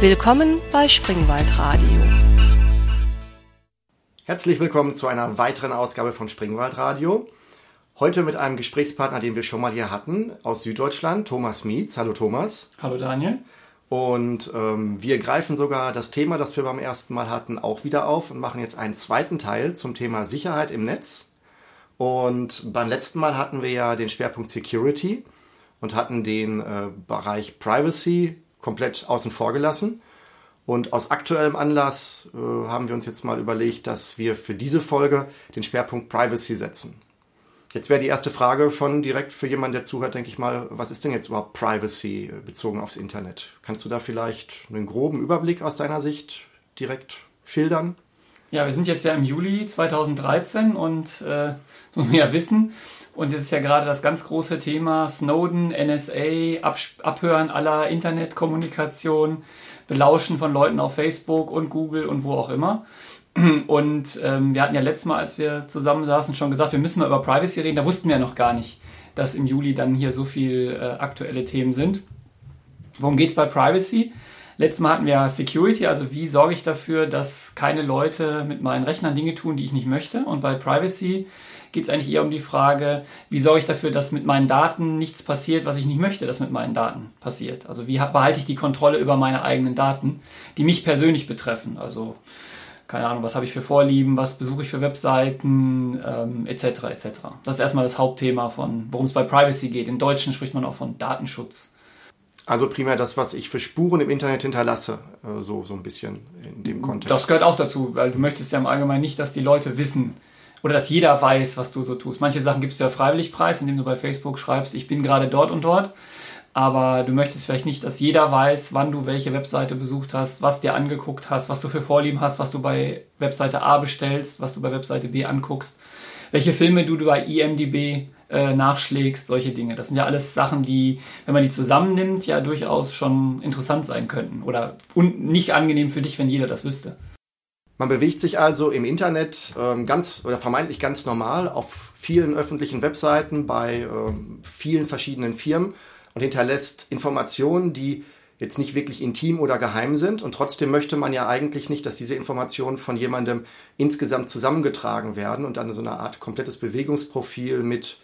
Willkommen bei Springwald Radio. Herzlich willkommen zu einer weiteren Ausgabe von Springwald Radio. Heute mit einem Gesprächspartner, den wir schon mal hier hatten, aus Süddeutschland, Thomas Mietz. Hallo Thomas. Hallo Daniel. Und ähm, wir greifen sogar das Thema, das wir beim ersten Mal hatten, auch wieder auf und machen jetzt einen zweiten Teil zum Thema Sicherheit im Netz. Und beim letzten Mal hatten wir ja den Schwerpunkt Security und hatten den äh, Bereich Privacy komplett außen vor gelassen. Und aus aktuellem Anlass äh, haben wir uns jetzt mal überlegt, dass wir für diese Folge den Schwerpunkt Privacy setzen. Jetzt wäre die erste Frage schon direkt für jemanden, der zuhört, denke ich mal, was ist denn jetzt überhaupt Privacy äh, bezogen aufs Internet? Kannst du da vielleicht einen groben Überblick aus deiner Sicht direkt schildern? Ja, wir sind jetzt ja im Juli 2013 und äh, muss man ja wissen, und es ist ja gerade das ganz große Thema Snowden, NSA, Abhören aller Internetkommunikation, Belauschen von Leuten auf Facebook und Google und wo auch immer. Und ähm, wir hatten ja letztes Mal, als wir zusammensaßen, schon gesagt, wir müssen mal über Privacy reden. Da wussten wir ja noch gar nicht, dass im Juli dann hier so viele äh, aktuelle Themen sind. Worum geht es bei Privacy? Letztes Mal hatten wir Security, also wie sorge ich dafür, dass keine Leute mit meinen Rechnern Dinge tun, die ich nicht möchte. Und bei Privacy geht es eigentlich eher um die Frage, wie sorge ich dafür, dass mit meinen Daten nichts passiert, was ich nicht möchte, dass mit meinen Daten passiert. Also wie behalte ich die Kontrolle über meine eigenen Daten, die mich persönlich betreffen. Also keine Ahnung, was habe ich für Vorlieben, was besuche ich für Webseiten, ähm, etc. etc. Das ist erstmal das Hauptthema von, worum es bei Privacy geht. In Deutschen spricht man auch von Datenschutz. Also primär das, was ich für Spuren im Internet hinterlasse, äh, so, so ein bisschen in dem Kontext. Das gehört auch dazu, weil du möchtest ja im Allgemeinen nicht, dass die Leute wissen, oder dass jeder weiß, was du so tust. Manche Sachen gibst du ja freiwillig preis, indem du bei Facebook schreibst, ich bin gerade dort und dort. Aber du möchtest vielleicht nicht, dass jeder weiß, wann du welche Webseite besucht hast, was dir angeguckt hast, was du für Vorlieben hast, was du bei Webseite A bestellst, was du bei Webseite B anguckst, welche Filme du bei IMDB äh, nachschlägst, solche Dinge. Das sind ja alles Sachen, die, wenn man die zusammennimmt, ja durchaus schon interessant sein könnten oder nicht angenehm für dich, wenn jeder das wüsste. Man bewegt sich also im Internet ähm, ganz oder vermeintlich ganz normal auf vielen öffentlichen Webseiten bei ähm, vielen verschiedenen Firmen und hinterlässt Informationen, die jetzt nicht wirklich intim oder geheim sind. Und trotzdem möchte man ja eigentlich nicht, dass diese Informationen von jemandem insgesamt zusammengetragen werden und dann so eine Art komplettes Bewegungsprofil mit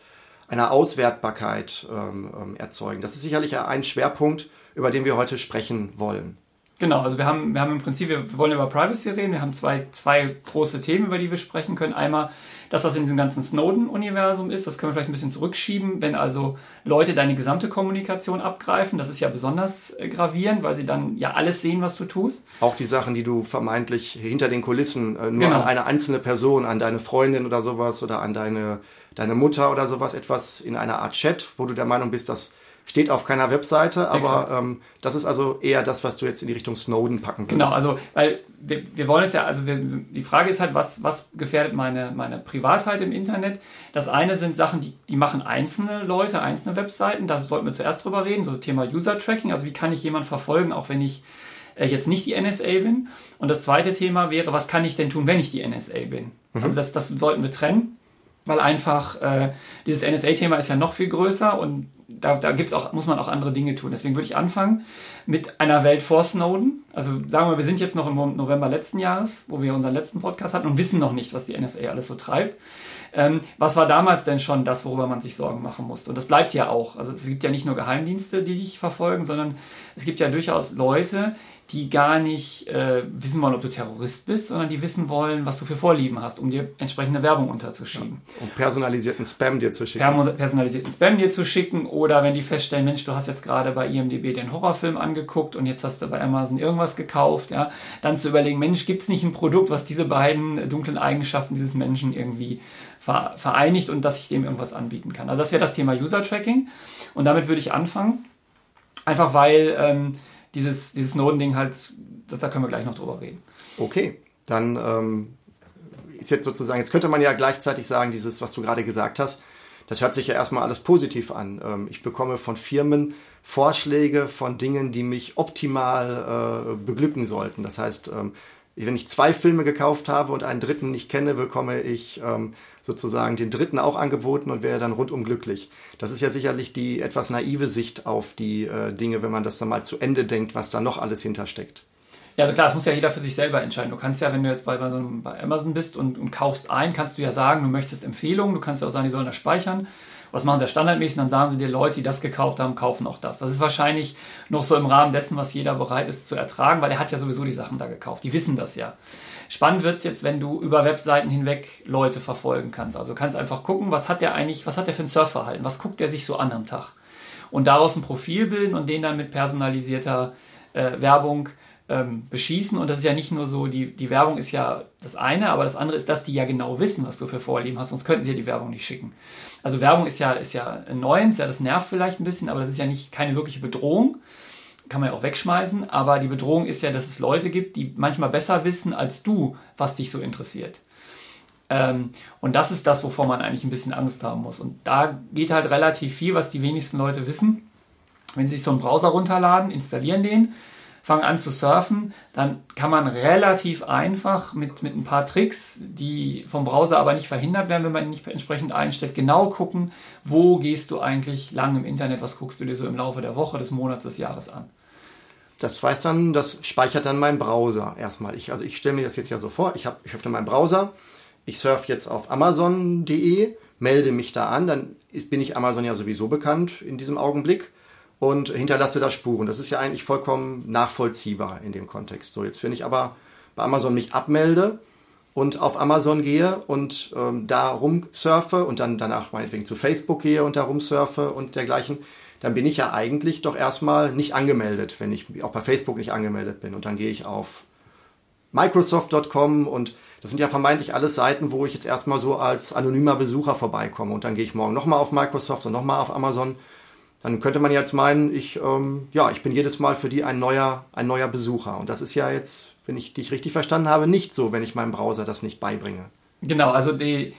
einer Auswertbarkeit ähm, ähm erzeugen. Das ist sicherlich ein Schwerpunkt, über den wir heute sprechen wollen. Genau, also wir haben, wir haben im Prinzip, wir wollen über Privacy reden, wir haben zwei, zwei große Themen, über die wir sprechen können. Einmal das, was in diesem ganzen Snowden-Universum ist, das können wir vielleicht ein bisschen zurückschieben, wenn also Leute deine gesamte Kommunikation abgreifen, das ist ja besonders äh, gravierend, weil sie dann ja alles sehen, was du tust. Auch die Sachen, die du vermeintlich hinter den Kulissen äh, nur genau. an eine einzelne Person, an deine Freundin oder sowas oder an deine, deine Mutter oder sowas etwas in einer Art Chat, wo du der Meinung bist, dass Steht auf keiner Webseite, aber ähm, das ist also eher das, was du jetzt in die Richtung Snowden packen willst. Genau, also weil wir, wir wollen jetzt ja, also wir, die Frage ist halt, was, was gefährdet meine, meine Privatheit im Internet? Das eine sind Sachen, die, die machen einzelne Leute, einzelne Webseiten, da sollten wir zuerst drüber reden, so Thema User-Tracking, also wie kann ich jemanden verfolgen, auch wenn ich äh, jetzt nicht die NSA bin. Und das zweite Thema wäre, was kann ich denn tun, wenn ich die NSA bin? Mhm. Also das, das sollten wir trennen weil einfach äh, dieses NSA-Thema ist ja noch viel größer und da, da gibt's auch, muss man auch andere Dinge tun. Deswegen würde ich anfangen mit einer Welt vor Snowden. Also sagen wir wir sind jetzt noch im November letzten Jahres, wo wir unseren letzten Podcast hatten und wissen noch nicht, was die NSA alles so treibt. Ähm, was war damals denn schon das, worüber man sich Sorgen machen musste? Und das bleibt ja auch. Also es gibt ja nicht nur Geheimdienste, die dich verfolgen, sondern es gibt ja durchaus Leute, die gar nicht äh, wissen wollen, ob du Terrorist bist, sondern die wissen wollen, was du für Vorlieben hast, um dir entsprechende Werbung unterzuschieben. Ja. Und personalisierten Spam dir zu schicken. Personalisierten Spam dir zu schicken oder wenn die feststellen, Mensch, du hast jetzt gerade bei IMDB den Horrorfilm angeguckt und jetzt hast du bei Amazon irgendwas gekauft, ja, dann zu überlegen, Mensch, gibt es nicht ein Produkt, was diese beiden dunklen Eigenschaften dieses Menschen irgendwie vereinigt und dass ich dem irgendwas anbieten kann. Also das wäre das Thema User Tracking und damit würde ich anfangen, einfach weil ähm, dieses, dieses Snowden-Ding halt, das, da können wir gleich noch drüber reden. Okay, dann ähm, ist jetzt sozusagen, jetzt könnte man ja gleichzeitig sagen, dieses, was du gerade gesagt hast, das hört sich ja erstmal alles positiv an. Ähm, ich bekomme von Firmen Vorschläge von Dingen, die mich optimal äh, beglücken sollten. Das heißt, ähm, wenn ich zwei Filme gekauft habe und einen dritten nicht kenne, bekomme ich ähm, sozusagen den dritten auch angeboten und wäre dann rundum glücklich. Das ist ja sicherlich die etwas naive Sicht auf die äh, Dinge, wenn man das dann mal zu Ende denkt, was da noch alles hintersteckt. Ja, also klar, das muss ja jeder für sich selber entscheiden. Du kannst ja, wenn du jetzt bei, bei Amazon bist und, und kaufst ein, kannst du ja sagen, du möchtest Empfehlungen, du kannst ja auch sagen, die sollen das speichern. Das machen sie ja standardmäßig, dann sagen sie dir, Leute, die das gekauft haben, kaufen auch das. Das ist wahrscheinlich noch so im Rahmen dessen, was jeder bereit ist zu ertragen, weil er hat ja sowieso die Sachen da gekauft. Die wissen das ja. Spannend wird es jetzt, wenn du über Webseiten hinweg Leute verfolgen kannst. Also du kannst einfach gucken, was hat der eigentlich, was hat der für ein Surfverhalten, was guckt der sich so an am Tag. Und daraus ein Profil bilden und den dann mit personalisierter äh, Werbung ähm, beschießen. Und das ist ja nicht nur so, die, die Werbung ist ja das eine, aber das andere ist, dass die ja genau wissen, was du für Vorlieben hast, sonst könnten sie ja die Werbung nicht schicken. Also Werbung ist ja, ist ja neu, ja, das nervt vielleicht ein bisschen, aber das ist ja nicht keine wirkliche Bedrohung. Kann man ja auch wegschmeißen, aber die Bedrohung ist ja, dass es Leute gibt, die manchmal besser wissen als du, was dich so interessiert. Ähm, und das ist das, wovor man eigentlich ein bisschen Angst haben muss. Und da geht halt relativ viel, was die wenigsten Leute wissen. Wenn sie sich so einen Browser runterladen, installieren den, fangen an zu surfen, dann kann man relativ einfach mit, mit ein paar Tricks, die vom Browser aber nicht verhindert werden, wenn man ihn nicht entsprechend einstellt, genau gucken, wo gehst du eigentlich lang im Internet, was guckst du dir so im Laufe der Woche, des Monats, des Jahres an. Das weiß dann, das speichert dann mein Browser erstmal. Ich, also ich stelle mir das jetzt ja so vor, ich, hab, ich öffne meinen Browser, ich surfe jetzt auf amazon.de, melde mich da an, dann bin ich Amazon ja sowieso bekannt in diesem Augenblick und hinterlasse da Spuren. Das ist ja eigentlich vollkommen nachvollziehbar in dem Kontext. So, jetzt wenn ich aber bei Amazon mich abmelde und auf Amazon gehe und ähm, da rumsurfe und dann danach meinetwegen zu Facebook gehe und da rumsurfe und dergleichen, dann bin ich ja eigentlich doch erstmal nicht angemeldet, wenn ich auch bei Facebook nicht angemeldet bin. Und dann gehe ich auf Microsoft.com und das sind ja vermeintlich alles Seiten, wo ich jetzt erstmal so als anonymer Besucher vorbeikomme. Und dann gehe ich morgen nochmal auf Microsoft und nochmal auf Amazon dann könnte man jetzt meinen, ich, ähm, ja, ich bin jedes Mal für die ein neuer, ein neuer Besucher. Und das ist ja jetzt, wenn ich dich richtig verstanden habe, nicht so, wenn ich meinem Browser das nicht beibringe. Genau, also die,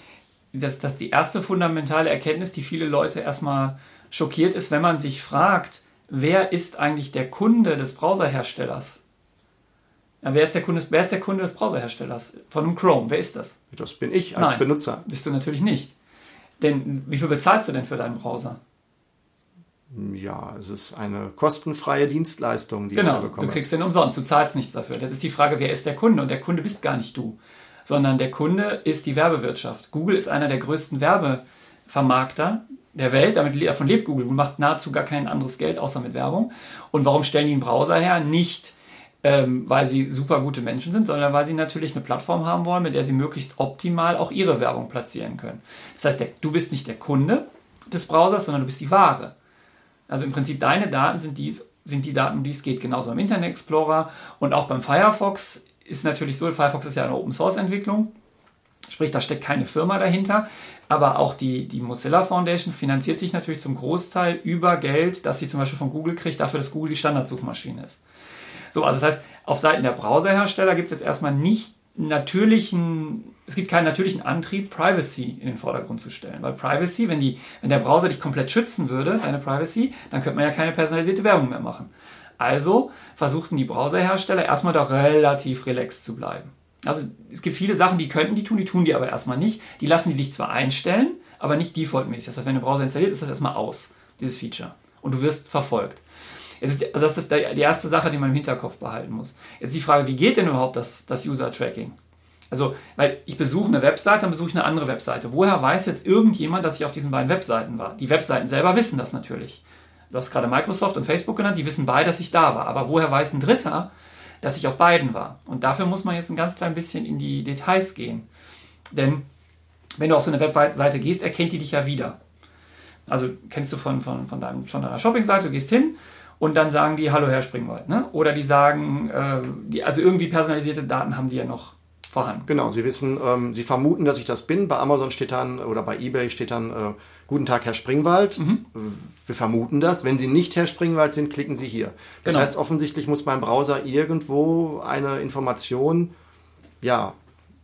das, das die erste fundamentale Erkenntnis, die viele Leute erstmal schockiert ist, wenn man sich fragt, wer ist eigentlich der Kunde des Browserherstellers? Ja, wer, ist der Kunde, wer ist der Kunde des Browserherstellers? Von einem Chrome, wer ist das? Das bin ich als Nein, Benutzer. Bist du natürlich nicht. Denn wie viel bezahlst du denn für deinen Browser? Ja, es ist eine kostenfreie Dienstleistung, die genau, ich da bekomme. Du kriegst den umsonst, du zahlst nichts dafür. Das ist die Frage, wer ist der Kunde? Und der Kunde bist gar nicht du, sondern der Kunde ist die Werbewirtschaft. Google ist einer der größten Werbevermarkter der Welt, damit davon lebt Google. Google macht nahezu gar kein anderes Geld außer mit Werbung. Und warum stellen die einen Browser her? Nicht, ähm, weil sie super gute Menschen sind, sondern weil sie natürlich eine Plattform haben wollen, mit der sie möglichst optimal auch ihre Werbung platzieren können. Das heißt, der, du bist nicht der Kunde des Browsers, sondern du bist die Ware. Also im Prinzip deine Daten sind, dies, sind die Daten, um die es geht, genauso beim Internet Explorer und auch beim Firefox ist natürlich so, Firefox ist ja eine Open Source Entwicklung, sprich da steckt keine Firma dahinter, aber auch die, die Mozilla Foundation finanziert sich natürlich zum Großteil über Geld, das sie zum Beispiel von Google kriegt, dafür, dass Google die Standardsuchmaschine ist. So, also das heißt, auf Seiten der Browserhersteller gibt es jetzt erstmal nicht natürlichen, es gibt keinen natürlichen Antrieb, Privacy in den Vordergrund zu stellen. Weil Privacy, wenn, die, wenn der Browser dich komplett schützen würde, deine Privacy, dann könnte man ja keine personalisierte Werbung mehr machen. Also versuchten die Browserhersteller erstmal da relativ relaxed zu bleiben. Also es gibt viele Sachen, die könnten die tun, die tun die aber erstmal nicht. Die lassen die dich zwar einstellen, aber nicht defaultmäßig. Das heißt, wenn der Browser installiert, ist das erstmal aus, dieses Feature. Und du wirst verfolgt. Ist, also das ist die erste Sache, die man im Hinterkopf behalten muss. Jetzt die Frage, wie geht denn überhaupt das, das User-Tracking? Also, weil ich besuche eine Webseite, dann besuche ich eine andere Webseite. Woher weiß jetzt irgendjemand, dass ich auf diesen beiden Webseiten war? Die Webseiten selber wissen das natürlich. Du hast gerade Microsoft und Facebook genannt, die wissen beide, dass ich da war. Aber woher weiß ein Dritter, dass ich auf beiden war? Und dafür muss man jetzt ein ganz klein bisschen in die Details gehen. Denn wenn du auf so eine Webseite gehst, erkennt die dich ja wieder. Also kennst du von, von, von, deinem, von deiner Shoppingseite, du gehst hin und dann sagen die, hallo Herr Springwald. Ne? Oder die sagen, äh, die, also irgendwie personalisierte Daten haben die ja noch vorhanden. Genau, sie wissen, ähm, sie vermuten, dass ich das bin. Bei Amazon steht dann oder bei eBay steht dann, äh, guten Tag Herr Springwald. Mhm. Wir vermuten das. Wenn Sie nicht Herr Springwald sind, klicken Sie hier. Das genau. heißt, offensichtlich muss mein Browser irgendwo eine Information, ja,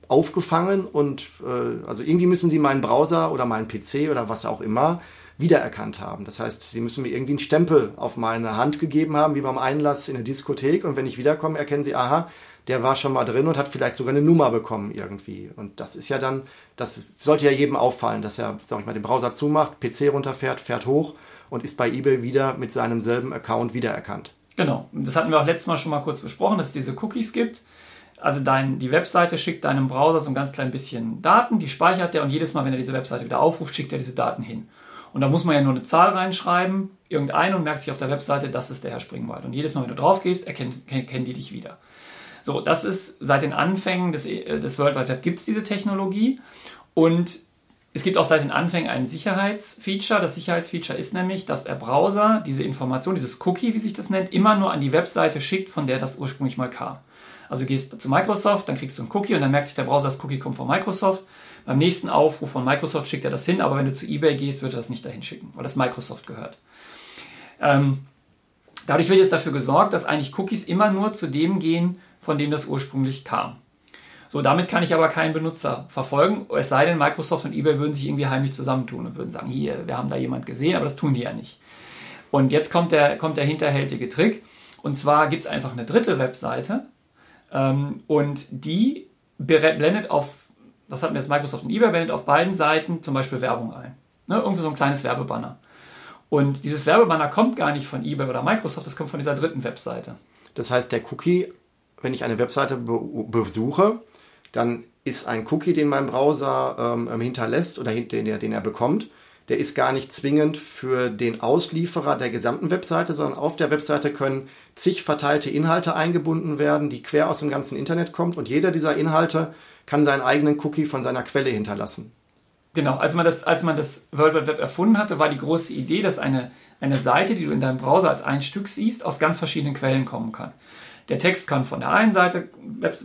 aufgefangen und äh, also irgendwie müssen Sie meinen Browser oder meinen PC oder was auch immer wiedererkannt haben. Das heißt, sie müssen mir irgendwie einen Stempel auf meine Hand gegeben haben, wie beim Einlass in eine Diskothek. Und wenn ich wiederkomme, erkennen sie, aha, der war schon mal drin und hat vielleicht sogar eine Nummer bekommen irgendwie. Und das ist ja dann, das sollte ja jedem auffallen, dass er, sag ich mal, den Browser zumacht, PC runterfährt, fährt hoch und ist bei eBay wieder mit seinem selben Account wiedererkannt. Genau, das hatten wir auch letztes Mal schon mal kurz besprochen, dass es diese Cookies gibt. Also dein, die Webseite schickt deinem Browser so ein ganz klein bisschen Daten, die speichert er und jedes Mal, wenn er diese Webseite wieder aufruft, schickt er diese Daten hin. Und da muss man ja nur eine Zahl reinschreiben, irgendeine und merkt sich auf der Webseite, das ist der Herr Springwald. Und jedes Mal, wenn du drauf gehst, erkennen, erkennen die dich wieder. So, das ist seit den Anfängen des, äh, des World Wide Web gibt es diese Technologie und es gibt auch seit den Anfängen ein Sicherheitsfeature. Das Sicherheitsfeature ist nämlich, dass der Browser diese Information, dieses Cookie, wie sich das nennt, immer nur an die Webseite schickt, von der das ursprünglich mal kam. Also du gehst zu Microsoft, dann kriegst du ein Cookie und dann merkt sich der Browser, das Cookie kommt von Microsoft. Beim nächsten Aufruf von Microsoft schickt er das hin, aber wenn du zu eBay gehst, wird er das nicht dahin schicken, weil das Microsoft gehört. Ähm, dadurch wird jetzt dafür gesorgt, dass eigentlich Cookies immer nur zu dem gehen, von dem das ursprünglich kam. So, damit kann ich aber keinen Benutzer verfolgen, es sei denn, Microsoft und eBay würden sich irgendwie heimlich zusammentun und würden sagen, hier, wir haben da jemand gesehen, aber das tun die ja nicht. Und jetzt kommt der, kommt der hinterhältige Trick. Und zwar gibt es einfach eine dritte Webseite ähm, und die blendet auf, was hatten wir jetzt Microsoft und eBay, blendet auf beiden Seiten zum Beispiel Werbung ein. Ne, irgendwie so ein kleines Werbebanner. Und dieses Werbebanner kommt gar nicht von eBay oder Microsoft, das kommt von dieser dritten Webseite. Das heißt, der Cookie wenn ich eine Webseite be besuche, dann ist ein Cookie, den mein Browser ähm, hinterlässt oder den, den er bekommt, der ist gar nicht zwingend für den Auslieferer der gesamten Webseite, sondern auf der Webseite können zig verteilte Inhalte eingebunden werden, die quer aus dem ganzen Internet kommt und jeder dieser Inhalte kann seinen eigenen Cookie von seiner Quelle hinterlassen. Genau, als man das, als man das World Wide Web erfunden hatte, war die große Idee, dass eine, eine Seite, die du in deinem Browser als ein Stück siehst, aus ganz verschiedenen Quellen kommen kann. Der Text kann von der einen Seite,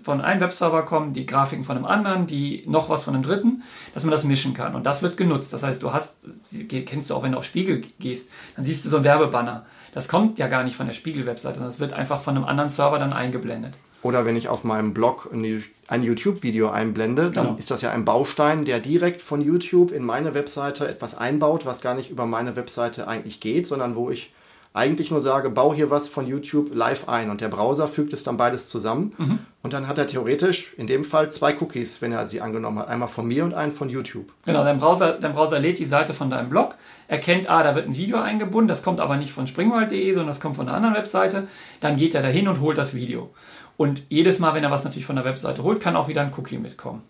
von einem Webserver kommen, die Grafiken von einem anderen, die noch was von einem dritten, dass man das mischen kann. Und das wird genutzt. Das heißt, du hast, kennst du auch, wenn du auf Spiegel gehst, dann siehst du so ein Werbebanner. Das kommt ja gar nicht von der Spiegel-Webseite, sondern das wird einfach von einem anderen Server dann eingeblendet. Oder wenn ich auf meinem Blog ein YouTube-Video einblende, dann genau. ist das ja ein Baustein, der direkt von YouTube in meine Webseite etwas einbaut, was gar nicht über meine Webseite eigentlich geht, sondern wo ich eigentlich nur sage, bau hier was von YouTube live ein und der Browser fügt es dann beides zusammen mhm. und dann hat er theoretisch in dem Fall zwei Cookies, wenn er sie angenommen hat, einmal von mir und einen von YouTube. Genau, dein Browser, dein Browser lädt die Seite von deinem Blog, erkennt, ah, da wird ein Video eingebunden, das kommt aber nicht von springwald.de, sondern das kommt von einer anderen Webseite, dann geht er dahin und holt das Video. Und jedes Mal, wenn er was natürlich von der Webseite holt, kann auch wieder ein Cookie mitkommen.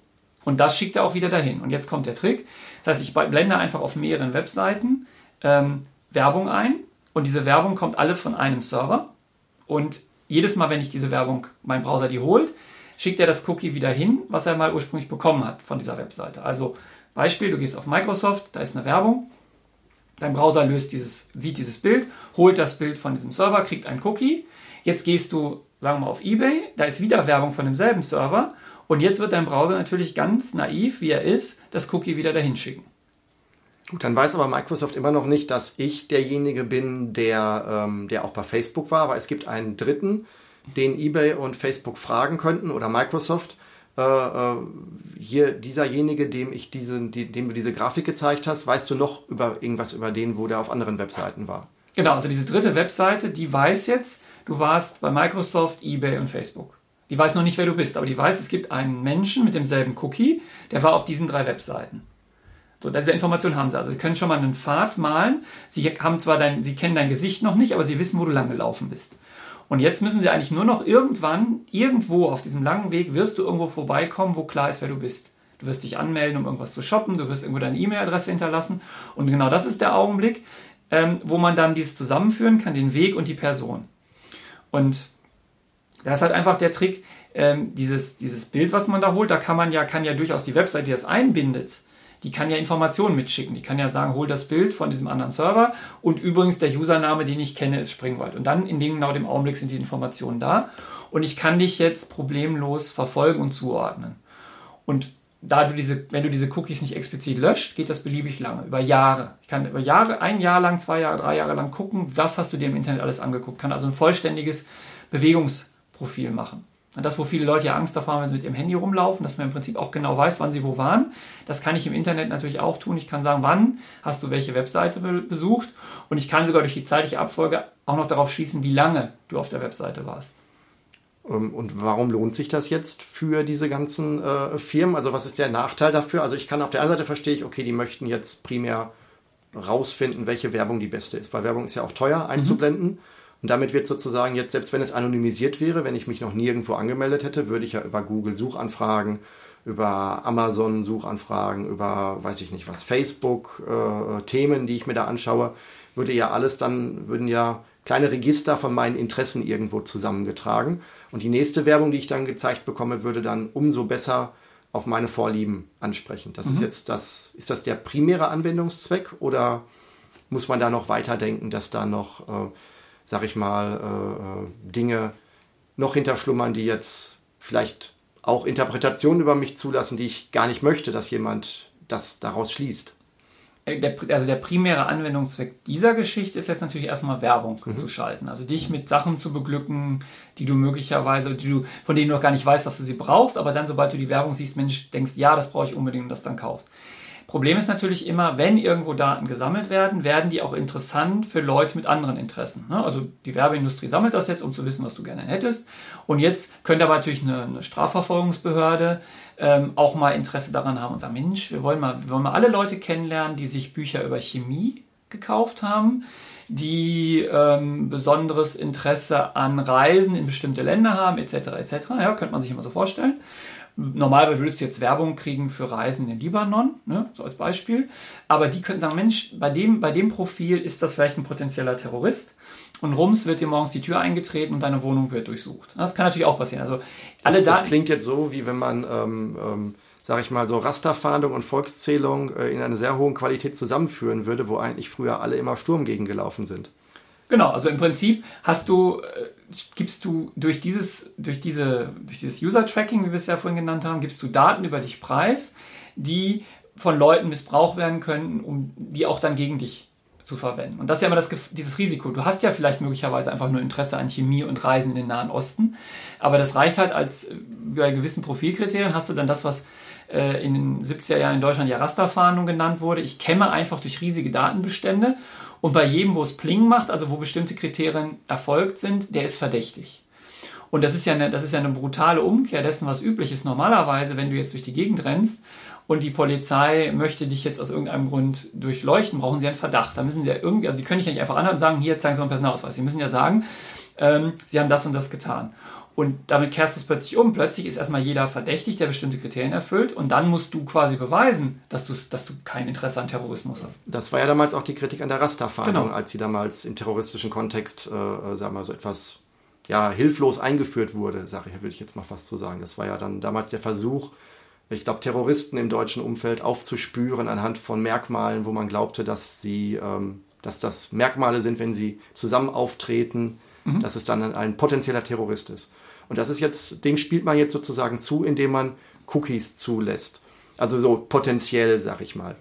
Und das schickt er auch wieder dahin. Und jetzt kommt der Trick. Das heißt, ich blende einfach auf mehreren Webseiten ähm, Werbung ein und diese Werbung kommt alle von einem Server. Und jedes Mal, wenn ich diese Werbung, mein Browser die holt, schickt er das Cookie wieder hin, was er mal ursprünglich bekommen hat von dieser Webseite. Also Beispiel, du gehst auf Microsoft, da ist eine Werbung, dein Browser löst dieses, sieht dieses Bild, holt das Bild von diesem Server, kriegt ein Cookie. Jetzt gehst du, sagen wir mal, auf eBay, da ist wieder Werbung von demselben Server und jetzt wird dein Browser natürlich ganz naiv, wie er ist, das Cookie wieder dahin schicken. Gut, dann weiß aber Microsoft immer noch nicht, dass ich derjenige bin, der, ähm, der auch bei Facebook war, aber es gibt einen Dritten, den eBay und Facebook fragen könnten oder Microsoft. Äh, äh, hier dieserjenige, dem ich diese, die, dem du diese Grafik gezeigt hast, weißt du noch über irgendwas über den, wo der auf anderen Webseiten war? Genau, also diese dritte Webseite, die weiß jetzt, du warst bei Microsoft, eBay und Facebook. Die weiß noch nicht, wer du bist, aber die weiß, es gibt einen Menschen mit demselben Cookie, der war auf diesen drei Webseiten. So, diese Information haben sie. Also, sie können schon mal einen Pfad malen. Sie haben zwar dein, sie kennen dein Gesicht noch nicht, aber sie wissen, wo du lang gelaufen bist. Und jetzt müssen sie eigentlich nur noch irgendwann, irgendwo auf diesem langen Weg, wirst du irgendwo vorbeikommen, wo klar ist, wer du bist. Du wirst dich anmelden, um irgendwas zu shoppen, du wirst irgendwo deine E-Mail-Adresse hinterlassen. Und genau das ist der Augenblick, ähm, wo man dann dieses zusammenführen kann, den Weg und die Person. Und da ist halt einfach der Trick, ähm, dieses, dieses Bild, was man da holt, da kann man ja, kann ja durchaus die Webseite, die das einbindet, die kann ja Informationen mitschicken. Die kann ja sagen, hol das Bild von diesem anderen Server und übrigens der Username, den ich kenne, ist Springwald. Und dann in genau dem Augenblick sind die Informationen da und ich kann dich jetzt problemlos verfolgen und zuordnen. Und da du diese, wenn du diese Cookies nicht explizit löscht, geht das beliebig lange, über Jahre. Ich kann über Jahre, ein Jahr lang, zwei Jahre, drei Jahre lang gucken, was hast du dir im Internet alles angeguckt. Kann also ein vollständiges Bewegungsprofil machen. Das, wo viele Leute ja Angst davor haben, wenn sie mit ihrem Handy rumlaufen, dass man im Prinzip auch genau weiß, wann sie wo waren. Das kann ich im Internet natürlich auch tun. Ich kann sagen, wann hast du welche Webseite besucht und ich kann sogar durch die zeitliche Abfolge auch noch darauf schließen, wie lange du auf der Webseite warst. Ähm, und warum lohnt sich das jetzt für diese ganzen äh, Firmen? Also was ist der Nachteil dafür? Also ich kann auf der einen Seite verstehe ich, okay, die möchten jetzt primär rausfinden, welche Werbung die beste ist, weil Werbung ist ja auch teuer einzublenden. Mhm. Und damit wird sozusagen jetzt, selbst wenn es anonymisiert wäre, wenn ich mich noch nirgendwo angemeldet hätte, würde ich ja über Google Suchanfragen, über Amazon Suchanfragen, über, weiß ich nicht was, Facebook äh, Themen, die ich mir da anschaue, würde ja alles dann, würden ja kleine Register von meinen Interessen irgendwo zusammengetragen. Und die nächste Werbung, die ich dann gezeigt bekomme, würde dann umso besser auf meine Vorlieben ansprechen. Das mhm. ist jetzt das, ist das der primäre Anwendungszweck oder muss man da noch weiterdenken, dass da noch, äh, sag ich mal, äh, äh Dinge noch hinterschlummern, die jetzt vielleicht auch Interpretationen über mich zulassen, die ich gar nicht möchte, dass jemand das daraus schließt. Äh, der, also der primäre Anwendungszweck dieser Geschichte ist jetzt natürlich erstmal Werbung mhm. zu schalten. Also dich mit Sachen zu beglücken, die du möglicherweise, die du, von denen du noch gar nicht weißt, dass du sie brauchst, aber dann, sobald du die Werbung siehst, Mensch, denkst, ja, das brauche ich unbedingt und das dann kaufst. Problem ist natürlich immer, wenn irgendwo Daten gesammelt werden, werden die auch interessant für Leute mit anderen Interessen. Ne? Also die Werbeindustrie sammelt das jetzt, um zu wissen, was du gerne hättest. Und jetzt könnte aber natürlich eine, eine Strafverfolgungsbehörde ähm, auch mal Interesse daran haben und sagen, Mensch, wir wollen, mal, wir wollen mal alle Leute kennenlernen, die sich Bücher über Chemie gekauft haben, die ähm, besonderes Interesse an Reisen in bestimmte Länder haben, etc. etc. Ja, könnte man sich immer so vorstellen. Normalerweise würdest du jetzt Werbung kriegen für Reisen in den Libanon, ne, so als Beispiel. Aber die könnten sagen, Mensch, bei dem, bei dem Profil ist das vielleicht ein potenzieller Terrorist. Und rums wird dir morgens die Tür eingetreten und deine Wohnung wird durchsucht. Das kann natürlich auch passieren. Also alle das, das klingt jetzt so, wie wenn man, ähm, ähm, sag ich mal, so Rasterfahndung und Volkszählung äh, in einer sehr hohen Qualität zusammenführen würde, wo eigentlich früher alle immer Sturm gegen gelaufen sind. Genau, also im Prinzip hast du, äh, gibst du durch dieses, durch diese, durch dieses User-Tracking, wie wir es ja vorhin genannt haben, gibst du Daten über dich preis, die von Leuten missbraucht werden können, um die auch dann gegen dich zu verwenden. Und das ist ja immer das, dieses Risiko. Du hast ja vielleicht möglicherweise einfach nur Interesse an Chemie und Reisen in den Nahen Osten, aber das reicht halt als äh, bei gewissen Profilkriterien hast du dann das, was äh, in den 70er Jahren in Deutschland ja Rasterfahndung genannt wurde. Ich kämme einfach durch riesige Datenbestände und bei jedem, wo es Pling macht, also wo bestimmte Kriterien erfolgt sind, der ist verdächtig. Und das ist, ja eine, das ist ja eine brutale Umkehr dessen, was üblich ist. Normalerweise, wenn du jetzt durch die Gegend rennst und die Polizei möchte dich jetzt aus irgendeinem Grund durchleuchten, brauchen sie einen Verdacht. Da müssen sie ja irgendwie, also die können dich ja nicht einfach anhören und sagen, hier zeigen Sie mal einen Personalausweis. Sie müssen ja sagen, ähm, sie haben das und das getan. Und damit kehrst du es plötzlich um. Plötzlich ist erstmal jeder verdächtig, der bestimmte Kriterien erfüllt. Und dann musst du quasi beweisen, dass, dass du kein Interesse an Terrorismus hast. Das war ja damals auch die Kritik an der Rasterfahndung, genau. als sie damals im terroristischen Kontext, äh, sagen wir so etwas ja, hilflos eingeführt wurde, sage ich, würde ich jetzt mal fast so sagen. Das war ja dann damals der Versuch, ich glaube, Terroristen im deutschen Umfeld aufzuspüren anhand von Merkmalen, wo man glaubte, dass sie, ähm, dass das Merkmale sind, wenn sie zusammen auftreten, mhm. dass es dann ein potenzieller Terrorist ist. Und das ist jetzt, dem spielt man jetzt sozusagen zu, indem man Cookies zulässt. Also so potenziell, sag ich mal.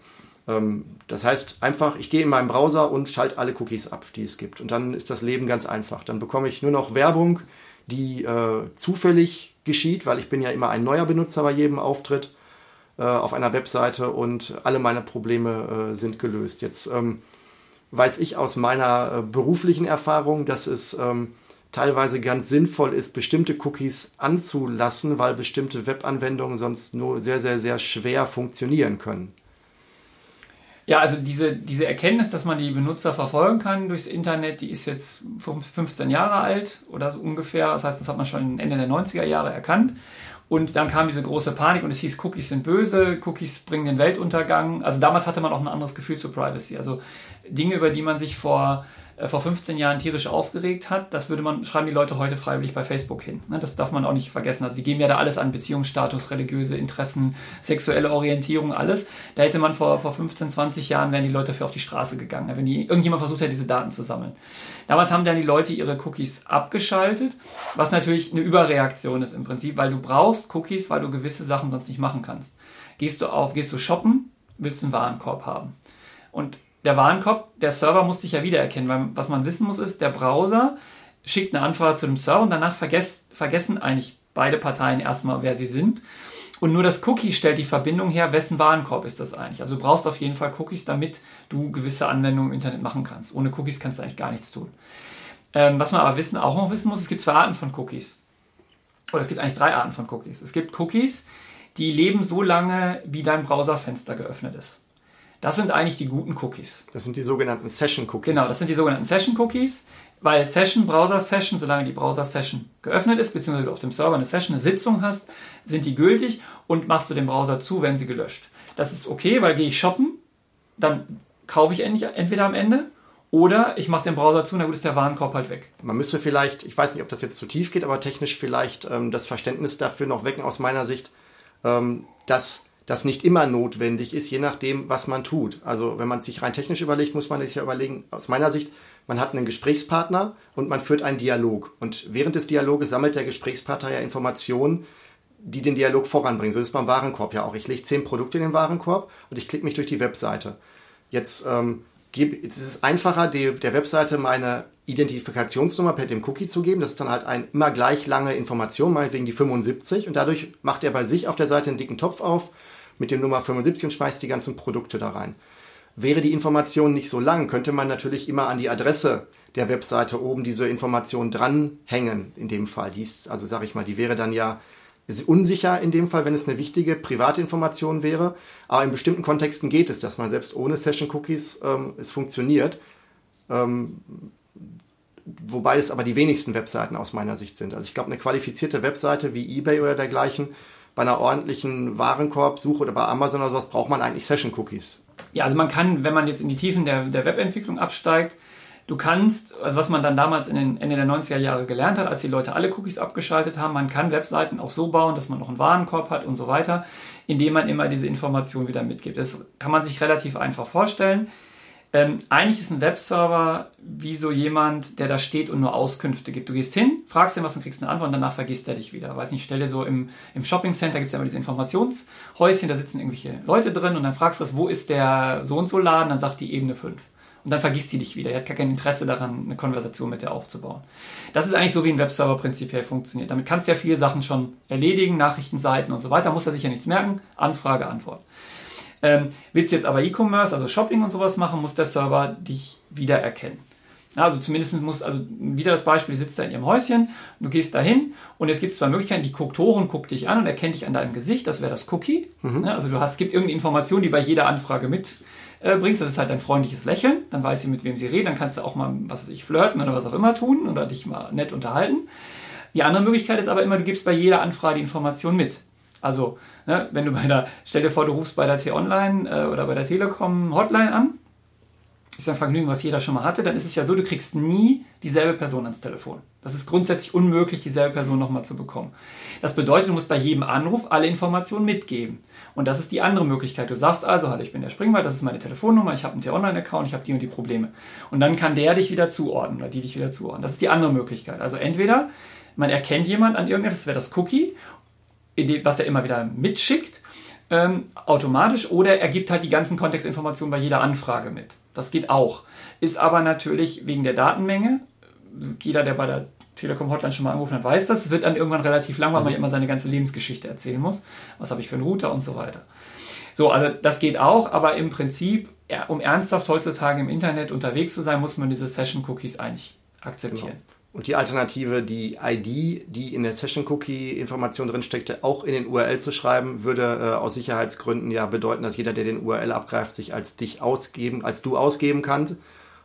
Ähm, das heißt einfach, ich gehe in meinen Browser und schalte alle Cookies ab, die es gibt. Und dann ist das Leben ganz einfach. Dann bekomme ich nur noch Werbung, die äh, zufällig geschieht, weil ich bin ja immer ein neuer Benutzer bei jedem Auftritt äh, auf einer Webseite und alle meine Probleme äh, sind gelöst. Jetzt ähm, weiß ich aus meiner äh, beruflichen Erfahrung, dass es ähm, teilweise ganz sinnvoll ist, bestimmte Cookies anzulassen, weil bestimmte Webanwendungen sonst nur sehr, sehr, sehr schwer funktionieren können. Ja, also diese, diese Erkenntnis, dass man die Benutzer verfolgen kann durchs Internet, die ist jetzt 15 Jahre alt oder so ungefähr. Das heißt, das hat man schon Ende der 90er Jahre erkannt. Und dann kam diese große Panik und es hieß, Cookies sind böse, Cookies bringen den Weltuntergang. Also damals hatte man auch ein anderes Gefühl zu Privacy. Also Dinge, über die man sich vor vor 15 Jahren tierisch aufgeregt hat, das würde man, schreiben die Leute heute freiwillig bei Facebook hin. Ne? Das darf man auch nicht vergessen. Also die geben ja da alles an, Beziehungsstatus, religiöse Interessen, sexuelle Orientierung, alles. Da hätte man vor, vor 15, 20 Jahren, wären die Leute für auf die Straße gegangen, wenn die, irgendjemand versucht hätte, diese Daten zu sammeln. Damals haben dann die Leute ihre Cookies abgeschaltet, was natürlich eine Überreaktion ist im Prinzip, weil du brauchst Cookies, weil du gewisse Sachen sonst nicht machen kannst. Gehst du auf, gehst du shoppen, willst einen Warenkorb haben. Und der Warenkorb, der Server muss dich ja wiedererkennen, weil was man wissen muss ist, der Browser schickt eine Anfrage zu dem Server und danach vergess, vergessen eigentlich beide Parteien erstmal, wer sie sind. Und nur das Cookie stellt die Verbindung her, wessen Warenkorb ist das eigentlich. Also du brauchst auf jeden Fall Cookies, damit du gewisse Anwendungen im Internet machen kannst. Ohne Cookies kannst du eigentlich gar nichts tun. Ähm, was man aber wissen, auch noch wissen muss, es gibt zwei Arten von Cookies. oder es gibt eigentlich drei Arten von Cookies. Es gibt Cookies, die leben so lange, wie dein Browserfenster geöffnet ist. Das sind eigentlich die guten Cookies. Das sind die sogenannten Session Cookies. Genau, das sind die sogenannten Session Cookies, weil Session, Browser-Session, solange die Browser-Session geöffnet ist, beziehungsweise du auf dem Server eine Session, eine Sitzung hast, sind die gültig und machst du den Browser zu, werden sie gelöscht. Das ist okay, weil gehe ich shoppen, dann kaufe ich entweder am Ende oder ich mache den Browser zu, na gut, ist der Warenkorb halt weg. Man müsste vielleicht, ich weiß nicht, ob das jetzt zu tief geht, aber technisch vielleicht ähm, das Verständnis dafür noch wecken aus meiner Sicht, ähm, dass das nicht immer notwendig ist, je nachdem, was man tut. Also wenn man sich rein technisch überlegt, muss man sich ja überlegen, aus meiner Sicht, man hat einen Gesprächspartner und man führt einen Dialog. Und während des Dialoges sammelt der Gesprächspartner ja Informationen, die den Dialog voranbringen. So ist es beim Warenkorb ja auch. Ich lege zehn Produkte in den Warenkorb und ich klicke mich durch die Webseite. Jetzt, ähm, gebe, jetzt ist es einfacher, die, der Webseite meine Identifikationsnummer per dem Cookie zu geben. Das ist dann halt eine immer gleich lange Information, meinetwegen die 75. Und dadurch macht er bei sich auf der Seite einen dicken Topf auf mit dem Nummer 75 und schmeißt die ganzen Produkte da rein. Wäre die Information nicht so lang, könnte man natürlich immer an die Adresse der Webseite oben diese Information dranhängen, in dem Fall. Ist, also sage ich mal, die wäre dann ja unsicher in dem Fall, wenn es eine wichtige private Information wäre. Aber in bestimmten Kontexten geht es, dass man selbst ohne Session Cookies ähm, es funktioniert. Ähm, wobei es aber die wenigsten Webseiten aus meiner Sicht sind. Also ich glaube, eine qualifizierte Webseite wie eBay oder dergleichen, bei einer ordentlichen Warenkorbsuche oder bei Amazon oder sowas braucht man eigentlich Session Cookies. Ja, also man kann, wenn man jetzt in die Tiefen der, der Webentwicklung absteigt, Du kannst, also was man dann damals in den Ende der 90er Jahre gelernt hat, als die Leute alle Cookies abgeschaltet haben, man kann Webseiten auch so bauen, dass man noch einen Warenkorb hat und so weiter, indem man immer diese Information wieder mitgibt. Das kann man sich relativ einfach vorstellen. Ähm, eigentlich ist ein Webserver wie so jemand, der da steht und nur Auskünfte gibt. Du gehst hin, fragst ihn was und kriegst eine Antwort und danach vergisst er dich wieder. Weiß nicht, stelle so im, im Shopping Center gibt es ja immer diese Informationshäuschen, da sitzen irgendwelche Leute drin und dann fragst du das, wo ist der so und so Laden, dann sagt die Ebene 5. Und dann vergisst die dich wieder. Er hat gar kein Interesse daran, eine Konversation mit dir aufzubauen. Das ist eigentlich so, wie ein Webserver prinzipiell funktioniert. Damit kannst du ja viele Sachen schon erledigen, Nachrichtenseiten und so weiter. Muss er sich ja nichts merken. Anfrage, Antwort. Ähm, willst du jetzt aber E-Commerce, also Shopping und sowas machen, muss der Server dich wiedererkennen. Also zumindest muss, also wieder das Beispiel, du sitzt da in ihrem Häuschen, du gehst da hin und es gibt zwei Möglichkeiten, die und guckt dich an und erkennt dich an deinem Gesicht, das wäre das Cookie. Mhm. Also du hast, gibt irgendeine Information, die bei jeder Anfrage mitbringst, äh, das ist halt ein freundliches Lächeln, dann weiß sie, mit wem sie redet, dann kannst du auch mal, was weiß ich, flirten oder was auch immer tun oder dich mal nett unterhalten. Die andere Möglichkeit ist aber immer, du gibst bei jeder Anfrage die Information mit. Also, ne, wenn du bei der, stell dir vor, du rufst bei der T-Online äh, oder bei der Telekom Hotline an, ist ein Vergnügen, was jeder schon mal hatte, dann ist es ja so, du kriegst nie dieselbe Person ans Telefon. Das ist grundsätzlich unmöglich, dieselbe Person nochmal zu bekommen. Das bedeutet, du musst bei jedem Anruf alle Informationen mitgeben. Und das ist die andere Möglichkeit. Du sagst also, hallo, ich bin der Springwald, das ist meine Telefonnummer, ich habe einen T-Online-Account, ich habe die und die Probleme. Und dann kann der dich wieder zuordnen oder die dich wieder zuordnen. Das ist die andere Möglichkeit. Also entweder man erkennt jemand an irgendetwas, das wäre das Cookie, was er immer wieder mitschickt, ähm, automatisch, oder er gibt halt die ganzen Kontextinformationen bei jeder Anfrage mit. Das geht auch. Ist aber natürlich wegen der Datenmenge, jeder, der bei der Telekom Hotline schon mal angerufen hat, weiß das, wird dann irgendwann relativ lang, weil man mhm. immer seine ganze Lebensgeschichte erzählen muss. Was habe ich für einen Router und so weiter. So, also das geht auch, aber im Prinzip, um ernsthaft heutzutage im Internet unterwegs zu sein, muss man diese Session Cookies eigentlich akzeptieren. Genau. Und die Alternative, die ID, die in der Session Cookie Information drin steckte, auch in den URL zu schreiben, würde äh, aus Sicherheitsgründen ja bedeuten, dass jeder, der den URL abgreift, sich als dich ausgeben, als du ausgeben kann.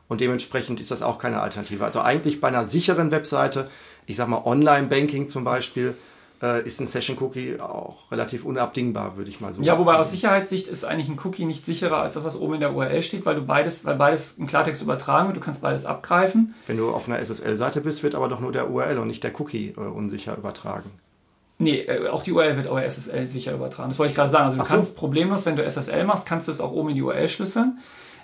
Und dementsprechend ist das auch keine Alternative. Also eigentlich bei einer sicheren Webseite, ich sag mal Online-Banking zum Beispiel, äh, ist ein Session-Cookie auch relativ unabdingbar, würde ich mal so Ja, wobei aus Sicherheitssicht ist eigentlich ein Cookie nicht sicherer als das, was oben in der URL steht, weil du beides, weil beides im Klartext übertragen wird, du kannst beides abgreifen. Wenn du auf einer SSL-Seite bist, wird aber doch nur der URL und nicht der Cookie äh, unsicher übertragen. Nee, äh, auch die URL wird aber SSL sicher übertragen. Das wollte ich gerade sagen. Also du so. kannst problemlos, wenn du SSL machst, kannst du es auch oben in die URL schlüsseln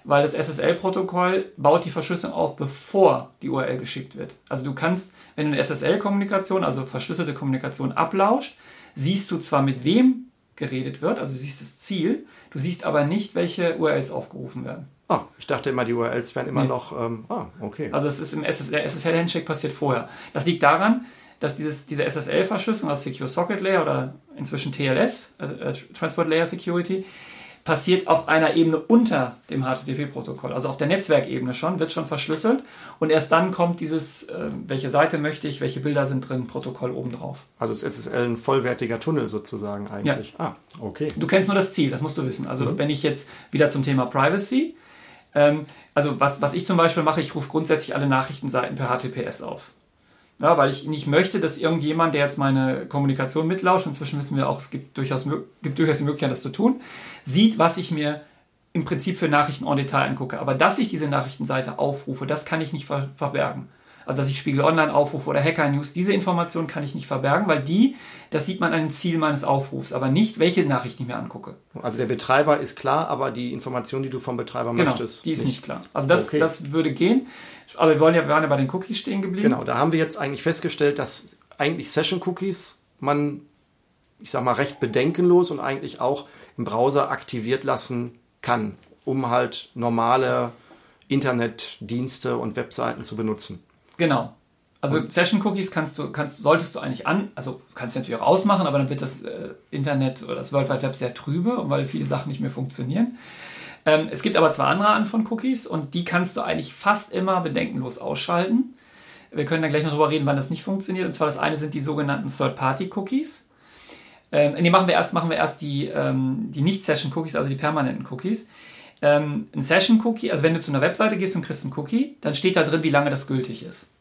weil das SSL-Protokoll baut die Verschlüsselung auf, bevor die URL geschickt wird. Also du kannst, wenn du eine SSL-Kommunikation, also verschlüsselte Kommunikation ablauscht, siehst du zwar mit wem geredet wird, also du siehst das Ziel, du siehst aber nicht, welche URLs aufgerufen werden. Ah, ich dachte immer, die URLs wären immer nee. noch. Ähm, ah, okay. Also es ist im SSL-Handshake passiert vorher. Das liegt daran, dass dieses, diese SSL-Verschlüsselung, also Secure Socket Layer oder inzwischen TLS, also äh, Transport Layer Security, passiert auf einer Ebene unter dem HTTP-Protokoll, also auf der Netzwerkebene schon, wird schon verschlüsselt und erst dann kommt dieses, äh, welche Seite möchte ich, welche Bilder sind drin, Protokoll obendrauf. Also ist SSL ein vollwertiger Tunnel sozusagen eigentlich. Ja. Ah, okay. Du kennst nur das Ziel, das musst du wissen. Also mhm. wenn ich jetzt wieder zum Thema Privacy, ähm, also was, was ich zum Beispiel mache, ich rufe grundsätzlich alle Nachrichtenseiten per HTTPS auf. Ja, weil ich nicht möchte, dass irgendjemand, der jetzt meine Kommunikation mitlauscht, inzwischen wissen wir auch, es gibt durchaus, gibt durchaus die Möglichkeit, das zu tun, sieht, was ich mir im Prinzip für Nachrichten en Detail angucke. Aber dass ich diese Nachrichtenseite aufrufe, das kann ich nicht ver verbergen also dass ich Spiegel Online aufrufe oder Hacker News, diese Informationen kann ich nicht verbergen, weil die, das sieht man an dem Ziel meines Aufrufs, aber nicht, welche Nachricht ich mir angucke. Also der Betreiber ist klar, aber die Information, die du vom Betreiber genau, möchtest. Die ist nicht, nicht klar. Also das, okay. das würde gehen. Aber wir, wollen ja, wir waren ja bei den Cookies stehen geblieben. Genau, da haben wir jetzt eigentlich festgestellt, dass eigentlich Session-Cookies man, ich sag mal, recht bedenkenlos und eigentlich auch im Browser aktiviert lassen kann, um halt normale Internetdienste und Webseiten zu benutzen. Genau. Also und Session Cookies kannst du, kannst, solltest du eigentlich an, also kannst du natürlich auch ausmachen, aber dann wird das äh, Internet oder das World Wide Web sehr trübe, weil viele Sachen nicht mehr funktionieren. Ähm, es gibt aber zwei andere Arten von Cookies und die kannst du eigentlich fast immer bedenkenlos ausschalten. Wir können dann gleich noch darüber reden, wann das nicht funktioniert. Und zwar das eine sind die sogenannten Third-Party-Cookies. Ähm, nee, machen wir erst, machen wir erst die, ähm, die Nicht-Session-Cookies, also die permanenten Cookies. Ähm, ein Session-Cookie, also wenn du zu einer Webseite gehst und kriegst einen Cookie, dann steht da drin, wie lange das gültig ist.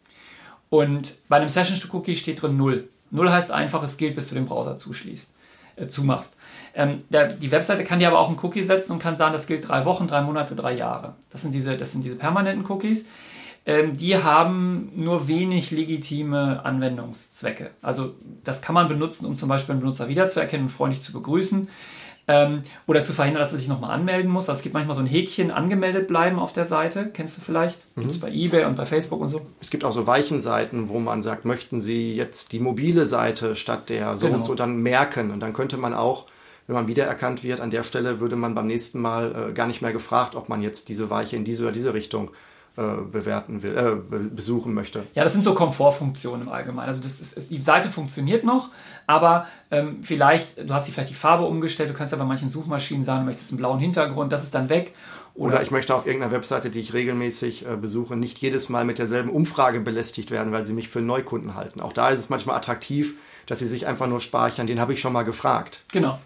Und bei einem Session-Cookie steht drin 0. 0 heißt einfach, es gilt, bis du den Browser zuschließt, äh, zumachst. Ähm, der, die Webseite kann dir aber auch einen Cookie setzen und kann sagen, das gilt drei Wochen, drei Monate, drei Jahre. Das sind diese, das sind diese permanenten Cookies. Ähm, die haben nur wenig legitime Anwendungszwecke. Also das kann man benutzen, um zum Beispiel einen Benutzer wiederzuerkennen und freundlich zu begrüßen. Ähm, oder zu verhindern, dass er sich nochmal anmelden muss. Also es gibt manchmal so ein Häkchen, angemeldet bleiben auf der Seite. Kennst du vielleicht? Mhm. Gibt es bei eBay und bei Facebook und so. Es gibt auch so Weichenseiten, wo man sagt, möchten Sie jetzt die mobile Seite statt der so genau. und so dann merken. Und dann könnte man auch, wenn man wiedererkannt wird, an der Stelle würde man beim nächsten Mal äh, gar nicht mehr gefragt, ob man jetzt diese Weiche in diese oder diese Richtung bewerten will, äh, besuchen möchte. Ja, das sind so Komfortfunktionen im Allgemeinen. Also das ist, die Seite funktioniert noch, aber ähm, vielleicht, du hast die vielleicht die Farbe umgestellt, du kannst ja bei manchen Suchmaschinen sagen, du möchtest einen blauen Hintergrund, das ist dann weg. Oder, Oder ich möchte auf irgendeiner Webseite, die ich regelmäßig äh, besuche, nicht jedes Mal mit derselben Umfrage belästigt werden, weil sie mich für Neukunden halten. Auch da ist es manchmal attraktiv, dass sie sich einfach nur speichern, den habe ich schon mal gefragt. Genau.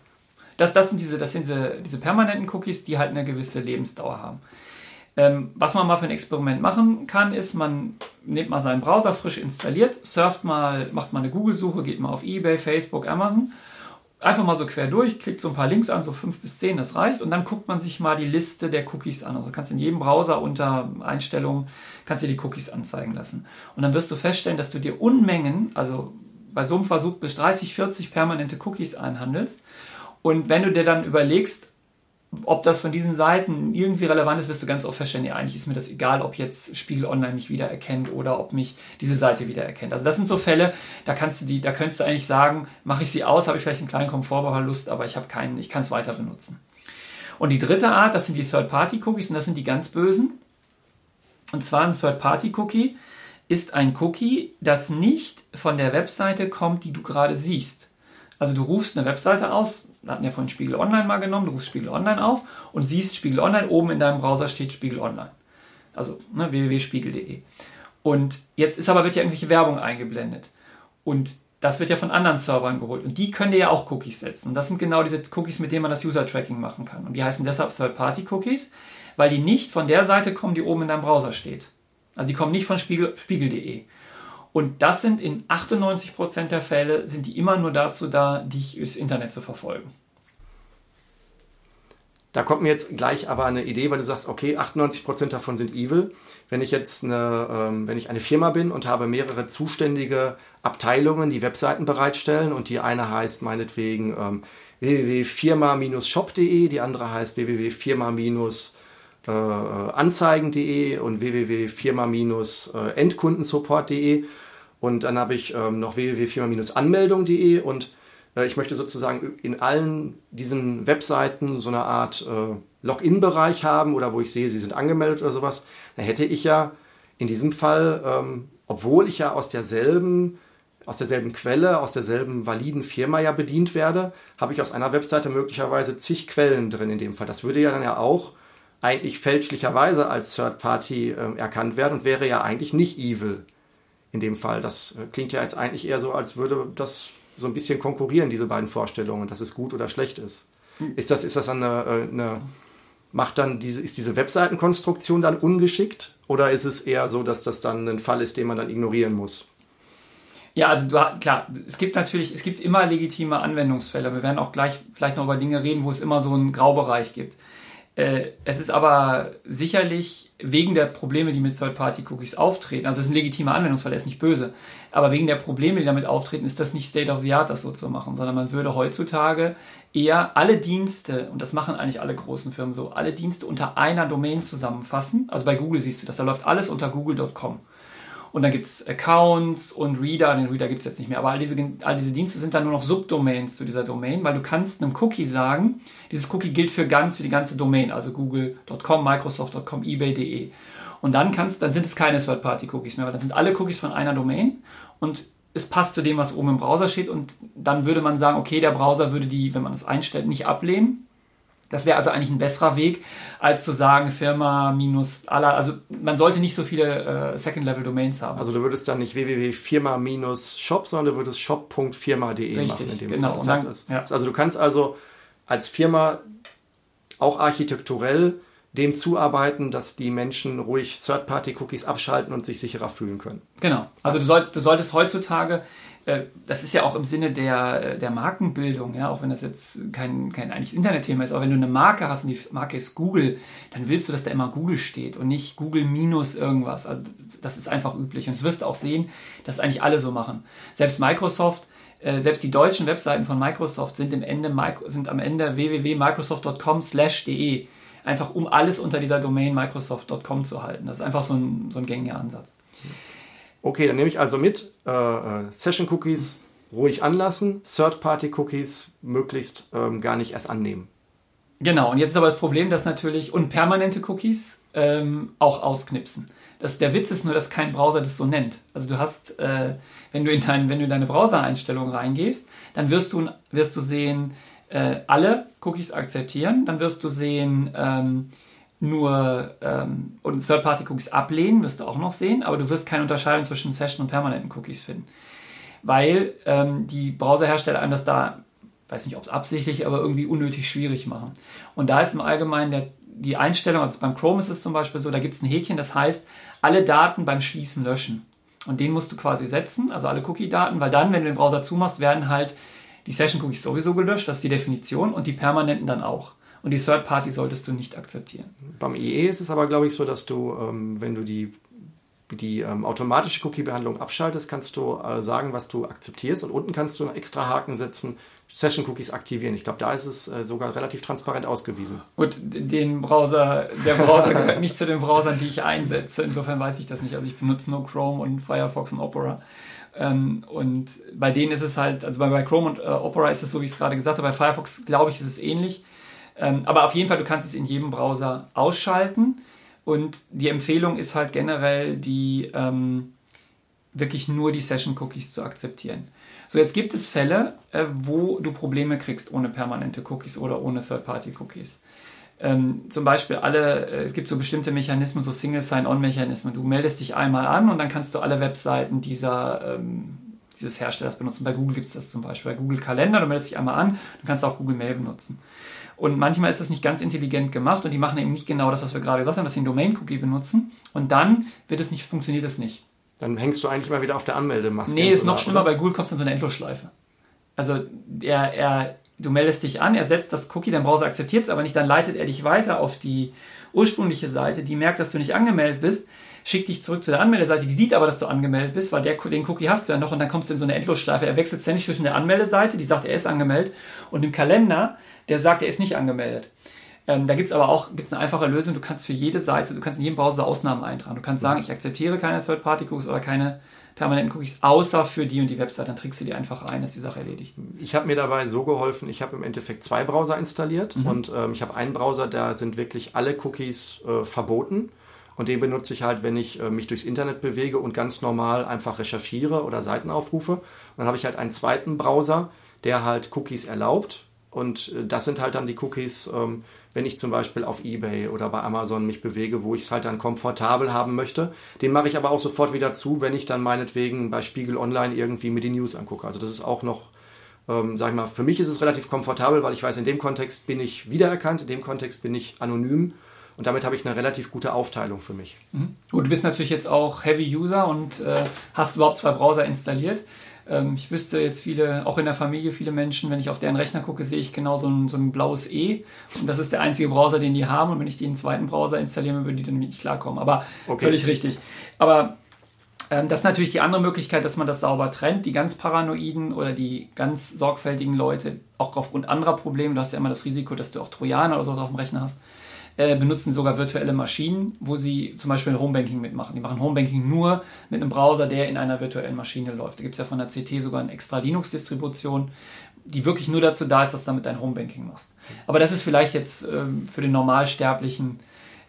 Das, das sind, diese, das sind diese, diese permanenten Cookies, die halt eine gewisse Lebensdauer haben. Ähm, was man mal für ein Experiment machen kann, ist, man nimmt mal seinen Browser frisch installiert, surft mal, macht mal eine Google-Suche, geht mal auf eBay, Facebook, Amazon, einfach mal so quer durch, klickt so ein paar Links an, so fünf bis zehn, das reicht, und dann guckt man sich mal die Liste der Cookies an. Also kannst in jedem Browser unter Einstellungen kannst du die Cookies anzeigen lassen. Und dann wirst du feststellen, dass du dir Unmengen, also bei so einem Versuch bis 30, 40 permanente Cookies einhandelst. Und wenn du dir dann überlegst, ob das von diesen Seiten irgendwie relevant ist, wirst du ganz oft feststellen, ja, eigentlich ist mir das egal, ob jetzt Spiegel Online mich wiedererkennt oder ob mich diese Seite wiedererkennt. Also das sind so Fälle, da kannst du die, da könntest du eigentlich sagen, mache ich sie aus, habe ich vielleicht einen kleinen Komfortverlust, aber ich habe keinen, ich kann es weiter benutzen. Und die dritte Art, das sind die Third-Party-Cookies und das sind die ganz bösen. Und zwar ein Third-Party-Cookie ist ein Cookie, das nicht von der Webseite kommt, die du gerade siehst. Also du rufst eine Webseite aus, wir hatten ja von Spiegel Online mal genommen, du rufst Spiegel Online auf und siehst Spiegel Online, oben in deinem Browser steht Spiegel Online. Also ne, www.spiegel.de. Und jetzt ist aber, wird ja irgendwelche Werbung eingeblendet. Und das wird ja von anderen Servern geholt. Und die können dir ja auch Cookies setzen. Und das sind genau diese Cookies, mit denen man das User-Tracking machen kann. Und die heißen deshalb Third-Party-Cookies, weil die nicht von der Seite kommen, die oben in deinem Browser steht. Also die kommen nicht von Spiegel.de. Spiegel und das sind in 98% der Fälle, sind die immer nur dazu da, dich durchs Internet zu verfolgen. Da kommt mir jetzt gleich aber eine Idee, weil du sagst, okay, 98% davon sind evil. Wenn ich jetzt eine, ähm, wenn ich eine Firma bin und habe mehrere zuständige Abteilungen, die Webseiten bereitstellen und die eine heißt meinetwegen ähm, www.firma-shop.de, die andere heißt www.firma-anzeigen.de und www.firma-endkundensupport.de und dann habe ich ähm, noch www.firma-anmeldung.de und äh, ich möchte sozusagen in allen diesen Webseiten so eine Art äh, Login-Bereich haben oder wo ich sehe, sie sind angemeldet oder sowas. Dann hätte ich ja in diesem Fall, ähm, obwohl ich ja aus derselben aus derselben Quelle, aus derselben validen Firma ja bedient werde, habe ich aus einer Webseite möglicherweise zig Quellen drin in dem Fall. Das würde ja dann ja auch eigentlich fälschlicherweise als Third Party äh, erkannt werden und wäre ja eigentlich nicht evil in dem Fall. Das äh, klingt ja jetzt eigentlich eher so, als würde das so ein bisschen konkurrieren, diese beiden Vorstellungen, dass es gut oder schlecht ist. Hm. Ist das, ist das eine, äh, eine macht dann diese, ist diese Webseitenkonstruktion dann ungeschickt oder ist es eher so, dass das dann ein Fall ist, den man dann ignorieren muss? Ja, also du, klar, es gibt natürlich, es gibt immer legitime Anwendungsfälle. Wir werden auch gleich vielleicht noch über Dinge reden, wo es immer so einen Graubereich gibt. Äh, es ist aber sicherlich wegen der Probleme, die mit Third-Party-Cookies auftreten, also es ist ein legitimer Anwendungsfall, der ist nicht böse, aber wegen der Probleme, die damit auftreten, ist das nicht State of the Art, das so zu machen, sondern man würde heutzutage eher alle Dienste, und das machen eigentlich alle großen Firmen so, alle Dienste unter einer Domain zusammenfassen. Also bei Google siehst du das, da läuft alles unter google.com. Und dann gibt es Accounts und Reader, den Reader gibt es jetzt nicht mehr, aber all diese, all diese Dienste sind dann nur noch Subdomains zu dieser Domain, weil du kannst einem Cookie sagen, dieses Cookie gilt für ganz, für die ganze Domain, also google.com, microsoft.com, ebay.de. Und dann kannst, dann sind es keine Third-Party-Cookies mehr, weil dann sind alle Cookies von einer Domain und es passt zu dem, was oben im Browser steht. Und dann würde man sagen, okay, der Browser würde die, wenn man das einstellt, nicht ablehnen, das wäre also eigentlich ein besserer Weg, als zu sagen, Firma minus aller. Also man sollte nicht so viele äh, Second-Level-Domains haben. Also du würdest dann nicht www.firma-shop, sondern du würdest shop.firma.de machen dem genau. Das heißt, ja. Also du kannst also als Firma auch architekturell dem zuarbeiten, dass die Menschen ruhig Third-Party-Cookies abschalten und sich sicherer fühlen können. Genau. Also du, soll, du solltest heutzutage das ist ja auch im Sinne der, der Markenbildung, ja, auch wenn das jetzt kein, kein eigentlich Internetthema ist, aber wenn du eine Marke hast und die Marke ist Google, dann willst du, dass da immer Google steht und nicht Google minus irgendwas. Also das ist einfach üblich. Und das wirst du auch sehen, dass eigentlich alle so machen. Selbst Microsoft, äh, selbst die deutschen Webseiten von Microsoft sind, im Ende, sind am Ende www.microsoft.com/de. Einfach um alles unter dieser Domain Microsoft.com zu halten. Das ist einfach so ein, so ein gängiger Ansatz. Okay, dann nehme ich also mit äh, äh, Session-Cookies ruhig anlassen, Third-Party-Cookies möglichst ähm, gar nicht erst annehmen. Genau, und jetzt ist aber das Problem, dass natürlich und permanente Cookies ähm, auch ausknipsen. Das, der Witz ist nur, dass kein Browser das so nennt. Also du hast, äh, wenn, du in dein, wenn du in deine Browser-Einstellungen reingehst, dann wirst du, wirst du sehen, äh, alle Cookies akzeptieren. Dann wirst du sehen, ähm, nur ähm, und Third-Party-Cookies ablehnen, wirst du auch noch sehen, aber du wirst keine Unterscheidung zwischen Session und permanenten Cookies finden. Weil ähm, die Browserhersteller einem das da, weiß nicht, ob es absichtlich, aber irgendwie unnötig schwierig machen. Und da ist im Allgemeinen der, die Einstellung, also beim Chrome ist es zum Beispiel so, da gibt es ein Häkchen, das heißt, alle Daten beim Schließen löschen. Und den musst du quasi setzen, also alle Cookie-Daten, weil dann, wenn du den Browser zumachst, werden halt die Session-Cookies sowieso gelöscht, das ist die Definition, und die permanenten dann auch. Und die Third Party solltest du nicht akzeptieren. Beim IE ist es aber, glaube ich, so, dass du, ähm, wenn du die, die ähm, automatische Cookie-Behandlung abschaltest, kannst du äh, sagen, was du akzeptierst. Und unten kannst du einen extra Haken setzen, Session-Cookies aktivieren. Ich glaube, da ist es äh, sogar relativ transparent ausgewiesen. Gut, den Browser, der Browser gehört nicht zu den Browsern, die ich einsetze. Insofern weiß ich das nicht. Also ich benutze nur Chrome und Firefox und Opera. Ähm, und bei denen ist es halt, also bei, bei Chrome und äh, Opera ist es so, wie ich es gerade gesagt habe. Bei Firefox, glaube ich, ist es ähnlich. Ähm, aber auf jeden Fall, du kannst es in jedem Browser ausschalten. Und die Empfehlung ist halt generell, die ähm, wirklich nur die Session-Cookies zu akzeptieren. So, jetzt gibt es Fälle, äh, wo du Probleme kriegst ohne permanente Cookies oder ohne Third-Party-Cookies. Ähm, zum Beispiel alle, äh, es gibt so bestimmte Mechanismen, so Single Sign-On-Mechanismen. Du meldest dich einmal an und dann kannst du alle Webseiten dieser, ähm, dieses Herstellers benutzen. Bei Google gibt es das zum Beispiel. Bei Google Kalender, du meldest dich einmal an, du kannst auch Google Mail benutzen. Und manchmal ist das nicht ganz intelligent gemacht und die machen eben nicht genau das, was wir gerade gesagt haben, dass sie einen Domain-Cookie benutzen. Und dann wird es nicht, funktioniert es nicht. Dann hängst du eigentlich mal wieder auf der Anmeldemaske. Nee, ist noch schlimmer, oder? bei Google kommst du in so eine Endlosschleife. Also er, er, du meldest dich an, er setzt das Cookie, dein Browser akzeptiert es aber nicht, dann leitet er dich weiter auf die ursprüngliche Seite, die merkt, dass du nicht angemeldet bist, schickt dich zurück zu der Anmeldeseite, die sieht aber, dass du angemeldet bist, weil der, den Cookie hast du ja noch und dann kommst du in so eine Endlosschleife. Er wechselt ständig zwischen der Anmeldeseite, die sagt, er ist angemeldet, und dem Kalender, der sagt, er ist nicht angemeldet. Ähm, da gibt es aber auch gibt's eine einfache Lösung. Du kannst für jede Seite, du kannst in jedem Browser Ausnahmen eintragen. Du kannst sagen, ich akzeptiere keine Third-Party-Cookies oder keine permanenten Cookies, außer für die und die Website. Dann trägst du die einfach ein, ist die Sache erledigt. Ich habe mir dabei so geholfen, ich habe im Endeffekt zwei Browser installiert mhm. und ähm, ich habe einen Browser, da sind wirklich alle Cookies äh, verboten. Und den benutze ich halt, wenn ich äh, mich durchs Internet bewege und ganz normal einfach recherchiere oder Seiten aufrufe. Und dann habe ich halt einen zweiten Browser, der halt Cookies erlaubt. Und äh, das sind halt dann die Cookies, ähm, wenn ich zum Beispiel auf eBay oder bei Amazon mich bewege, wo ich es halt dann komfortabel haben möchte. Den mache ich aber auch sofort wieder zu, wenn ich dann meinetwegen bei Spiegel Online irgendwie mir die News angucke. Also das ist auch noch, ähm, sag ich mal, für mich ist es relativ komfortabel, weil ich weiß, in dem Kontext bin ich wiedererkannt, in dem Kontext bin ich anonym. Und damit habe ich eine relativ gute Aufteilung für mich. Mhm. Gut, du bist natürlich jetzt auch Heavy User und äh, hast überhaupt zwei Browser installiert. Ähm, ich wüsste jetzt viele, auch in der Familie, viele Menschen, wenn ich auf deren Rechner gucke, sehe ich genau so ein, so ein blaues E. Und das ist der einzige Browser, den die haben. Und wenn ich den zweiten Browser installiere, würden die dann nicht klarkommen. Aber okay. völlig richtig. Aber ähm, das ist natürlich die andere Möglichkeit, dass man das sauber trennt. Die ganz paranoiden oder die ganz sorgfältigen Leute, auch aufgrund anderer Probleme, du hast ja immer das Risiko, dass du auch Trojaner oder so auf dem Rechner hast, äh, benutzen sogar virtuelle Maschinen, wo sie zum Beispiel Homebanking mitmachen. Die machen Homebanking nur mit einem Browser, der in einer virtuellen Maschine läuft. Da gibt es ja von der CT sogar eine extra Linux-Distribution, die wirklich nur dazu da ist, dass du damit dein Homebanking machst. Aber das ist vielleicht jetzt ähm, für den Normalsterblichen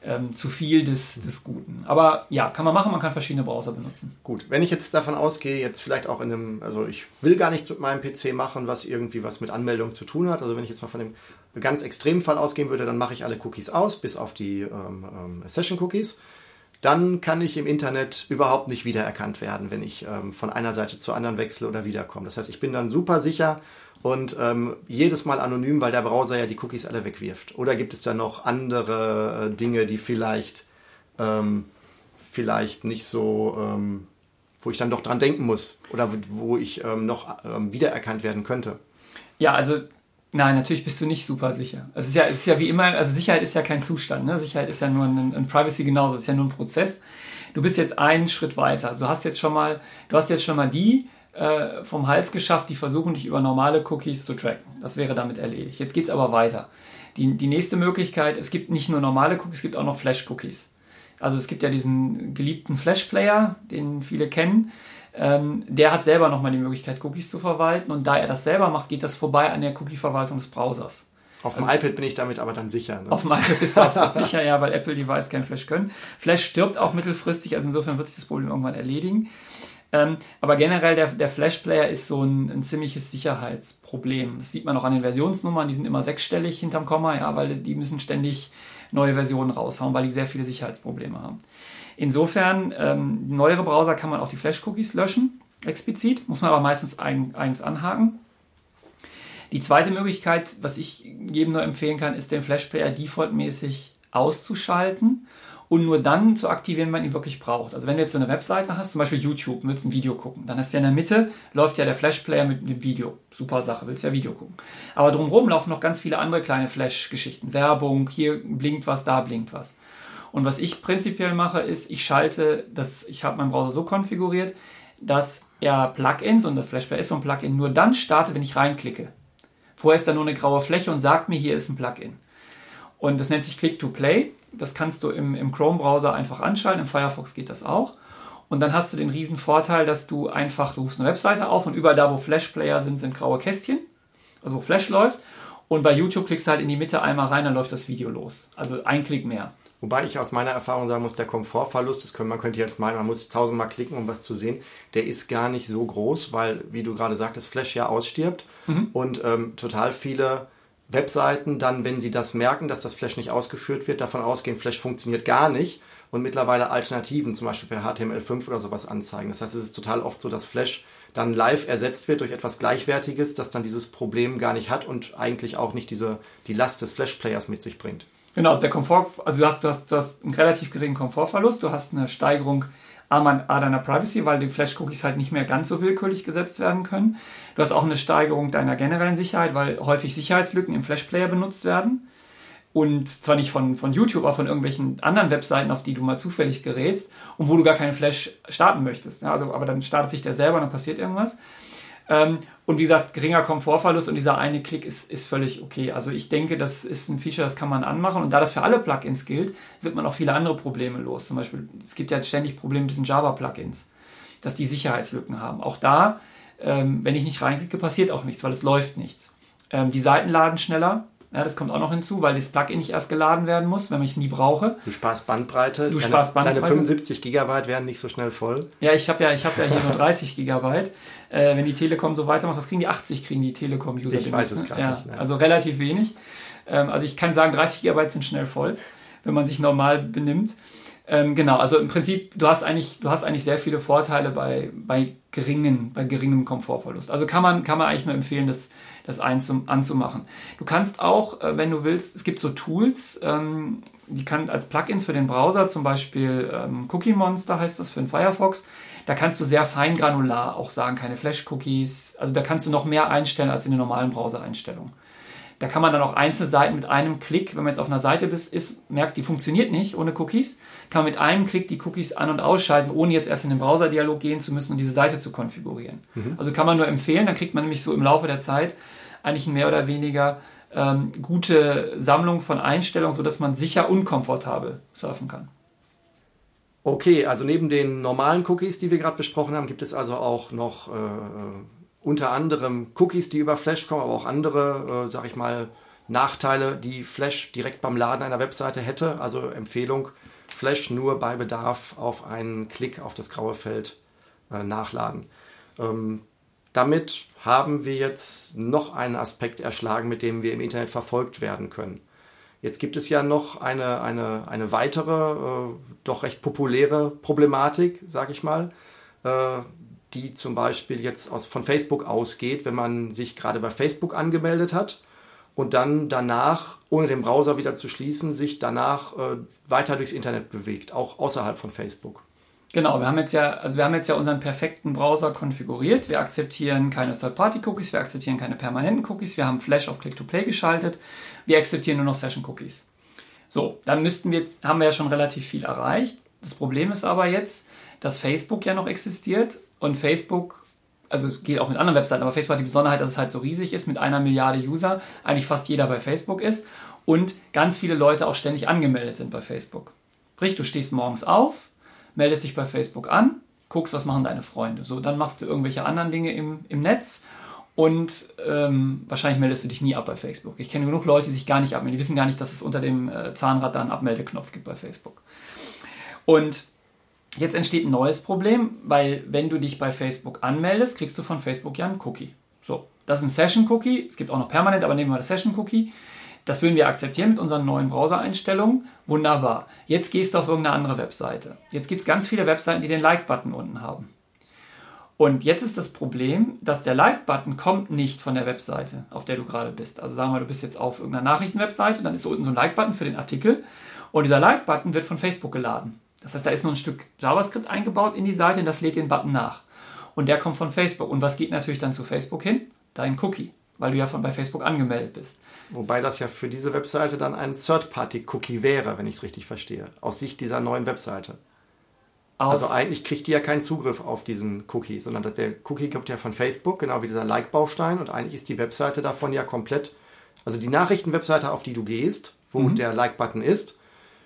ähm, zu viel des, des Guten. Aber ja, kann man machen, man kann verschiedene Browser benutzen. Gut, wenn ich jetzt davon ausgehe, jetzt vielleicht auch in einem, also ich will gar nichts mit meinem PC machen, was irgendwie was mit Anmeldung zu tun hat. Also wenn ich jetzt mal von dem ganz extremen Fall ausgehen würde, dann mache ich alle Cookies aus, bis auf die ähm, ähm, Session-Cookies. Dann kann ich im Internet überhaupt nicht wiedererkannt werden, wenn ich ähm, von einer Seite zur anderen wechsle oder wiederkomme. Das heißt, ich bin dann super sicher und ähm, jedes Mal anonym, weil der Browser ja die Cookies alle wegwirft. Oder gibt es da noch andere äh, Dinge, die vielleicht, ähm, vielleicht nicht so, ähm, wo ich dann doch dran denken muss oder wo ich noch wiedererkannt werden könnte? Ja, also Nein, natürlich bist du nicht super sicher. Also es ist ja, es ist ja wie immer, also Sicherheit ist ja kein Zustand. Ne? Sicherheit ist ja nur ein, ein Privacy genauso, ist ja nur ein Prozess. Du bist jetzt einen Schritt weiter. Also du hast jetzt schon mal, du hast jetzt schon mal die äh, vom Hals geschafft, die versuchen, dich über normale Cookies zu tracken. Das wäre damit erledigt. Jetzt geht es aber weiter. Die, die nächste Möglichkeit, es gibt nicht nur normale Cookies, es gibt auch noch Flash-Cookies. Also es gibt ja diesen geliebten Flash-Player, den viele kennen. Ähm, der hat selber nochmal die Möglichkeit, Cookies zu verwalten und da er das selber macht, geht das vorbei an der Cookie-Verwaltung des Browsers. Auf dem also, iPad bin ich damit aber dann sicher. Ne? Auf dem iPad bist du absolut sicher, ja, weil Apple-Device kein Flash können. Flash stirbt auch mittelfristig, also insofern wird sich das Problem irgendwann erledigen. Ähm, aber generell, der, der Flash-Player ist so ein, ein, ziemliches Sicherheitsproblem. Das sieht man auch an den Versionsnummern, die sind immer sechsstellig hinterm Komma, ja, weil die müssen ständig neue Versionen raushauen, weil die sehr viele Sicherheitsprobleme haben. Insofern, ähm, neuere Browser kann man auch die Flash-Cookies löschen, explizit, muss man aber meistens eigens anhaken. Die zweite Möglichkeit, was ich jedem nur empfehlen kann, ist den Flash-Player defaultmäßig auszuschalten und nur dann zu aktivieren, wenn man ihn wirklich braucht. Also wenn du jetzt so eine Webseite hast, zum Beispiel YouTube, willst ein Video gucken, dann hast du ja in der Mitte, läuft ja der Flash-Player mit dem Video. Super Sache, willst ja Video gucken. Aber drumherum laufen noch ganz viele andere kleine Flash-Geschichten. Werbung, hier blinkt was, da blinkt was. Und was ich prinzipiell mache, ist, ich schalte das, ich habe meinen Browser so konfiguriert, dass er Plugins und das Flashplayer ist so ein Plugin nur dann startet, wenn ich reinklicke. Vorher ist da nur eine graue Fläche und sagt mir, hier ist ein Plugin. Und das nennt sich Click to Play. Das kannst du im, im Chrome-Browser einfach anschalten, im Firefox geht das auch. Und dann hast du den riesen Vorteil, dass du einfach, du rufst eine Webseite auf und überall da, wo Flash-Player sind, sind graue Kästchen, also wo Flash läuft. Und bei YouTube klickst du halt in die Mitte einmal rein, dann läuft das Video los. Also ein Klick mehr. Wobei ich aus meiner Erfahrung sagen muss, der Komfortverlust, das können, man könnte jetzt meinen, man muss tausendmal klicken, um was zu sehen, der ist gar nicht so groß, weil, wie du gerade sagtest, Flash ja ausstirbt mhm. und ähm, total viele Webseiten dann, wenn sie das merken, dass das Flash nicht ausgeführt wird, davon ausgehen, Flash funktioniert gar nicht und mittlerweile Alternativen, zum Beispiel per HTML5 oder sowas anzeigen. Das heißt, es ist total oft so, dass Flash dann live ersetzt wird durch etwas Gleichwertiges, das dann dieses Problem gar nicht hat und eigentlich auch nicht diese, die Last des Flash-Players mit sich bringt. Genau, also der Komfort, also du hast, du hast, du hast einen relativ geringen Komfortverlust, du hast eine Steigerung A deiner Privacy, weil die Flash-Cookies halt nicht mehr ganz so willkürlich gesetzt werden können. Du hast auch eine Steigerung deiner generellen Sicherheit, weil häufig Sicherheitslücken im Flash-Player benutzt werden. Und zwar nicht von, von YouTube, aber von irgendwelchen anderen Webseiten, auf die du mal zufällig gerätst und wo du gar keinen Flash starten möchtest. Ja, also, aber dann startet sich der selber und dann passiert irgendwas. Ähm, und wie gesagt, geringer Komfortverlust und dieser eine Klick ist, ist völlig okay. Also ich denke, das ist ein Feature, das kann man anmachen. Und da das für alle Plugins gilt, wird man auch viele andere Probleme los. Zum Beispiel, es gibt ja ständig Probleme mit diesen Java-Plugins, dass die Sicherheitslücken haben. Auch da, ähm, wenn ich nicht reinklicke, passiert auch nichts, weil es läuft nichts. Ähm, die Seiten laden schneller, Ja, das kommt auch noch hinzu, weil das Plugin nicht erst geladen werden muss, wenn ich es nie brauche. Du sparst Bandbreite. Du deine, sparst Bandbreite. Deine 75 Gigabyte werden nicht so schnell voll. Ja, ich habe ja, ich hab ja hier nur 30 Gigabyte. Äh, wenn die Telekom so weitermacht, was kriegen die? 80 kriegen die Telekom-User. Ich weiß es gar ja, nicht. Ne? Also relativ wenig. Ähm, also ich kann sagen, 30 Gigabyte sind schnell voll, wenn man sich normal benimmt. Ähm, genau, also im Prinzip, du hast eigentlich, du hast eigentlich sehr viele Vorteile bei, bei, geringen, bei geringem Komfortverlust. Also kann man, kann man eigentlich nur empfehlen, das, das einzum, anzumachen. Du kannst auch, äh, wenn du willst, es gibt so Tools, ähm, die kann als Plugins für den Browser, zum Beispiel ähm, Cookie Monster heißt das für den Firefox. Da kannst du sehr fein granular auch sagen, keine Flash-Cookies. Also da kannst du noch mehr einstellen als in den normalen Browser-Einstellungen. Da kann man dann auch einzelne Seiten mit einem Klick, wenn man jetzt auf einer Seite ist, ist, merkt, die funktioniert nicht ohne Cookies, kann man mit einem Klick die Cookies an- und ausschalten, ohne jetzt erst in den Browser-Dialog gehen zu müssen und diese Seite zu konfigurieren. Mhm. Also kann man nur empfehlen, dann kriegt man nämlich so im Laufe der Zeit eigentlich ein mehr oder weniger ähm, gute Sammlung von Einstellungen, sodass man sicher unkomfortabel surfen kann. Okay, also neben den normalen Cookies, die wir gerade besprochen haben, gibt es also auch noch äh, unter anderem Cookies, die über Flash kommen, aber auch andere, äh, sag ich mal, Nachteile, die Flash direkt beim Laden einer Webseite hätte. Also Empfehlung, Flash nur bei Bedarf auf einen Klick auf das graue Feld äh, nachladen. Ähm, damit haben wir jetzt noch einen Aspekt erschlagen, mit dem wir im Internet verfolgt werden können. Jetzt gibt es ja noch eine, eine, eine weitere, äh, doch recht populäre Problematik, sage ich mal, äh, die zum Beispiel jetzt aus, von Facebook ausgeht, wenn man sich gerade bei Facebook angemeldet hat und dann danach, ohne den Browser wieder zu schließen, sich danach äh, weiter durchs Internet bewegt, auch außerhalb von Facebook. Genau, wir haben jetzt ja, also wir haben jetzt ja unseren perfekten Browser konfiguriert. Wir akzeptieren keine Third-Party-Cookies, wir akzeptieren keine permanenten Cookies, wir haben Flash auf Click-to-Play geschaltet, wir akzeptieren nur noch Session-Cookies. So, dann müssten wir haben wir ja schon relativ viel erreicht. Das Problem ist aber jetzt, dass Facebook ja noch existiert und Facebook, also es geht auch mit anderen Webseiten, aber Facebook hat die Besonderheit, dass es halt so riesig ist, mit einer Milliarde User, eigentlich fast jeder bei Facebook ist und ganz viele Leute auch ständig angemeldet sind bei Facebook. Sprich, du stehst morgens auf, meldest dich bei Facebook an, guckst, was machen deine Freunde. So, dann machst du irgendwelche anderen Dinge im, im Netz und ähm, wahrscheinlich meldest du dich nie ab bei Facebook. Ich kenne genug Leute, die sich gar nicht abmelden. Die wissen gar nicht, dass es unter dem äh, Zahnrad da einen Abmeldeknopf gibt bei Facebook. Und jetzt entsteht ein neues Problem, weil wenn du dich bei Facebook anmeldest, kriegst du von Facebook ja einen Cookie. So, das ist ein Session-Cookie. Es gibt auch noch permanent, aber nehmen wir das Session-Cookie. Das würden wir akzeptieren mit unseren neuen Browser-Einstellungen. Wunderbar. Jetzt gehst du auf irgendeine andere Webseite. Jetzt gibt es ganz viele Webseiten, die den Like-Button unten haben. Und jetzt ist das Problem, dass der Like-Button kommt nicht von der Webseite, auf der du gerade bist. Also sagen wir, du bist jetzt auf irgendeiner Nachrichtenwebseite, dann ist unten so ein Like-Button für den Artikel und dieser Like-Button wird von Facebook geladen. Das heißt, da ist noch ein Stück JavaScript eingebaut in die Seite und das lädt den Button nach. Und der kommt von Facebook. Und was geht natürlich dann zu Facebook hin? Dein Cookie, weil du ja von bei Facebook angemeldet bist. Wobei das ja für diese Webseite dann ein Third-Party-Cookie wäre, wenn ich es richtig verstehe, aus Sicht dieser neuen Webseite. Aus also eigentlich kriegt die ja keinen Zugriff auf diesen Cookie, sondern der Cookie kommt ja von Facebook, genau wie dieser Like-Baustein und eigentlich ist die Webseite davon ja komplett, also die Nachrichtenwebseite, auf die du gehst, wo mhm. der Like-Button ist,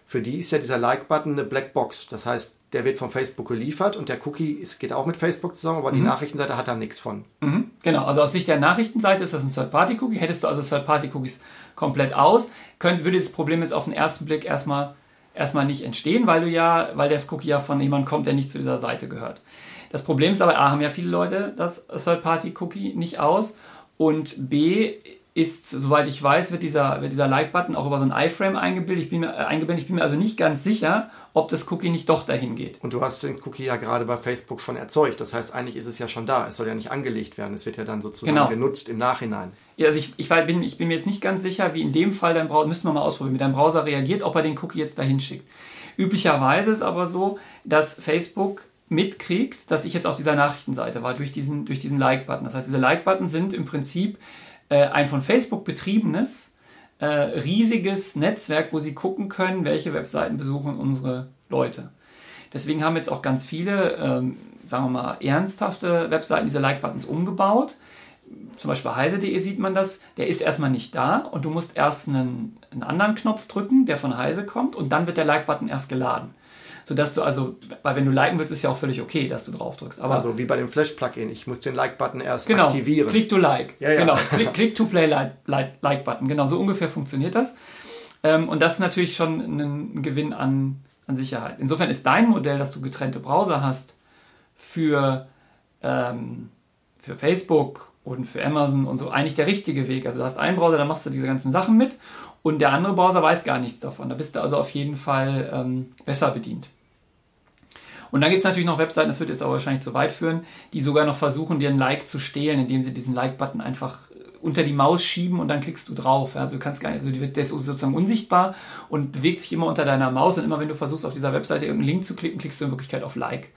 für die ist ja dieser Like-Button eine Blackbox. Das heißt, der wird von Facebook geliefert und der Cookie ist, geht auch mit Facebook zusammen, aber mhm. die Nachrichtenseite hat da nichts von. Mhm. Genau, also aus Sicht der Nachrichtenseite ist das ein Third-Party-Cookie. Hättest du also Third-Party-Cookies komplett aus, könnt, würde das Problem jetzt auf den ersten Blick erstmal, erstmal nicht entstehen, weil du ja, weil das Cookie ja von jemandem kommt, der nicht zu dieser Seite gehört. Das Problem ist aber, A, haben ja viele Leute das Third-Party-Cookie nicht aus und B, ist, soweit ich weiß, wird dieser, wird dieser Like-Button auch über so ein iframe eingebildet. Ich bin, mir, äh, eingebildet. ich bin mir also nicht ganz sicher, ob das Cookie nicht doch dahin geht. Und du hast den Cookie ja gerade bei Facebook schon erzeugt. Das heißt, eigentlich ist es ja schon da. Es soll ja nicht angelegt werden. Es wird ja dann sozusagen genau. genutzt im Nachhinein. Ja, also ich, ich, bin, ich bin mir jetzt nicht ganz sicher, wie in dem Fall dein Browser, müssen wir mal ausprobieren, wie dein Browser reagiert, ob er den Cookie jetzt dahin schickt. Üblicherweise ist aber so, dass Facebook mitkriegt, dass ich jetzt auf dieser Nachrichtenseite war, durch diesen, durch diesen Like-Button. Das heißt, diese Like-Button sind im Prinzip äh, ein von Facebook betriebenes, äh, riesiges Netzwerk, wo sie gucken können, welche Webseiten besuchen unsere Leute. Deswegen haben jetzt auch ganz viele, ähm, sagen wir mal, ernsthafte Webseiten diese Like-Buttons umgebaut. Zum Beispiel bei heise.de sieht man das. Der ist erstmal nicht da und du musst erst einen, einen anderen Knopf drücken, der von Heise kommt und dann wird der Like-Button erst geladen. Sodass du also, weil wenn du liken willst, ist ja auch völlig okay, dass du drauf drückst. Aber also wie bei dem Flash-Plugin, ich muss den Like-Button erst genau, aktivieren. Click to Like. Ja, ja. Genau, Click, click to Play Like-Button. Genau, so ungefähr funktioniert das. Ähm, und das ist natürlich schon ein Gewinn an, an Sicherheit. Insofern ist dein Modell, dass du getrennte Browser hast für, ähm, für Facebook und für Amazon und so eigentlich der richtige Weg. Also du hast einen Browser, da machst du diese ganzen Sachen mit und der andere Browser weiß gar nichts davon. Da bist du also auf jeden Fall ähm, besser bedient. Und dann gibt es natürlich noch Webseiten, das wird jetzt aber wahrscheinlich zu weit führen, die sogar noch versuchen, dir ein Like zu stehlen, indem sie diesen Like-Button einfach unter die Maus schieben und dann klickst du drauf. Also du kannst gar nicht, also der ist sozusagen unsichtbar und bewegt sich immer unter deiner Maus und immer wenn du versuchst, auf dieser Webseite irgendeinen Link zu klicken, klickst du in Wirklichkeit auf Like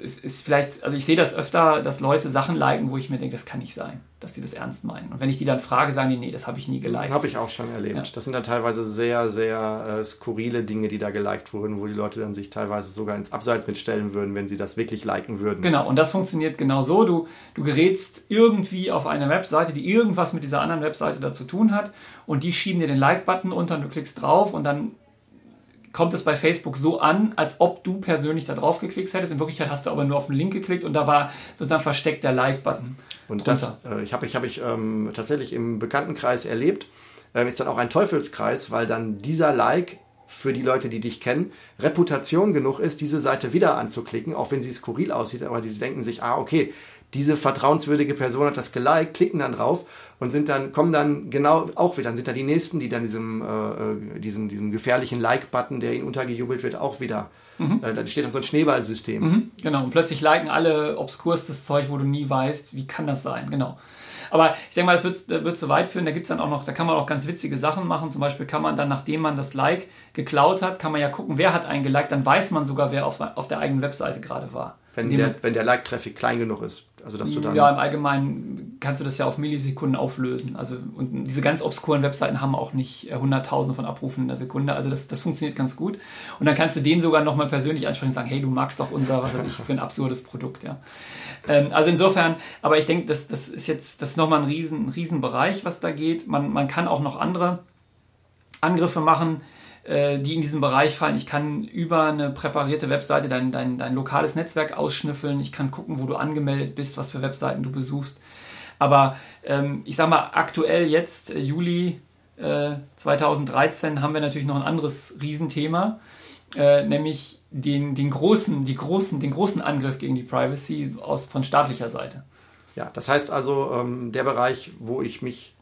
es ist vielleicht, also ich sehe das öfter, dass Leute Sachen liken, wo ich mir denke, das kann nicht sein, dass die das ernst meinen. Und wenn ich die dann frage, sagen die, nee, das habe ich nie geliked. Habe ich auch schon erlebt. Ja. Das sind dann teilweise sehr, sehr äh, skurrile Dinge, die da geliked wurden, wo die Leute dann sich teilweise sogar ins Abseits mitstellen würden, wenn sie das wirklich liken würden. Genau, und das funktioniert genau so. Du, du gerätst irgendwie auf eine Webseite, die irgendwas mit dieser anderen Webseite da zu tun hat und die schieben dir den Like-Button unter und du klickst drauf und dann kommt es bei Facebook so an, als ob du persönlich da drauf geklickt hättest. In Wirklichkeit hast du aber nur auf den Link geklickt und da war sozusagen versteckt der Like-Button. Und drunter. das äh, ich habe ich, hab ich ähm, tatsächlich im Bekanntenkreis erlebt. Ähm, ist dann auch ein Teufelskreis, weil dann dieser Like für die Leute, die dich kennen, Reputation genug ist, diese Seite wieder anzuklicken, auch wenn sie skurril aussieht, aber die denken sich, ah, okay, diese vertrauenswürdige Person hat das geliked, klicken dann drauf und sind dann, kommen dann genau auch wieder, dann sind da die nächsten, die dann diesem, äh, äh, diesem, diesem gefährlichen Like-Button, der ihnen untergejubelt wird, auch wieder. Mhm. Äh, da steht dann so ein Schneeballsystem. Mhm, genau, und plötzlich liken alle obskurstes Zeug, wo du nie weißt, wie kann das sein, genau. Aber ich denke mal, das wird, wird zu weit führen. Da gibt's dann auch noch, da kann man auch ganz witzige Sachen machen. Zum Beispiel kann man dann, nachdem man das Like geklaut hat, kann man ja gucken, wer hat einen geliked. Dann weiß man sogar, wer auf, auf der eigenen Webseite gerade war. Wenn der, wenn der Like-Traffic klein genug ist. Also dass du dann ja, im Allgemeinen kannst du das ja auf Millisekunden auflösen. Also und diese ganz obskuren Webseiten haben auch nicht äh, hunderttausende von Abrufen in der Sekunde. Also das, das funktioniert ganz gut. Und dann kannst du den sogar nochmal persönlich ansprechen und sagen, hey, du magst doch unser, was weiß ich, für ein absurdes Produkt, ja. Ähm, also insofern, aber ich denke, das, das ist jetzt, das ist nochmal ein riesen, riesen Bereich, was da geht. Man, man kann auch noch andere Angriffe machen die in diesen Bereich fallen. Ich kann über eine präparierte Webseite dein, dein, dein lokales Netzwerk ausschnüffeln. Ich kann gucken, wo du angemeldet bist, was für Webseiten du besuchst. Aber ähm, ich sage mal, aktuell jetzt, äh, Juli äh, 2013, haben wir natürlich noch ein anderes Riesenthema, äh, nämlich den, den, großen, die großen, den großen Angriff gegen die Privacy aus, von staatlicher Seite. Ja, das heißt also, ähm, der Bereich, wo ich mich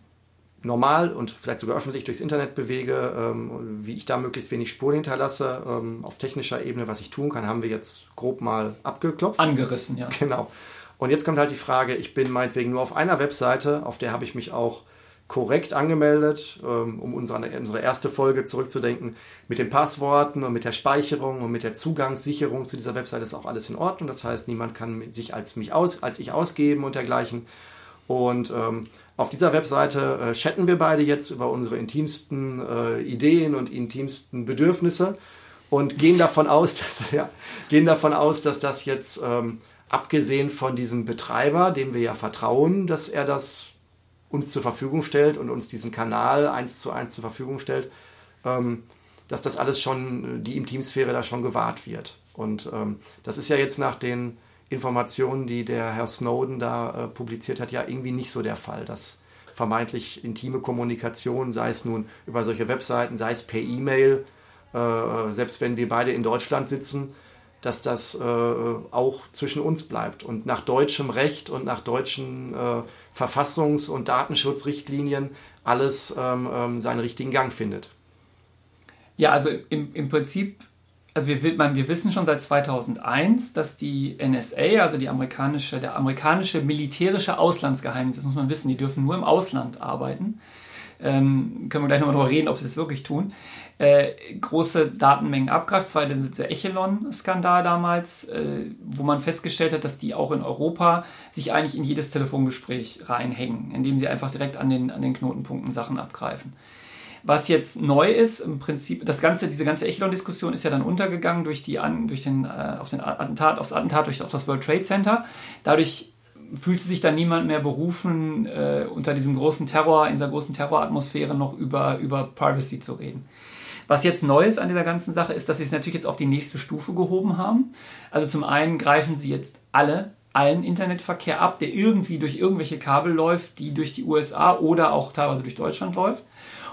normal und vielleicht sogar öffentlich durchs Internet bewege, ähm, wie ich da möglichst wenig Spuren hinterlasse, ähm, auf technischer Ebene, was ich tun kann, haben wir jetzt grob mal abgeklopft. Angerissen, ja. Genau. Und jetzt kommt halt die Frage, ich bin meinetwegen nur auf einer Webseite, auf der habe ich mich auch korrekt angemeldet, ähm, um unsere, unsere erste Folge zurückzudenken. Mit den Passworten und mit der Speicherung und mit der Zugangssicherung zu dieser Webseite ist auch alles in Ordnung. Das heißt, niemand kann sich als mich aus, als ich ausgeben und dergleichen. Und ähm, auf dieser Webseite äh, chatten wir beide jetzt über unsere intimsten äh, Ideen und intimsten Bedürfnisse und gehen davon aus, dass, ja, gehen davon aus, dass das jetzt ähm, abgesehen von diesem Betreiber, dem wir ja vertrauen, dass er das uns zur Verfügung stellt und uns diesen Kanal eins zu eins zur Verfügung stellt, ähm, dass das alles schon, die Intimsphäre da schon gewahrt wird. Und ähm, das ist ja jetzt nach den Informationen, die der Herr Snowden da äh, publiziert hat, ja irgendwie nicht so der Fall. Dass vermeintlich intime Kommunikation, sei es nun über solche Webseiten, sei es per E-Mail, äh, selbst wenn wir beide in Deutschland sitzen, dass das äh, auch zwischen uns bleibt und nach deutschem Recht und nach deutschen äh, Verfassungs- und Datenschutzrichtlinien alles ähm, ähm, seinen richtigen Gang findet. Ja, also im, im Prinzip also wir, wir wissen schon seit 2001, dass die NSA, also die amerikanische, der amerikanische militärische Auslandsgeheimnis, das muss man wissen, die dürfen nur im Ausland arbeiten. Ähm, können wir gleich nochmal darüber reden, ob sie es wirklich tun, äh, große Datenmengen abgreift. Das war der, der Echelon-Skandal damals, äh, wo man festgestellt hat, dass die auch in Europa sich eigentlich in jedes Telefongespräch reinhängen, indem sie einfach direkt an den, an den Knotenpunkten Sachen abgreifen. Was jetzt neu ist, im Prinzip, das ganze, diese ganze Echelon-Diskussion ist ja dann untergegangen durch, die, durch den, äh, auf den Attentat, aufs Attentat durch, auf das World Trade Center. Dadurch fühlte sich dann niemand mehr berufen, äh, unter diesem großen Terror, in dieser großen Terroratmosphäre noch über, über Privacy zu reden. Was jetzt neu ist an dieser ganzen Sache, ist, dass sie es natürlich jetzt auf die nächste Stufe gehoben haben. Also zum einen greifen sie jetzt alle, allen Internetverkehr ab, der irgendwie durch irgendwelche Kabel läuft, die durch die USA oder auch teilweise durch Deutschland läuft.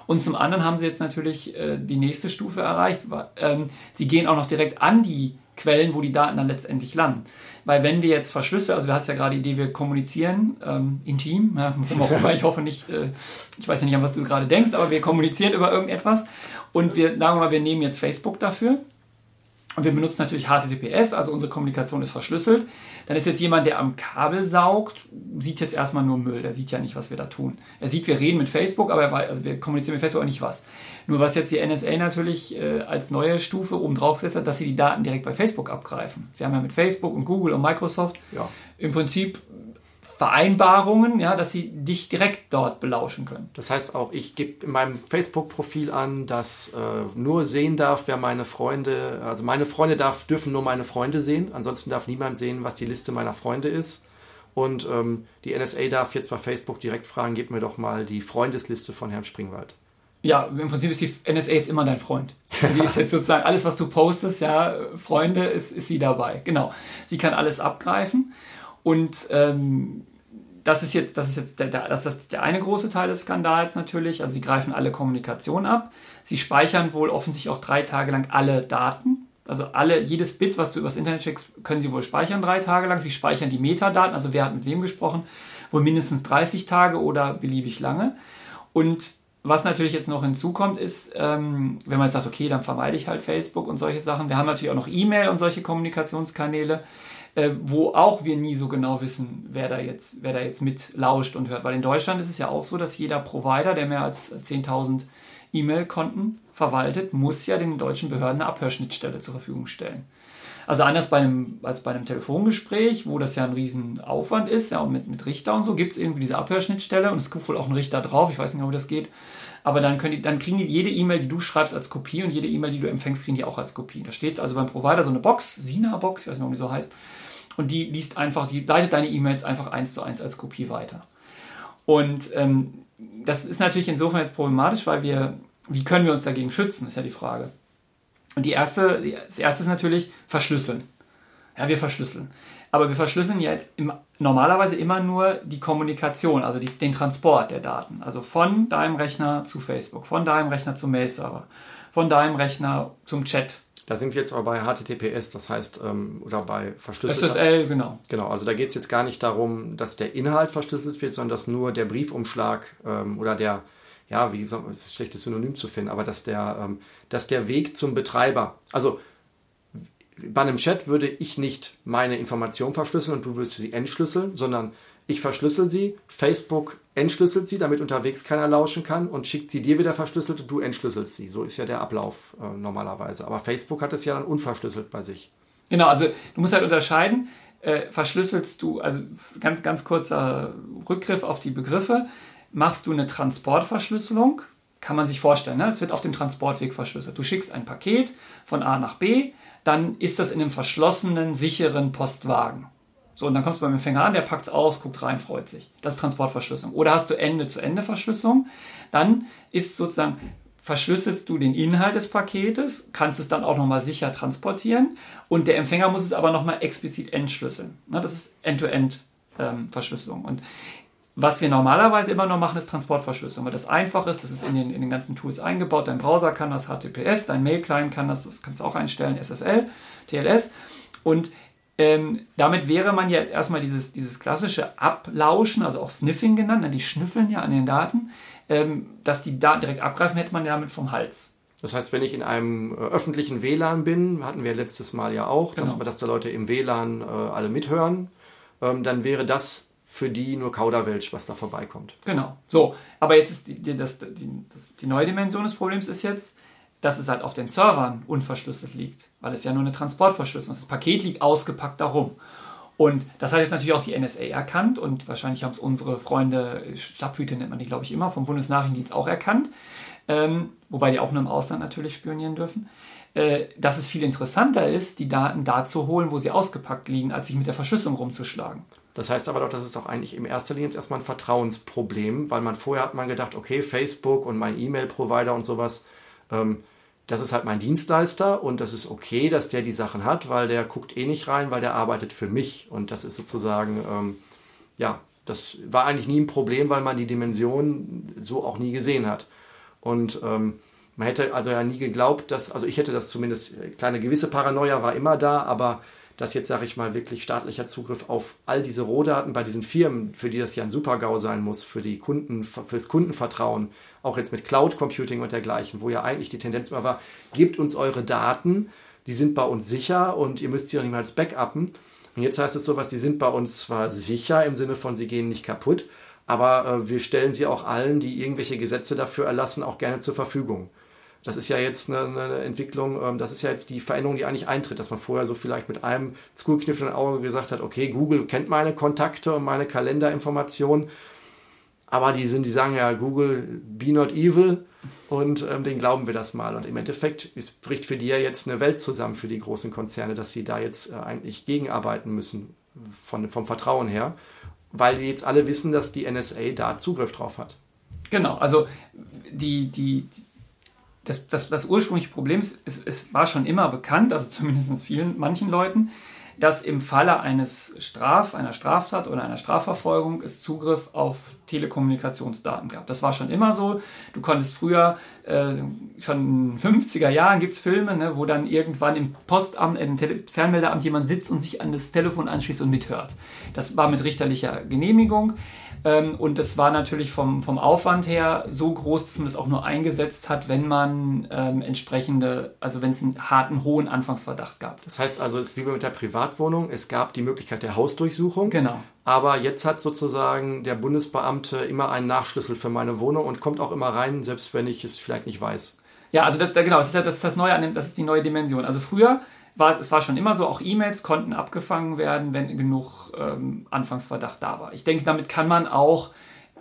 Und zum anderen haben sie jetzt natürlich äh, die nächste Stufe erreicht. Ähm, sie gehen auch noch direkt an die Quellen, wo die Daten dann letztendlich landen. Weil wenn wir jetzt verschlüsseln, also du hast ja gerade die Idee, wir kommunizieren ähm, intim, ja, warum auch immer, ich hoffe nicht, äh, ich weiß ja nicht, an was du gerade denkst, aber wir kommunizieren über irgendetwas und wir sagen wir mal, wir nehmen jetzt Facebook dafür und wir benutzen natürlich HTTPS, also unsere Kommunikation ist verschlüsselt. Dann ist jetzt jemand, der am Kabel saugt, sieht jetzt erstmal nur Müll. Der sieht ja nicht, was wir da tun. Er sieht, wir reden mit Facebook, aber weiß, also wir kommunizieren mit Facebook auch nicht was. Nur was jetzt die NSA natürlich äh, als neue Stufe oben drauf gesetzt hat, dass sie die Daten direkt bei Facebook abgreifen. Sie haben ja mit Facebook und Google und Microsoft ja. im Prinzip Vereinbarungen, ja, dass sie dich direkt dort belauschen können. Das heißt auch, ich gebe in meinem Facebook-Profil an, dass äh, nur sehen darf, wer meine Freunde, also meine Freunde darf, dürfen nur meine Freunde sehen, ansonsten darf niemand sehen, was die Liste meiner Freunde ist. Und ähm, die NSA darf jetzt bei Facebook direkt fragen, gib mir doch mal die Freundesliste von Herrn Springwald. Ja, im Prinzip ist die NSA jetzt immer dein Freund. Die ist jetzt sozusagen alles, was du postest, ja, Freunde, ist, ist sie dabei. Genau. Sie kann alles abgreifen. Und ähm, das ist jetzt, das ist jetzt der, der, das ist der eine große Teil des Skandals natürlich. Also sie greifen alle Kommunikation ab. Sie speichern wohl offensichtlich auch drei Tage lang alle Daten. Also alle, jedes Bit, was du übers Internet schickst, können sie wohl speichern drei Tage lang. Sie speichern die Metadaten, also wer hat mit wem gesprochen, wohl mindestens 30 Tage oder beliebig lange. Und was natürlich jetzt noch hinzukommt, ist, ähm, wenn man jetzt sagt, okay, dann vermeide ich halt Facebook und solche Sachen. Wir haben natürlich auch noch E-Mail und solche Kommunikationskanäle äh, wo auch wir nie so genau wissen, wer da jetzt, wer da jetzt mit und hört. Weil in Deutschland ist es ja auch so, dass jeder Provider, der mehr als 10.000 E-Mail-Konten verwaltet, muss ja den deutschen Behörden eine Abhörschnittstelle zur Verfügung stellen. Also anders bei einem, als bei einem Telefongespräch, wo das ja ein Riesenaufwand ist, ja, und mit, mit Richter und so, gibt es irgendwie diese Abhörschnittstelle und es gibt wohl auch einen Richter drauf, ich weiß nicht, ob das geht. Aber dann, können die, dann kriegen die jede E-Mail, die du schreibst, als Kopie und jede E-Mail, die du empfängst, kriegen die auch als Kopie. Da steht also beim Provider so eine Box, Sina-Box, ich weiß nicht, ob die so heißt, und die liest einfach, die leitet deine E-Mails einfach eins zu eins als Kopie weiter. Und ähm, das ist natürlich insofern jetzt problematisch, weil wir, wie können wir uns dagegen schützen, ist ja die Frage. Und die erste, das erste ist natürlich verschlüsseln. Ja, wir verschlüsseln. Aber wir verschlüsseln jetzt im, normalerweise immer nur die Kommunikation, also die, den Transport der Daten. Also von deinem Rechner zu Facebook, von deinem Rechner zum Mail-Server, von deinem Rechner zum Chat, da sind wir jetzt aber bei HTTPS, das heißt, ähm, oder bei verschlüsselter. SSL, genau. Genau, also da geht es jetzt gar nicht darum, dass der Inhalt verschlüsselt wird, sondern dass nur der Briefumschlag ähm, oder der, ja, wie soll man, ist ein schlechtes Synonym zu finden, aber dass der, ähm, dass der Weg zum Betreiber, also bei einem Chat würde ich nicht meine Information verschlüsseln und du würdest sie entschlüsseln, sondern ich verschlüssel sie, Facebook entschlüsselt sie, damit unterwegs keiner lauschen kann und schickt sie dir wieder verschlüsselt und du entschlüsselst sie. So ist ja der Ablauf äh, normalerweise. Aber Facebook hat es ja dann unverschlüsselt bei sich. Genau, also du musst halt unterscheiden, äh, verschlüsselst du, also ganz, ganz kurzer Rückgriff auf die Begriffe, machst du eine Transportverschlüsselung, kann man sich vorstellen, ne? es wird auf dem Transportweg verschlüsselt. Du schickst ein Paket von A nach B, dann ist das in einem verschlossenen, sicheren Postwagen. So, und dann kommst du beim Empfänger an, der packt es aus, guckt rein, freut sich. Das ist Transportverschlüsselung. Oder hast du Ende-zu-Ende-Verschlüsselung, dann ist sozusagen, verschlüsselst du den Inhalt des Paketes, kannst es dann auch nochmal sicher transportieren und der Empfänger muss es aber nochmal explizit entschlüsseln. Das ist End-to-End-Verschlüsselung. Und was wir normalerweise immer noch machen, ist Transportverschlüsselung, weil das einfach ist, das ist in den, in den ganzen Tools eingebaut. Dein Browser kann das, HTTPS, dein Mail-Client kann das, das kannst du auch einstellen, SSL, TLS. Und ähm, damit wäre man ja jetzt erstmal dieses, dieses klassische Ablauschen, also auch Sniffing genannt, ne, die schnüffeln ja an den Daten, ähm, dass die Daten direkt abgreifen, hätte man ja damit vom Hals. Das heißt, wenn ich in einem äh, öffentlichen WLAN bin, hatten wir letztes Mal ja auch, genau. dass, dass da Leute im WLAN äh, alle mithören, ähm, dann wäre das für die nur Kauderwelsch, was da vorbeikommt. Genau. So, aber jetzt ist die, die, das, die, das, die neue Dimension des Problems ist jetzt, dass es halt auf den Servern unverschlüsselt liegt, weil es ja nur eine Transportverschlüsselung ist. Das Paket liegt ausgepackt darum. Und das hat jetzt natürlich auch die NSA erkannt und wahrscheinlich haben es unsere Freunde, Stabhüte nennt man die, glaube ich, immer, vom Bundesnachrichtendienst auch erkannt, ähm, wobei die auch nur im Ausland natürlich spionieren dürfen, äh, dass es viel interessanter ist, die Daten da zu holen, wo sie ausgepackt liegen, als sich mit der Verschlüsselung rumzuschlagen. Das heißt aber doch, das ist doch eigentlich in erster Linie jetzt erstmal ein Vertrauensproblem, weil man vorher hat man gedacht, okay, Facebook und mein E-Mail-Provider und sowas, ähm, das ist halt mein Dienstleister und das ist okay, dass der die Sachen hat, weil der guckt eh nicht rein, weil der arbeitet für mich. Und das ist sozusagen, ähm, ja, das war eigentlich nie ein Problem, weil man die Dimension so auch nie gesehen hat. Und ähm, man hätte also ja nie geglaubt, dass, also ich hätte das zumindest, äh, kleine gewisse Paranoia war immer da, aber dass jetzt, sage ich mal, wirklich staatlicher Zugriff auf all diese Rohdaten bei diesen Firmen, für die das ja ein Super-GAU sein muss, für die Kunden, fürs Kundenvertrauen, auch jetzt mit Cloud Computing und dergleichen, wo ja eigentlich die Tendenz immer war, gebt uns eure Daten, die sind bei uns sicher und ihr müsst sie auch nicht mal als backuppen. Und jetzt heißt es sowas, die sind bei uns zwar sicher im Sinne von, sie gehen nicht kaputt, aber äh, wir stellen sie auch allen, die irgendwelche Gesetze dafür erlassen, auch gerne zur Verfügung. Das ist ja jetzt eine, eine Entwicklung, ähm, das ist ja jetzt die Veränderung, die eigentlich eintritt, dass man vorher so vielleicht mit einem zugekniffenen Auge gesagt hat, okay, Google kennt meine Kontakte und meine Kalenderinformationen, aber die sind, die sagen ja, Google, be not evil und ähm, den glauben wir das mal. Und im Endeffekt ist, bricht für die ja jetzt eine Welt zusammen für die großen Konzerne, dass sie da jetzt äh, eigentlich gegenarbeiten müssen von, vom Vertrauen her, weil die jetzt alle wissen, dass die NSA da Zugriff drauf hat. Genau, also die, die, das, das, das ursprüngliche Problem ist, es, es war schon immer bekannt, also zumindest vielen, manchen Leuten, dass im Falle eines Straf, einer Straftat oder einer Strafverfolgung es Zugriff auf Telekommunikationsdaten gab. Das war schon immer so. Du konntest früher, äh, schon in den 50er Jahren gibt es Filme, ne, wo dann irgendwann im Postamt, im Tele Fernmeldeamt jemand sitzt und sich an das Telefon anschließt und mithört. Das war mit richterlicher Genehmigung. Ähm, und das war natürlich vom, vom Aufwand her so groß, dass man das auch nur eingesetzt hat, wenn man ähm, entsprechende, also wenn es einen harten, hohen Anfangsverdacht gab. Das heißt also, es ist wie mit der Privatwohnung, es gab die Möglichkeit der Hausdurchsuchung. Genau. Aber jetzt hat sozusagen der Bundesbeamte immer einen Nachschlüssel für meine Wohnung und kommt auch immer rein, selbst wenn ich es vielleicht nicht weiß. Ja, also das, genau, das ist, das, das Neue das ist die neue Dimension. Also früher war, es war schon immer so, auch E-Mails konnten abgefangen werden, wenn genug ähm, Anfangsverdacht da war. Ich denke, damit kann man auch,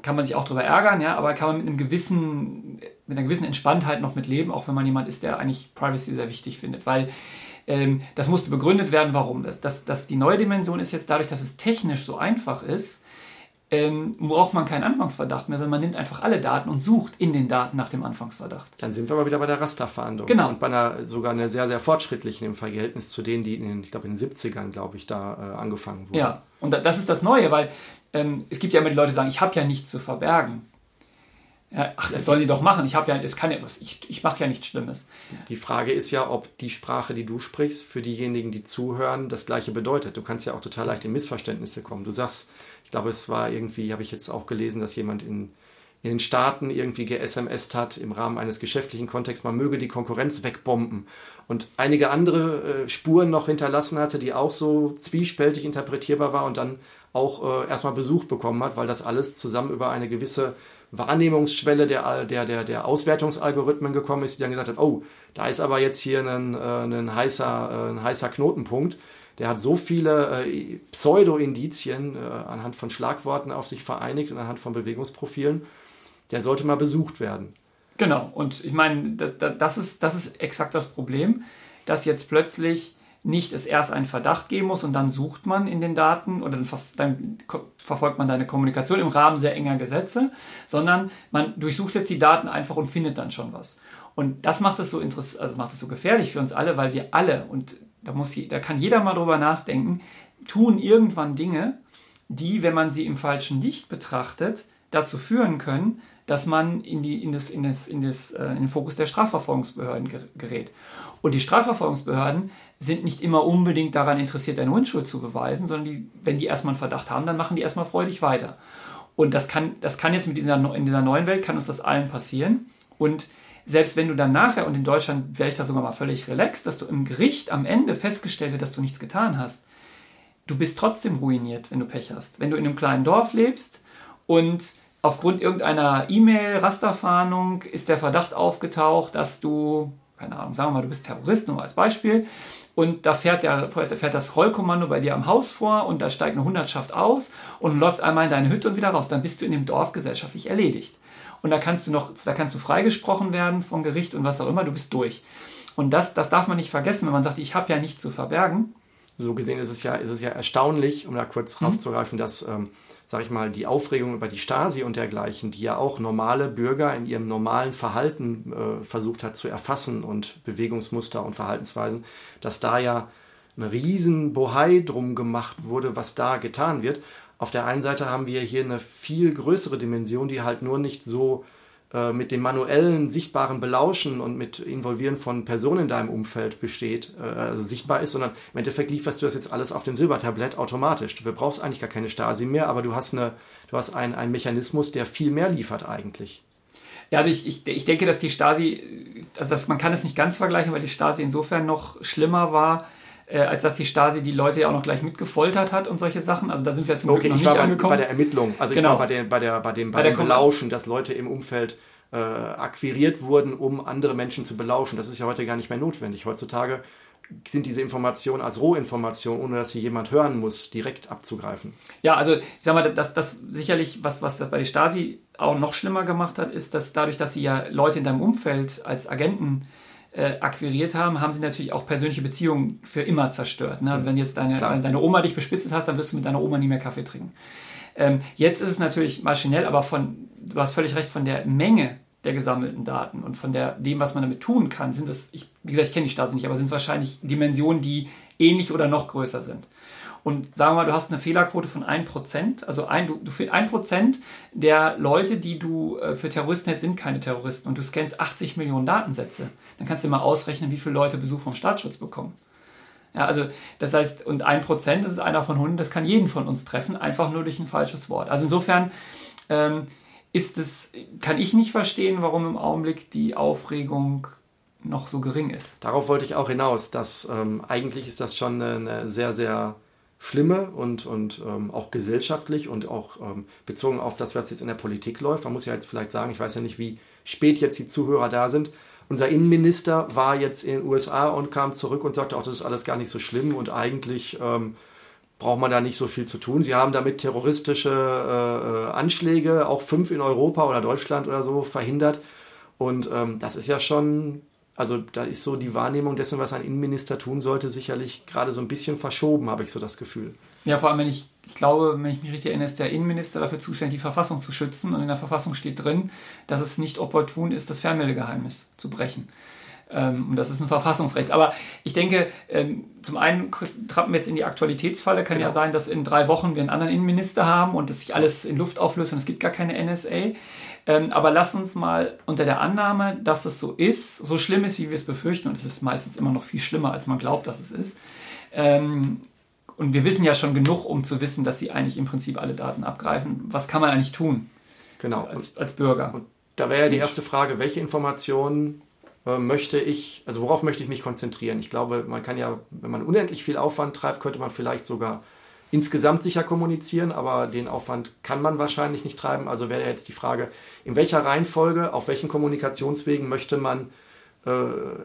kann man sich auch darüber ärgern, ja, aber kann man mit einem gewissen, mit einer gewissen Entspanntheit noch mit leben, auch wenn man jemand ist, der eigentlich Privacy sehr wichtig findet, weil ähm, das musste begründet werden, warum. Das, das, das, die neue Dimension ist jetzt dadurch, dass es technisch so einfach ist, ähm, braucht man keinen Anfangsverdacht mehr, sondern man nimmt einfach alle Daten und sucht in den Daten nach dem Anfangsverdacht. Dann sind wir aber wieder bei der Rasterfahndung. Genau. Und bei einer sogar einer sehr, sehr fortschrittlichen im Verhältnis zu denen, die in den, ich glaube, in den 70ern, glaube ich, da äh, angefangen wurden. Ja, und das ist das Neue, weil ähm, es gibt ja immer die Leute, die sagen, ich habe ja nichts zu verbergen. Ja, ach, das sollen die doch machen. Ich habe ja, es kann ja, ich, ich mache ja nichts Schlimmes. Die Frage ist ja, ob die Sprache, die du sprichst, für diejenigen, die zuhören, das Gleiche bedeutet. Du kannst ja auch total leicht in Missverständnisse kommen. Du sagst, glaube, es war irgendwie, habe ich jetzt auch gelesen, dass jemand in, in den Staaten irgendwie ge-SMS hat im Rahmen eines geschäftlichen Kontexts, man möge die Konkurrenz wegbomben. Und einige andere äh, Spuren noch hinterlassen hatte, die auch so zwiespältig interpretierbar war und dann auch äh, erstmal Besuch bekommen hat, weil das alles zusammen über eine gewisse Wahrnehmungsschwelle der, der, der, der Auswertungsalgorithmen gekommen ist, die dann gesagt hat, oh, da ist aber jetzt hier ein, äh, ein, heißer, äh, ein heißer Knotenpunkt. Der hat so viele äh, Pseudo-Indizien äh, anhand von Schlagworten auf sich vereinigt und anhand von Bewegungsprofilen. Der sollte mal besucht werden. Genau, und ich meine, das, das, ist, das ist exakt das Problem, dass jetzt plötzlich nicht es erst einen Verdacht geben muss und dann sucht man in den Daten oder dann, ver dann, verfolgt man deine Kommunikation im Rahmen sehr enger Gesetze, sondern man durchsucht jetzt die Daten einfach und findet dann schon was. Und das macht es so also macht es so gefährlich für uns alle, weil wir alle, und da, muss, da kann jeder mal drüber nachdenken, tun irgendwann Dinge, die, wenn man sie im falschen Licht betrachtet, dazu führen können, dass man in, die, in, das, in, das, in, das, äh, in den Fokus der Strafverfolgungsbehörden gerät. Und die Strafverfolgungsbehörden sind nicht immer unbedingt daran interessiert, eine Unschuld zu beweisen, sondern die, wenn die erstmal einen Verdacht haben, dann machen die erstmal freudig weiter. Und das kann, das kann jetzt mit dieser, in dieser neuen Welt, kann uns das allen passieren. Und selbst wenn du dann nachher, und in Deutschland wäre ich da sogar mal völlig relaxed, dass du im Gericht am Ende festgestellt wird, dass du nichts getan hast, du bist trotzdem ruiniert, wenn du Pech hast. Wenn du in einem kleinen Dorf lebst und aufgrund irgendeiner E-Mail-Rasterfahndung ist der Verdacht aufgetaucht, dass du, keine Ahnung, sagen wir mal, du bist Terrorist, nur als Beispiel, und da fährt, der, fährt das Rollkommando bei dir am Haus vor und da steigt eine Hundertschaft aus und läuft einmal in deine Hütte und wieder raus. Dann bist du in dem Dorf gesellschaftlich erledigt. Und da kannst du noch, da kannst du freigesprochen werden vom Gericht und was auch immer, du bist durch. Und das, das darf man nicht vergessen, wenn man sagt, ich habe ja nichts zu verbergen. So gesehen ist es ja, ist es ja erstaunlich, um da kurz mhm. raufzugreifen, dass ähm, sag ich mal, die Aufregung über die Stasi und dergleichen, die ja auch normale Bürger in ihrem normalen Verhalten äh, versucht hat zu erfassen und Bewegungsmuster und Verhaltensweisen, dass da ja ein riesen Bohai drum gemacht wurde, was da getan wird. Auf der einen Seite haben wir hier eine viel größere Dimension, die halt nur nicht so äh, mit dem manuellen, sichtbaren Belauschen und mit Involvieren von Personen in deinem Umfeld besteht, äh, also sichtbar ist, sondern im Endeffekt lieferst du das jetzt alles auf dem Silbertablett automatisch. Du brauchst eigentlich gar keine Stasi mehr, aber du hast, eine, du hast einen, einen Mechanismus, der viel mehr liefert eigentlich. Ja, also ich, ich, ich denke, dass die Stasi, also das, man kann es nicht ganz vergleichen, weil die Stasi insofern noch schlimmer war, äh, als dass die Stasi die Leute ja auch noch gleich mitgefoltert hat und solche Sachen. Also da sind wir zum okay, Glück noch ich nicht war angekommen. Bei der Ermittlung, also genau. ich war bei, der, bei, der, bei dem, bei, bei dem Belauschen, dass Leute im Umfeld äh, akquiriert wurden, um andere Menschen zu belauschen. Das ist ja heute gar nicht mehr notwendig. Heutzutage sind diese Informationen als Rohinformation, ohne dass sie jemand hören muss, direkt abzugreifen. Ja, also ich sag mal, das, das sicherlich, was, was das bei der Stasi auch noch schlimmer gemacht hat, ist, dass dadurch, dass sie ja Leute in deinem Umfeld als Agenten äh, akquiriert haben, haben sie natürlich auch persönliche Beziehungen für immer zerstört. Ne? Also wenn jetzt deine, deine Oma dich bespitzt hast, dann wirst du mit deiner Oma nie mehr Kaffee trinken. Ähm, jetzt ist es natürlich maschinell, aber von, du hast völlig recht, von der Menge der gesammelten Daten und von der, dem, was man damit tun kann, sind es, ich, wie gesagt, ich kenne die Stasi nicht, aber sind es wahrscheinlich Dimensionen, die ähnlich oder noch größer sind. Und sagen wir mal, du hast eine Fehlerquote von 1%, also ein, du, du 1% der Leute, die du äh, für Terroristen hältst, sind keine Terroristen und du scannst 80 Millionen Datensätze. Dann kannst du mal ausrechnen, wie viele Leute Besuch vom Staatsschutz bekommen. Ja, also das heißt, und 1% das ist einer von 100, das kann jeden von uns treffen, einfach nur durch ein falsches Wort. Also insofern ähm, ist es, kann ich nicht verstehen, warum im Augenblick die Aufregung noch so gering ist. Darauf wollte ich auch hinaus, dass ähm, eigentlich ist das schon eine, eine sehr, sehr schlimme und, und ähm, auch gesellschaftlich und auch ähm, bezogen auf das, was jetzt in der Politik läuft. Man muss ja jetzt vielleicht sagen, ich weiß ja nicht, wie spät jetzt die Zuhörer da sind. Unser Innenminister war jetzt in den USA und kam zurück und sagte auch, das ist alles gar nicht so schlimm und eigentlich ähm, braucht man da nicht so viel zu tun. Sie haben damit terroristische äh, äh, Anschläge, auch fünf in Europa oder Deutschland oder so, verhindert. Und ähm, das ist ja schon, also da ist so die Wahrnehmung dessen, was ein Innenminister tun sollte, sicherlich gerade so ein bisschen verschoben, habe ich so das Gefühl. Ja, vor allem, wenn ich, ich glaube, wenn ich mich richtig erinnere, ist der Innenminister dafür zuständig, die Verfassung zu schützen. Und in der Verfassung steht drin, dass es nicht opportun ist, das Fernmeldegeheimnis zu brechen. Ähm, und das ist ein Verfassungsrecht. Aber ich denke, ähm, zum einen trappen wir jetzt in die Aktualitätsfalle. Kann genau. ja sein, dass in drei Wochen wir einen anderen Innenminister haben und dass sich alles in Luft auflöst und es gibt gar keine NSA. Ähm, aber lass uns mal unter der Annahme, dass es so ist, so schlimm ist, wie wir es befürchten, und es ist meistens immer noch viel schlimmer, als man glaubt, dass es ist. Und wir wissen ja schon genug, um zu wissen, dass sie eigentlich im Prinzip alle Daten abgreifen. Was kann man eigentlich tun? Genau. Als, als Bürger. Und da wäre ja die erste Frage, welche Informationen äh, möchte ich, also worauf möchte ich mich konzentrieren? Ich glaube, man kann ja, wenn man unendlich viel Aufwand treibt, könnte man vielleicht sogar insgesamt sicher kommunizieren, aber den Aufwand kann man wahrscheinlich nicht treiben. Also wäre jetzt die Frage, in welcher Reihenfolge, auf welchen Kommunikationswegen möchte man äh,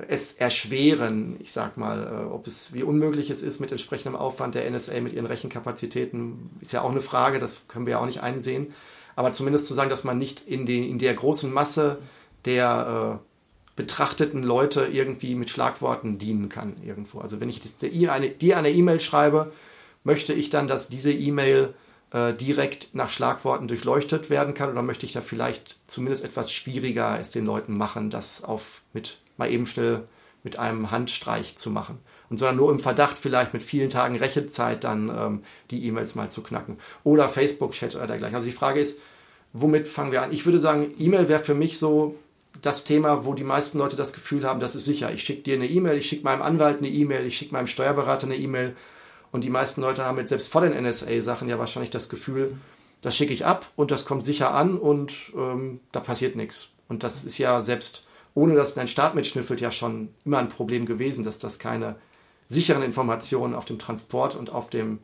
es erschweren, ich sag mal, äh, ob es, wie unmöglich es ist mit entsprechendem Aufwand der NSA mit ihren Rechenkapazitäten, ist ja auch eine Frage, das können wir ja auch nicht einsehen. Aber zumindest zu sagen, dass man nicht in, den, in der großen Masse der äh, betrachteten Leute irgendwie mit Schlagworten dienen kann irgendwo. Also wenn ich dir eine E-Mail schreibe, möchte ich dann, dass diese E-Mail äh, direkt nach Schlagworten durchleuchtet werden kann oder möchte ich da vielleicht zumindest etwas schwieriger es den Leuten machen, das auf mit mal eben schnell mit einem Handstreich zu machen. Und sondern nur im Verdacht vielleicht mit vielen Tagen Rechezeit dann ähm, die E-Mails mal zu knacken. Oder Facebook-Chat oder dergleichen. Also die Frage ist, womit fangen wir an? Ich würde sagen, E-Mail wäre für mich so das Thema, wo die meisten Leute das Gefühl haben, das ist sicher. Ich schicke dir eine E-Mail, ich schicke meinem Anwalt eine E-Mail, ich schicke meinem Steuerberater eine E-Mail. Und die meisten Leute haben jetzt selbst vor den NSA-Sachen ja wahrscheinlich das Gefühl, das schicke ich ab und das kommt sicher an und ähm, da passiert nichts. Und das ist ja selbst ohne dass dein Staat mitschnüffelt, ja schon immer ein Problem gewesen, dass das keine sicheren Informationen auf dem Transport und auf dem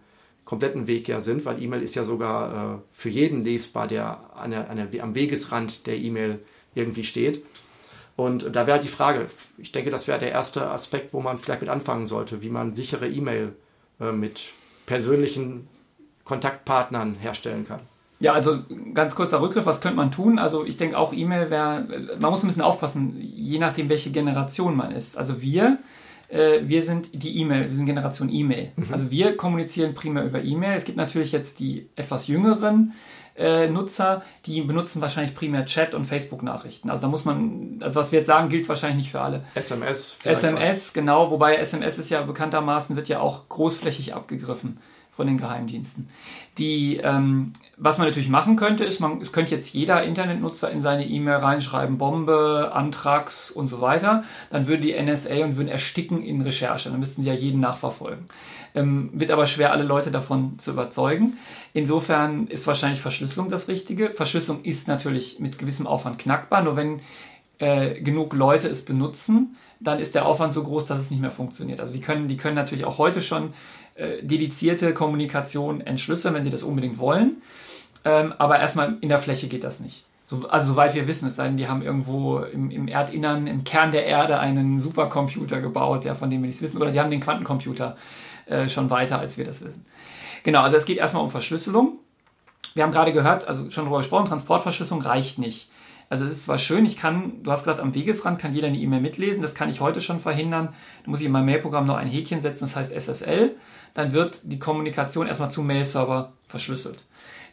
kompletten Weg ja sind, weil E-Mail ist ja sogar äh, für jeden lesbar, der an der, an der, am Wegesrand der E-Mail irgendwie steht. Und da wäre halt die Frage, ich denke, das wäre der erste Aspekt, wo man vielleicht mit anfangen sollte, wie man sichere E-Mail mit persönlichen Kontaktpartnern herstellen kann. Ja, also ganz kurzer Rückgriff, was könnte man tun? Also ich denke auch E-Mail wäre, man muss ein bisschen aufpassen, je nachdem, welche Generation man ist. Also wir äh, wir sind die E-Mail, wir sind Generation E-Mail. Mhm. Also wir kommunizieren primär über E-Mail. Es gibt natürlich jetzt die etwas jüngeren äh, Nutzer, die benutzen wahrscheinlich primär Chat und Facebook-Nachrichten. Also da muss man, also was wir jetzt sagen, gilt wahrscheinlich nicht für alle. SMS. SMS, auch. genau, wobei SMS ist ja bekanntermaßen, wird ja auch großflächig abgegriffen von den Geheimdiensten. Die, ähm, was man natürlich machen könnte, ist, man, es könnte jetzt jeder Internetnutzer in seine E-Mail reinschreiben, Bombe, Antrags und so weiter. Dann würde die NSA und würden ersticken in Recherche. Dann müssten sie ja jeden nachverfolgen. Ähm, wird aber schwer, alle Leute davon zu überzeugen. Insofern ist wahrscheinlich Verschlüsselung das Richtige. Verschlüsselung ist natürlich mit gewissem Aufwand knackbar, nur wenn äh, genug Leute es benutzen, dann ist der Aufwand so groß, dass es nicht mehr funktioniert. Also die können, die können natürlich auch heute schon äh, dedizierte Kommunikation entschlüsseln, wenn sie das unbedingt wollen. Ähm, aber erstmal in der Fläche geht das nicht. So, also soweit wir wissen, es sei denn, die haben irgendwo im, im, Erdinnern, im Kern der Erde einen Supercomputer gebaut, ja, von dem wir nichts wissen. Oder sie haben den Quantencomputer äh, schon weiter, als wir das wissen. Genau, also es geht erstmal um Verschlüsselung. Wir haben gerade gehört, also schon darüber gesprochen, Transportverschlüsselung reicht nicht. Also es ist zwar schön, ich kann, du hast gesagt, am Wegesrand kann jeder eine E-Mail mitlesen, das kann ich heute schon verhindern. Da muss ich in meinem Mailprogramm noch ein Häkchen setzen, das heißt SSL. Dann wird die Kommunikation erstmal zum Mail-Server verschlüsselt.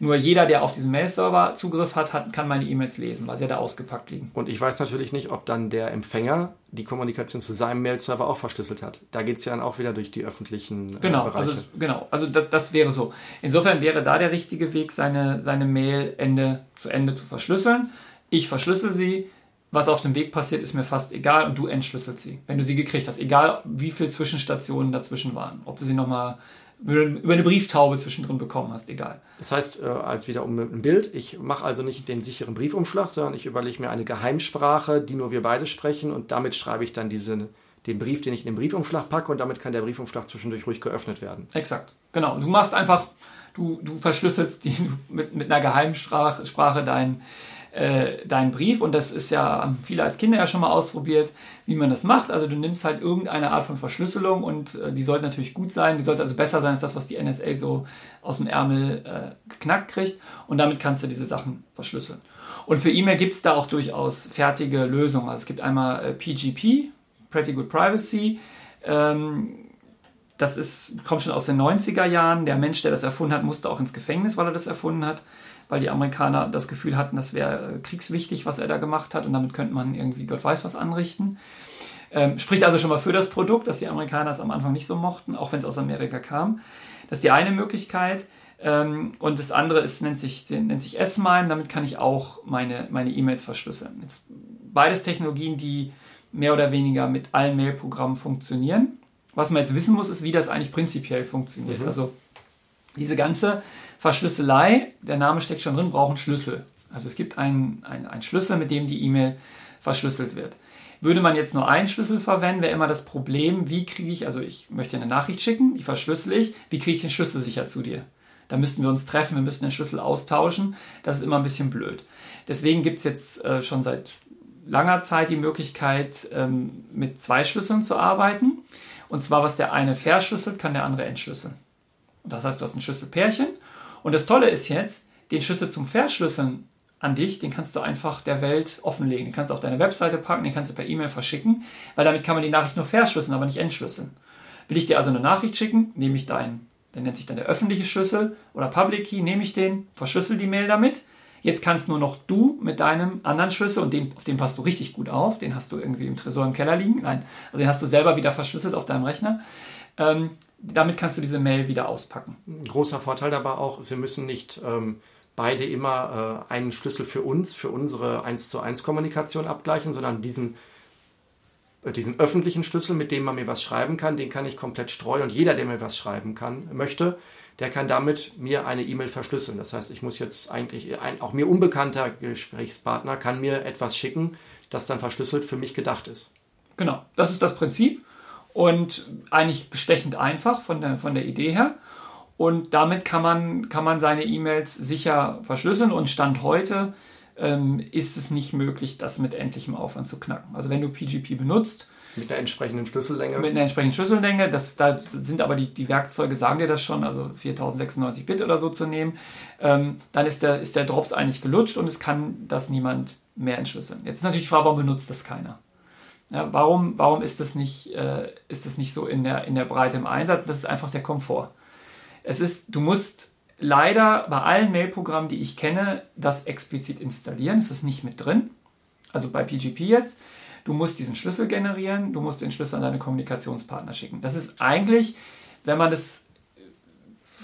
Nur jeder, der auf diesen Mail-Server Zugriff hat, hat, kann meine E-Mails lesen, weil sie ja da ausgepackt liegen. Und ich weiß natürlich nicht, ob dann der Empfänger die Kommunikation zu seinem Mail-Server auch verschlüsselt hat. Da geht es ja dann auch wieder durch die öffentlichen äh, genau, Bereiche. Also, genau, also das, das wäre so. Insofern wäre da der richtige Weg, seine, seine Mail Ende zu Ende zu verschlüsseln. Ich verschlüssel sie. Was auf dem Weg passiert, ist mir fast egal und du entschlüsselst sie, wenn du sie gekriegt hast. Egal, wie viele Zwischenstationen dazwischen waren. Ob du sie nochmal über eine Brieftaube zwischendrin bekommen hast, egal. Das heißt, äh, halt wieder um ein Bild, ich mache also nicht den sicheren Briefumschlag, sondern ich überlege mir eine Geheimsprache, die nur wir beide sprechen und damit schreibe ich dann diese, den Brief, den ich in den Briefumschlag packe und damit kann der Briefumschlag zwischendurch ruhig geöffnet werden. Exakt, genau. Du machst einfach, du, du verschlüsselst die, mit, mit einer Geheimsprache deinen äh, deinen Brief und das ist ja, haben viele als Kinder ja schon mal ausprobiert, wie man das macht. Also du nimmst halt irgendeine Art von Verschlüsselung und äh, die sollte natürlich gut sein, die sollte also besser sein als das, was die NSA so aus dem Ärmel äh, geknackt kriegt und damit kannst du diese Sachen verschlüsseln. Und für E-Mail gibt es da auch durchaus fertige Lösungen. Also es gibt einmal PGP, äh, Pretty Good Privacy. Ähm, das ist, kommt schon aus den 90er Jahren. Der Mensch, der das erfunden hat, musste auch ins Gefängnis, weil er das erfunden hat weil die Amerikaner das Gefühl hatten, das wäre kriegswichtig, was er da gemacht hat und damit könnte man irgendwie Gott weiß was anrichten. Ähm, spricht also schon mal für das Produkt, dass die Amerikaner es am Anfang nicht so mochten, auch wenn es aus Amerika kam. Das ist die eine Möglichkeit. Ähm, und das andere ist, nennt sich, nennt sich S-MIME, damit kann ich auch meine meine E-Mails verschlüsseln. Jetzt beides Technologien, die mehr oder weniger mit allen Mail-Programmen funktionieren. Was man jetzt wissen muss, ist, wie das eigentlich prinzipiell funktioniert. Mhm. Also diese ganze Verschlüsselei, der Name steckt schon drin, braucht einen Schlüssel. Also es gibt einen, einen, einen Schlüssel, mit dem die E-Mail verschlüsselt wird. Würde man jetzt nur einen Schlüssel verwenden, wäre immer das Problem, wie kriege ich, also ich möchte eine Nachricht schicken, die verschlüssel ich, wie kriege ich den Schlüssel sicher zu dir? Da müssten wir uns treffen, wir müssten den Schlüssel austauschen. Das ist immer ein bisschen blöd. Deswegen gibt es jetzt äh, schon seit langer Zeit die Möglichkeit, ähm, mit zwei Schlüsseln zu arbeiten. Und zwar, was der eine verschlüsselt, kann der andere entschlüsseln. Das heißt, du hast ein Schlüsselpärchen und das Tolle ist jetzt, den Schlüssel zum Verschlüsseln an dich, den kannst du einfach der Welt offenlegen. Den kannst du auf deine Webseite packen, den kannst du per E-Mail verschicken, weil damit kann man die Nachricht nur verschlüsseln, aber nicht entschlüsseln. Will ich dir also eine Nachricht schicken, nehme ich deinen, der nennt sich dann der öffentliche Schlüssel oder Public Key, nehme ich den, verschlüssel die Mail damit. Jetzt kannst nur noch du mit deinem anderen Schlüssel, und den, auf den passt du richtig gut auf, den hast du irgendwie im Tresor im Keller liegen, nein, also den hast du selber wieder verschlüsselt auf deinem Rechner, ähm, damit kannst du diese Mail wieder auspacken. Ein großer Vorteil dabei auch, wir müssen nicht ähm, beide immer äh, einen Schlüssel für uns, für unsere 1 zu 1 Kommunikation abgleichen, sondern diesen, äh, diesen öffentlichen Schlüssel, mit dem man mir was schreiben kann, den kann ich komplett streuen und jeder, der mir was schreiben kann, möchte, der kann damit mir eine E-Mail verschlüsseln. Das heißt, ich muss jetzt eigentlich, ein auch mir unbekannter Gesprächspartner kann mir etwas schicken, das dann verschlüsselt für mich gedacht ist. Genau, das ist das Prinzip und eigentlich bestechend einfach von der, von der Idee her. Und damit kann man, kann man seine E-Mails sicher verschlüsseln und Stand heute ähm, ist es nicht möglich, das mit endlichem Aufwand zu knacken. Also wenn du PGP benutzt, mit einer entsprechenden Schlüssellänge. Mit einer entsprechenden Schlüssellänge. Das, da sind aber die, die Werkzeuge, sagen dir das schon, also 4096 Bit oder so zu nehmen. Ähm, dann ist der, ist der Drops eigentlich gelutscht und es kann das niemand mehr entschlüsseln. Jetzt ist natürlich die Frage, warum benutzt das keiner? Ja, warum, warum ist das nicht, äh, ist das nicht so in der, in der Breite im Einsatz? Das ist einfach der Komfort. Es ist, du musst leider bei allen Mail-Programmen, die ich kenne, das explizit installieren. Es ist nicht mit drin. Also bei PGP jetzt. Du musst diesen Schlüssel generieren, du musst den Schlüssel an deine Kommunikationspartner schicken. Das ist eigentlich, wenn man das,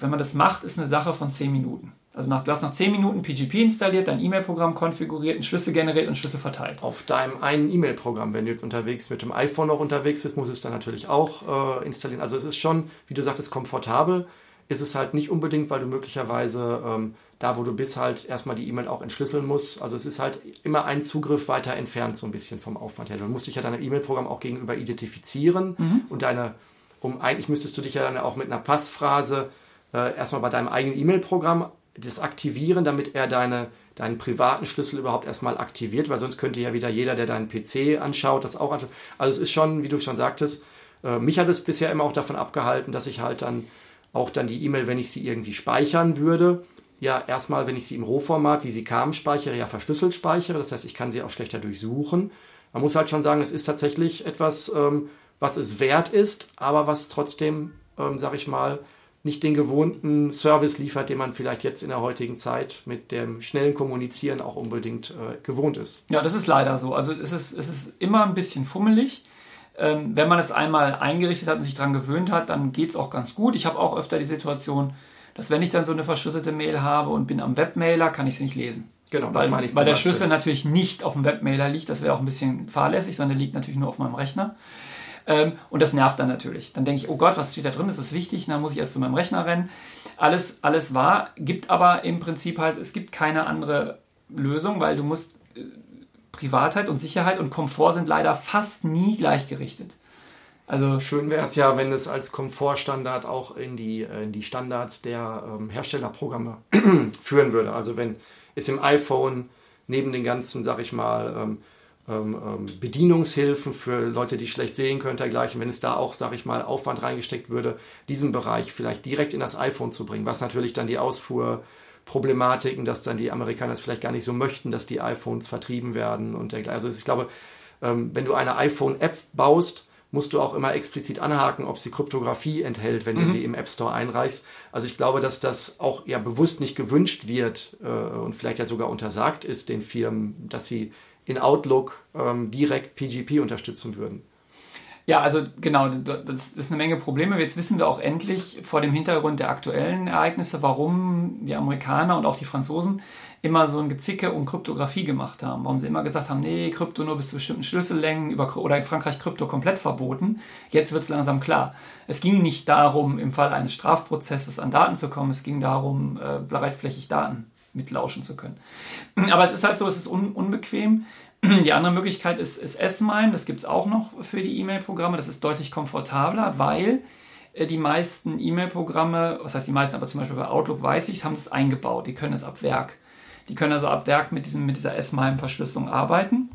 wenn man das macht, ist eine Sache von 10 Minuten. Also nach, du hast nach 10 Minuten PGP installiert, dein E-Mail-Programm konfiguriert, einen Schlüssel generiert und Schlüssel verteilt. Auf deinem einen E-Mail-Programm, wenn du jetzt unterwegs mit dem iPhone noch unterwegs bist, muss es dann natürlich auch äh, installieren. Also es ist schon, wie du sagtest, komfortabel. Ist es halt nicht unbedingt, weil du möglicherweise ähm, da, wo du bist, halt erstmal die E-Mail auch entschlüsseln musst. Also es ist halt immer ein Zugriff weiter entfernt, so ein bisschen vom Aufwand her. Du musst dich ja deinem E-Mail-Programm auch gegenüber identifizieren mhm. und deine, um eigentlich müsstest du dich ja dann auch mit einer Passphrase äh, erstmal bei deinem eigenen E-Mail-Programm das aktivieren, damit er deine, deinen privaten Schlüssel überhaupt erstmal aktiviert, weil sonst könnte ja wieder jeder, der deinen PC anschaut, das auch anschauen. Also es ist schon, wie du schon sagtest, äh, mich hat es bisher immer auch davon abgehalten, dass ich halt dann auch dann die E-Mail, wenn ich sie irgendwie speichern würde, ja erstmal, wenn ich sie im Rohformat, wie sie kam, speichere, ja verschlüsselt speichere. Das heißt, ich kann sie auch schlechter durchsuchen. Man muss halt schon sagen, es ist tatsächlich etwas, ähm, was es wert ist, aber was trotzdem, ähm, sag ich mal, nicht den gewohnten Service liefert, den man vielleicht jetzt in der heutigen Zeit mit dem schnellen Kommunizieren auch unbedingt äh, gewohnt ist. Ja, das ist leider so. Also es ist, es ist immer ein bisschen fummelig. Ähm, wenn man es einmal eingerichtet hat und sich daran gewöhnt hat, dann geht es auch ganz gut. Ich habe auch öfter die Situation, dass wenn ich dann so eine verschlüsselte Mail habe und bin am Webmailer, kann ich sie nicht lesen. Genau, weil, weil der. Schlüssel natürlich nicht auf dem Webmailer liegt, das wäre auch ein bisschen fahrlässig, sondern der liegt natürlich nur auf meinem Rechner. Ähm, und das nervt dann natürlich. Dann denke ich, oh Gott, was steht da drin? Das ist wichtig. Und dann muss ich erst zu meinem Rechner rennen. Alles, alles wahr, gibt aber im Prinzip halt, es gibt keine andere Lösung, weil du musst, äh, Privatheit und Sicherheit und Komfort sind leider fast nie gleichgerichtet. Also schön wäre es ja, wenn es als Komfortstandard auch in die, äh, in die Standards der ähm, Herstellerprogramme führen würde. Also wenn es im iPhone neben den ganzen, sag ich mal, ähm, Bedienungshilfen für Leute, die schlecht sehen können, dergleichen, wenn es da auch, sage ich mal, Aufwand reingesteckt würde, diesen Bereich vielleicht direkt in das iPhone zu bringen, was natürlich dann die Ausfuhrproblematiken, dass dann die Amerikaner es vielleicht gar nicht so möchten, dass die iPhones vertrieben werden und dergleichen. Also ich glaube, ähm, wenn du eine iPhone-App baust, musst du auch immer explizit anhaken, ob sie Kryptographie enthält, wenn mhm. du sie im App Store einreichst. Also ich glaube, dass das auch ja bewusst nicht gewünscht wird äh, und vielleicht ja sogar untersagt ist den Firmen, dass sie in Outlook ähm, direkt PGP unterstützen würden. Ja, also genau, das, ist eine Menge Probleme. Jetzt wissen wir auch endlich vor dem Hintergrund der aktuellen Ereignisse, warum die Amerikaner und auch die Franzosen immer so ein Gezicke um Kryptographie gemacht haben. Warum sie immer gesagt haben, nee, Krypto nur bis zu bestimmten Schlüssellängen über, oder in Frankreich Krypto komplett verboten. Jetzt wird es langsam klar. Es ging nicht darum, im Fall eines Strafprozesses an Daten zu kommen, es ging darum, äh, breitflächig Daten mitlauschen zu können. Aber es ist halt so, es ist un unbequem. Die andere Möglichkeit ist, ist S-MIME, das gibt es auch noch für die E-Mail-Programme. Das ist deutlich komfortabler, weil äh, die meisten E-Mail-Programme, was heißt die meisten, aber zum Beispiel bei Outlook weiß ich, haben das eingebaut. Die können es ab Werk. Die können also ab Werk mit, diesem, mit dieser S-MIME-Verschlüsselung arbeiten.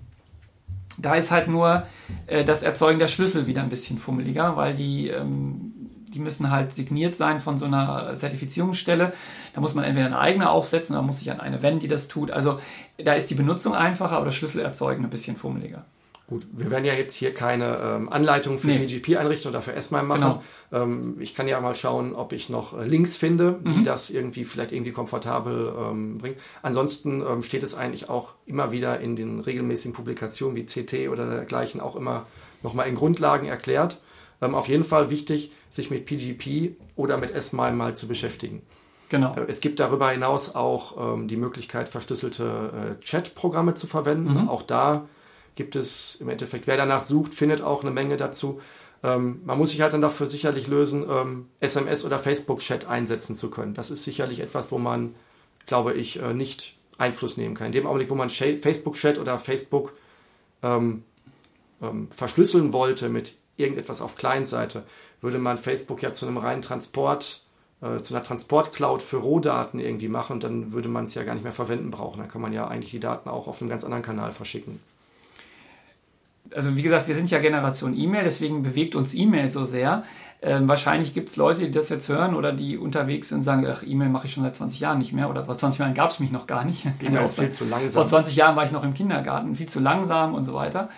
Da ist halt nur äh, das Erzeugen der Schlüssel wieder ein bisschen fummeliger, weil die ähm, die müssen halt signiert sein von so einer Zertifizierungsstelle. Da muss man entweder eine eigene aufsetzen oder muss sich an eine wenden, die das tut. Also da ist die Benutzung einfacher, aber das Schlüssel erzeugen ein bisschen fummeliger. Gut, wir werden ja jetzt hier keine ähm, Anleitung für nee. PGP einrichten oder für S-MIME machen. Genau. Ähm, ich kann ja mal schauen, ob ich noch äh, Links finde, die mhm. das irgendwie vielleicht irgendwie komfortabel ähm, bringen. Ansonsten ähm, steht es eigentlich auch immer wieder in den regelmäßigen Publikationen wie CT oder dergleichen auch immer nochmal in Grundlagen erklärt. Ähm, auf jeden Fall wichtig, sich mit PGP oder mit S-MIME mal zu beschäftigen. Genau. Äh, es gibt darüber hinaus auch ähm, die Möglichkeit, verschlüsselte äh, Chat-Programme zu verwenden. Mhm. Auch da gibt es im Endeffekt, wer danach sucht, findet auch eine Menge dazu. Ähm, man muss sich halt dann dafür sicherlich lösen, ähm, SMS oder Facebook-Chat einsetzen zu können. Das ist sicherlich etwas, wo man, glaube ich, äh, nicht Einfluss nehmen kann. In dem Augenblick, wo man Facebook-Chat oder Facebook ähm, ähm, verschlüsseln wollte mit irgendetwas auf Client-Seite, würde man Facebook ja zu einem reinen Transport, äh, zu einer Transport-Cloud für Rohdaten irgendwie machen und dann würde man es ja gar nicht mehr verwenden brauchen. Dann kann man ja eigentlich die Daten auch auf einem ganz anderen Kanal verschicken. Also wie gesagt, wir sind ja Generation E-Mail, deswegen bewegt uns E-Mail so sehr. Ähm, wahrscheinlich gibt es Leute, die das jetzt hören oder die unterwegs sind und sagen, ach, E-Mail mache ich schon seit 20 Jahren nicht mehr oder vor 20 Jahren gab es mich noch gar nicht. E-Mail ist viel zu langsam. Vor 20 Jahren war ich noch im Kindergarten, viel zu langsam und so weiter.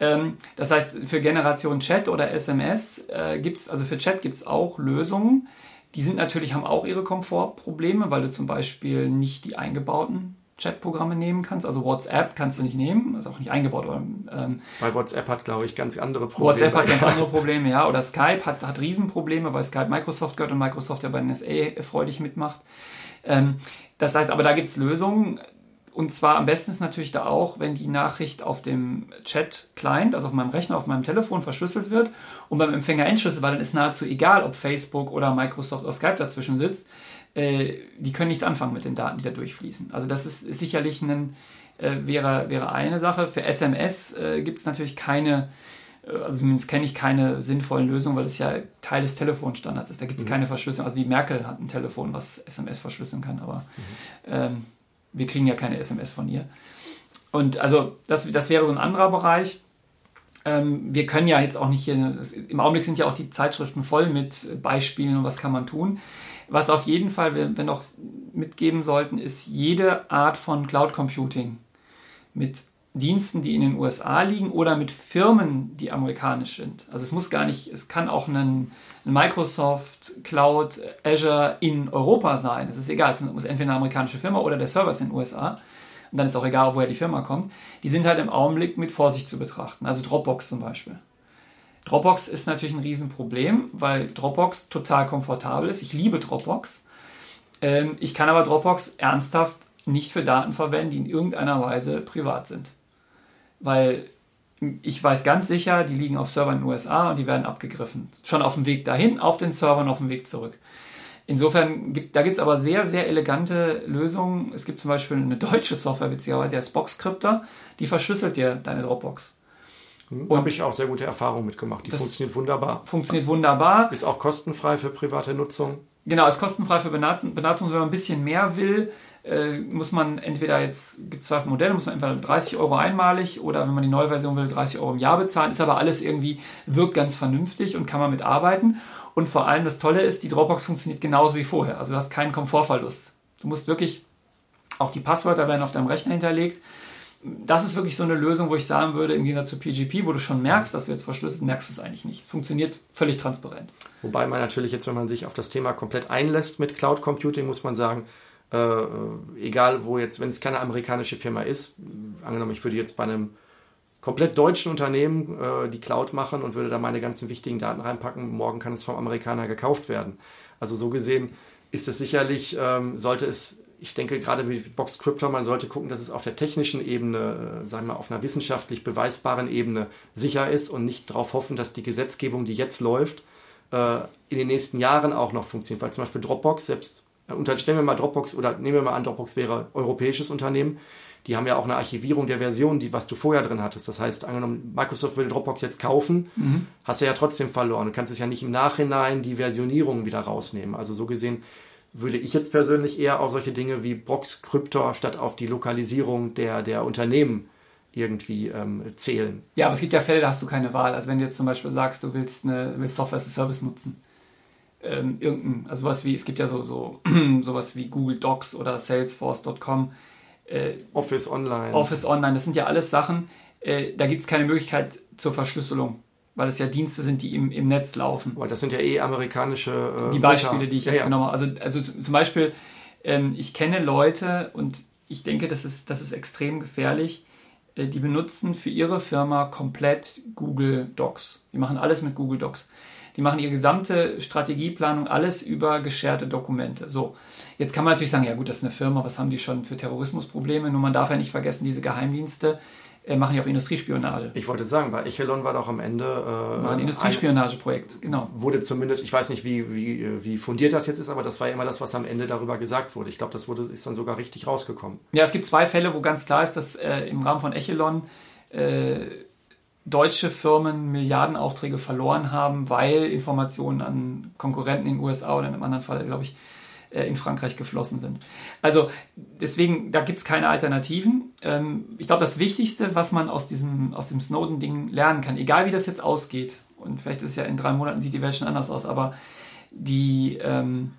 Ähm, das heißt, für Generation Chat oder SMS äh, gibt es, also für Chat gibt es auch Lösungen. Die sind natürlich, haben auch ihre Komfortprobleme, weil du zum Beispiel nicht die eingebauten Chatprogramme nehmen kannst. Also WhatsApp kannst du nicht nehmen, ist auch nicht eingebaut. Aber, ähm, weil WhatsApp hat, glaube ich, ganz andere Probleme. WhatsApp hat ganz andere Probleme, ja. Oder Skype hat, hat Riesenprobleme, weil Skype Microsoft gehört und Microsoft ja bei NSA freudig mitmacht. Ähm, das heißt, aber da gibt es Lösungen. Und zwar am besten ist natürlich da auch, wenn die Nachricht auf dem Chat-Client, also auf meinem Rechner, auf meinem Telefon verschlüsselt wird und beim Empfänger entschlüsselt, weil dann ist nahezu egal, ob Facebook oder Microsoft oder Skype dazwischen sitzt. Äh, die können nichts anfangen mit den Daten, die da durchfließen. Also das ist, ist sicherlich ein, äh, wäre, wäre eine Sache. Für SMS äh, gibt es natürlich keine, äh, also zumindest kenne ich keine sinnvollen Lösungen, weil es ja Teil des Telefonstandards ist. Da gibt es mhm. keine Verschlüsselung. Also die Merkel hat ein Telefon, was SMS verschlüsseln kann, aber mhm. ähm, wir kriegen ja keine SMS von ihr. Und also das, das wäre so ein anderer Bereich. Ähm, wir können ja jetzt auch nicht hier, im Augenblick sind ja auch die Zeitschriften voll mit Beispielen und was kann man tun. Was auf jeden Fall wir, wir noch mitgeben sollten, ist jede Art von Cloud Computing mit Diensten, die in den USA liegen oder mit Firmen, die amerikanisch sind. Also es muss gar nicht, es kann auch ein, Microsoft Cloud Azure in Europa sein. Es ist egal, es muss entweder eine amerikanische Firma oder der Server ist in den USA. Und dann ist auch egal, woher die Firma kommt. Die sind halt im Augenblick mit Vorsicht zu betrachten. Also Dropbox zum Beispiel. Dropbox ist natürlich ein Riesenproblem, weil Dropbox total komfortabel ist. Ich liebe Dropbox. Ähm, ich kann aber Dropbox ernsthaft nicht für Daten verwenden, die in irgendeiner Weise privat sind weil ich weiß ganz sicher, die liegen auf Servern in den USA und die werden abgegriffen. Schon auf dem Weg dahin, auf den Servern, auf dem Weg zurück. Insofern, gibt, da gibt es aber sehr, sehr elegante Lösungen. Es gibt zum Beispiel eine deutsche Software, die heißt Boxcryptor, die verschlüsselt dir deine Dropbox. Hm, Habe ich auch sehr gute Erfahrungen mitgemacht. Die funktioniert wunderbar. Funktioniert wunderbar. Ist auch kostenfrei für private Nutzung. Genau, ist kostenfrei für Benutzung. Wenn man ein bisschen mehr will, äh, muss man entweder jetzt, gibt es zwei Modelle, muss man entweder 30 Euro einmalig oder wenn man die neue Version will, 30 Euro im Jahr bezahlen. Ist aber alles irgendwie, wirkt ganz vernünftig und kann man mitarbeiten. Und vor allem das Tolle ist, die Dropbox funktioniert genauso wie vorher. Also du hast keinen Komfortverlust. Du musst wirklich, auch die Passwörter werden auf deinem Rechner hinterlegt. Das ist wirklich so eine Lösung, wo ich sagen würde, im Gegensatz zu PGP, wo du schon merkst, dass du jetzt verschlüsselt, merkst du es eigentlich nicht. Funktioniert völlig transparent. Wobei man natürlich jetzt, wenn man sich auf das Thema komplett einlässt mit Cloud Computing, muss man sagen, äh, egal wo jetzt, wenn es keine amerikanische Firma ist, angenommen, ich würde jetzt bei einem komplett deutschen Unternehmen äh, die Cloud machen und würde da meine ganzen wichtigen Daten reinpacken, morgen kann es vom Amerikaner gekauft werden. Also so gesehen ist es sicherlich, ähm, sollte es, ich denke gerade mit Box Crypto, man sollte gucken, dass es auf der technischen Ebene, äh, sagen wir auf einer wissenschaftlich beweisbaren Ebene sicher ist und nicht darauf hoffen, dass die Gesetzgebung, die jetzt läuft, äh, in den nächsten Jahren auch noch funktioniert. Weil zum Beispiel Dropbox, selbst unterstellen wir mal Dropbox oder nehmen wir mal an, Dropbox wäre europäisches Unternehmen. Die haben ja auch eine Archivierung der Version, die was du vorher drin hattest. Das heißt, angenommen, Microsoft würde Dropbox jetzt kaufen, mhm. hast du ja trotzdem verloren. Du kannst es ja nicht im Nachhinein die Versionierung wieder rausnehmen. Also so gesehen würde ich jetzt persönlich eher auf solche Dinge wie Box Cryptor statt auf die Lokalisierung der, der Unternehmen irgendwie ähm, zählen. Ja, aber es gibt ja Fälle, da hast du keine Wahl. Also wenn du jetzt zum Beispiel sagst, du willst eine willst Software as a Service nutzen, ähm, irgendein, also was wie, es gibt ja so, so sowas wie Google Docs oder Salesforce.com. Äh, Office Online. Office Online, das sind ja alles Sachen, äh, da gibt es keine Möglichkeit zur Verschlüsselung, weil es ja Dienste sind, die im, im Netz laufen. Aber das sind ja eh amerikanische. Äh, die Beispiele, Mutter. die ich jetzt ja. genommen habe. Also, also zum Beispiel, ähm, ich kenne Leute und ich denke, das ist, das ist extrem gefährlich. Äh, die benutzen für ihre Firma komplett Google Docs. Die machen alles mit Google Docs. Die machen ihre gesamte Strategieplanung alles über gescherte Dokumente. So, jetzt kann man natürlich sagen, ja gut, das ist eine Firma, was haben die schon für Terrorismusprobleme? Nur man darf ja nicht vergessen, diese Geheimdienste äh, machen ja auch Industriespionage. Ich wollte sagen, bei Echelon war doch am Ende. Äh, war ein Industriespionageprojekt, genau. Wurde zumindest, ich weiß nicht, wie, wie, wie fundiert das jetzt ist, aber das war ja immer das, was am Ende darüber gesagt wurde. Ich glaube, das wurde, ist dann sogar richtig rausgekommen. Ja, es gibt zwei Fälle, wo ganz klar ist, dass äh, im Rahmen von Echelon äh, deutsche Firmen Milliardenaufträge verloren haben, weil Informationen an Konkurrenten in den USA oder in einem anderen Fall, glaube ich, äh, in Frankreich geflossen sind. Also deswegen, da gibt es keine Alternativen. Ähm, ich glaube, das Wichtigste, was man aus diesem, aus dem Snowden-Ding lernen kann, egal wie das jetzt ausgeht, und vielleicht ist ja in drei Monaten sieht die Welt schon anders aus, aber die, ähm,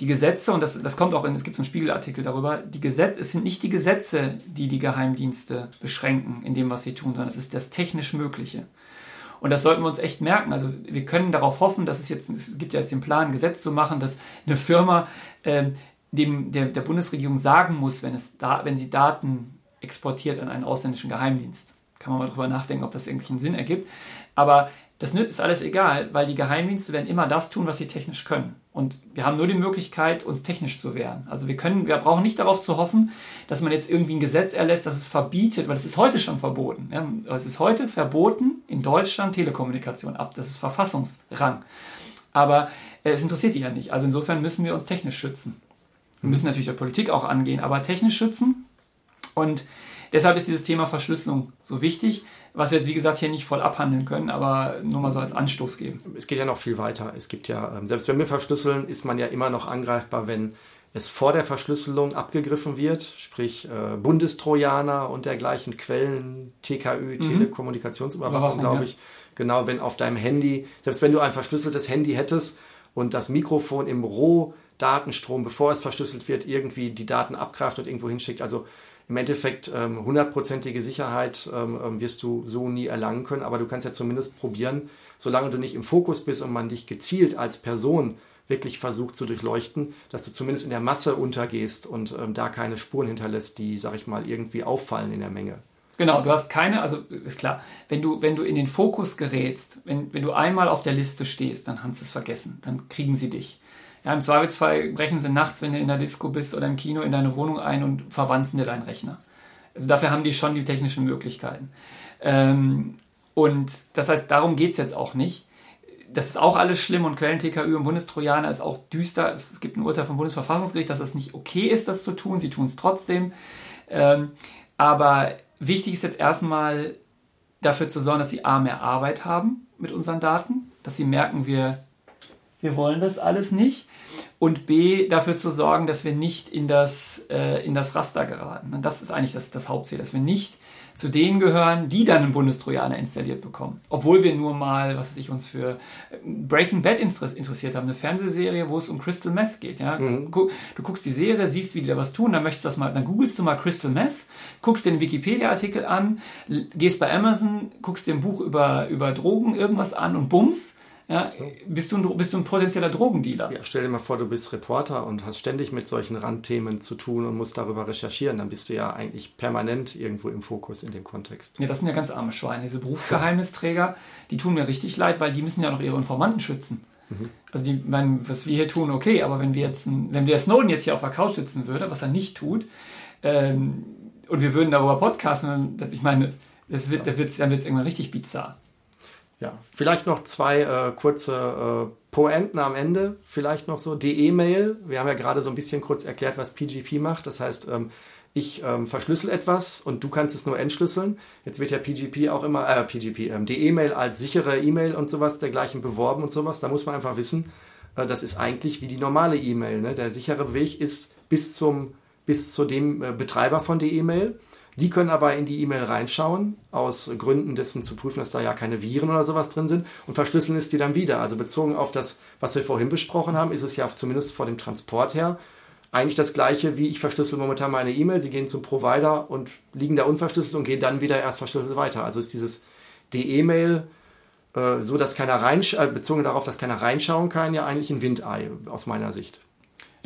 die Gesetze, und das, das kommt auch in, es gibt so einen Spiegelartikel darüber, die Gesetze, es sind nicht die Gesetze, die die Geheimdienste beschränken in dem, was sie tun, sondern es ist das technisch Mögliche. Und das sollten wir uns echt merken. Also wir können darauf hoffen, dass es jetzt, es gibt ja jetzt den Plan, ein Gesetz zu machen, dass eine Firma äh, dem, der, der Bundesregierung sagen muss, wenn, es da, wenn sie Daten exportiert an einen ausländischen Geheimdienst. Kann man mal drüber nachdenken, ob das irgendwelchen Sinn ergibt. Aber das ist alles egal, weil die Geheimdienste werden immer das tun, was sie technisch können. Und wir haben nur die Möglichkeit, uns technisch zu wehren. Also wir können, wir brauchen nicht darauf zu hoffen, dass man jetzt irgendwie ein Gesetz erlässt, das es verbietet, weil es ist heute schon verboten. Ja, es ist heute verboten, in Deutschland Telekommunikation ab. Das ist Verfassungsrang. Aber äh, es interessiert die ja nicht. Also insofern müssen wir uns technisch schützen. Wir müssen natürlich der Politik auch angehen, aber technisch schützen. Und deshalb ist dieses Thema Verschlüsselung so wichtig was wir jetzt wie gesagt hier nicht voll abhandeln können, aber nur mal so als Anstoß geben. Es geht ja noch viel weiter. Es gibt ja, ähm, selbst wenn wir verschlüsseln, ist man ja immer noch angreifbar, wenn es vor der Verschlüsselung abgegriffen wird, sprich äh, Bundestrojaner und dergleichen Quellen, TKÜ, mhm. Telekommunikationsüberwachung, glaube ich. Ja. Genau, wenn auf deinem Handy, selbst wenn du ein verschlüsseltes Handy hättest und das Mikrofon im Rohdatenstrom, bevor es verschlüsselt wird, irgendwie die Daten abgreift und irgendwo hinschickt. Also im Endeffekt ähm, hundertprozentige Sicherheit ähm, ähm, wirst du so nie erlangen können, aber du kannst ja zumindest probieren, solange du nicht im Fokus bist und man dich gezielt als Person wirklich versucht zu durchleuchten, dass du zumindest in der Masse untergehst und ähm, da keine Spuren hinterlässt, die, sag ich mal, irgendwie auffallen in der Menge. Genau, du hast keine, also ist klar, wenn du, wenn du in den Fokus gerätst, wenn, wenn du einmal auf der Liste stehst, dann hast du es vergessen, dann kriegen sie dich. Ja, Im Zweifelsfall brechen sie nachts, wenn du in der Disco bist oder im Kino, in deine Wohnung ein und verwanzen dir deinen Rechner. Also dafür haben die schon die technischen Möglichkeiten. Ähm, und das heißt, darum geht es jetzt auch nicht. Das ist auch alles schlimm und Quellen-TKÜ und Bundestrojaner ist auch düster. Es, gibt ein Urteil vom Bundesverfassungsgericht, dass es nicht okay ist, das zu tun. Sie tun es trotzdem. Ähm, aber wichtig ist jetzt erstmal dafür zu sorgen, dass sie A, mehr Arbeit haben mit unseren Daten, dass sie merken, wir, wir wollen das alles nicht und B, dafür zu sorgen, dass wir nicht in das, äh, in das Raster geraten. Und das ist eigentlich das, das Hauptziel, dass wir nicht zu denen gehören, die dann einen Bundestrojaner installiert bekommen. Obwohl wir nur mal, was weiß ich, uns für äh, Breaking Bad interessiert haben, eine Fernsehserie, wo es um Crystal Meth geht. Ja? Mhm. Du guckst die Serie, siehst, wie die da was tun, dann möchtest du das mal, dann googelst du mal Crystal Meth, guckst den Wikipedia-Artikel an, gehst bei Amazon, guckst dir ein Buch über, über Drogen irgendwas an und bums, ja, bist, du ein, bist du ein potenzieller Drogendealer. Ja, stell dir mal vor, du bist Reporter und hast ständig mit solchen Randthemen zu tun und musst darüber recherchieren. Dann bist du ja eigentlich permanent irgendwo im Fokus in dem Kontext. Ja, das sind ja ganz arme Schweine. Diese Berufsgeheimnisträger, die tun mir richtig leid, weil die müssen ja noch ihre Informanten schützen. Mhm. Also die, mein, was wir hier tun, okay, aber wenn wir jetzt, wenn wir Snowden jetzt hier auf der Couch sitzen würde, was er nicht tut, ähm, und wir würden darüber podcasten, dass ich meine, das wird, ja. dann wird es irgendwann richtig bizarr. Ja, vielleicht noch zwei äh, kurze äh, Poenten am Ende. Vielleicht noch so die E-Mail. Wir haben ja gerade so ein bisschen kurz erklärt, was PGP macht. Das heißt, ähm, ich ähm, verschlüssel etwas und du kannst es nur entschlüsseln. Jetzt wird ja PGP auch immer, äh, PGP, ähm, die E-Mail als sichere E-Mail und sowas dergleichen beworben und sowas. Da muss man einfach wissen, äh, das ist eigentlich wie die normale E-Mail. Ne? Der sichere Weg ist bis zum bis zu dem äh, Betreiber von der E-Mail. Die können aber in die E-Mail reinschauen, aus Gründen dessen zu prüfen, dass da ja keine Viren oder sowas drin sind und verschlüsseln es die dann wieder. Also bezogen auf das, was wir vorhin besprochen haben, ist es ja zumindest vor dem Transport her eigentlich das gleiche, wie ich verschlüssel momentan meine E-Mail. Sie gehen zum Provider und liegen da unverschlüsselt und gehen dann wieder erst verschlüsselt weiter. Also ist dieses die E-Mail äh, so, dass keiner reinschaut, äh, bezogen darauf, dass keiner reinschauen kann, ja eigentlich ein Windei aus meiner Sicht.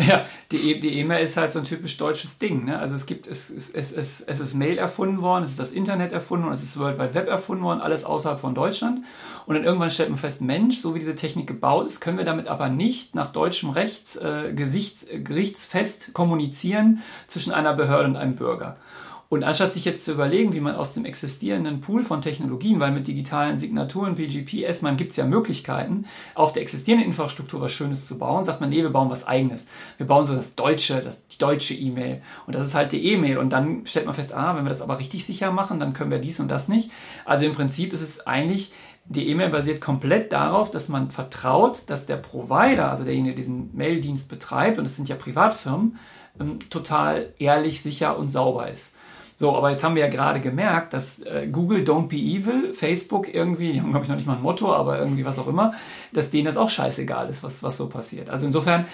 Ja, die, E-Mail ist halt so ein typisch deutsches Ding. Ne? Also es gibt, es, es, es, es, es ist Mail erfunden worden, es ist das Internet erfunden worden, es ist World Wide Web erfunden worden, alles außerhalb von Deutschland. Und dann irgendwann stellt man fest, Mensch, so wie diese Technik gebaut ist, können wir damit aber nicht nach deutschem Recht äh, Gesichts, äh, gerichtsfest kommunizieren zwischen einer Behörde und einem Bürger. Und anstatt sich jetzt zu überlegen, wie man aus dem existierenden Pool von Technologien, weil mit digitalen Signaturen, PGP, S-MAN gibt es ja Möglichkeiten, auf der existierenden Infrastruktur was Schönes zu bauen, sagt man, nee, wir bauen was eigenes. Wir bauen so das deutsche, das, deutsche E-Mail. Und das ist halt die E-Mail. Und dann stellt man fest, ah, wenn wir das aber richtig sicher machen, dann können wir dies und das nicht. Also im Prinzip ist es eigentlich, die E-Mail basiert komplett darauf, dass man vertraut, dass der Provider, also derjenige, der diesen Maildienst betreibt, und es sind ja Privatfirmen, ähm, total ehrlich, sicher und sauber ist. So, aber jetzt haben wir ja gerade gemerkt, dass äh, Google Don't Be Evil, Facebook irgendwie, die haben glaube ich noch nicht mal ein Motto, aber irgendwie was auch immer, dass denen das auch scheißegal ist, was, was so passiert. Also insofern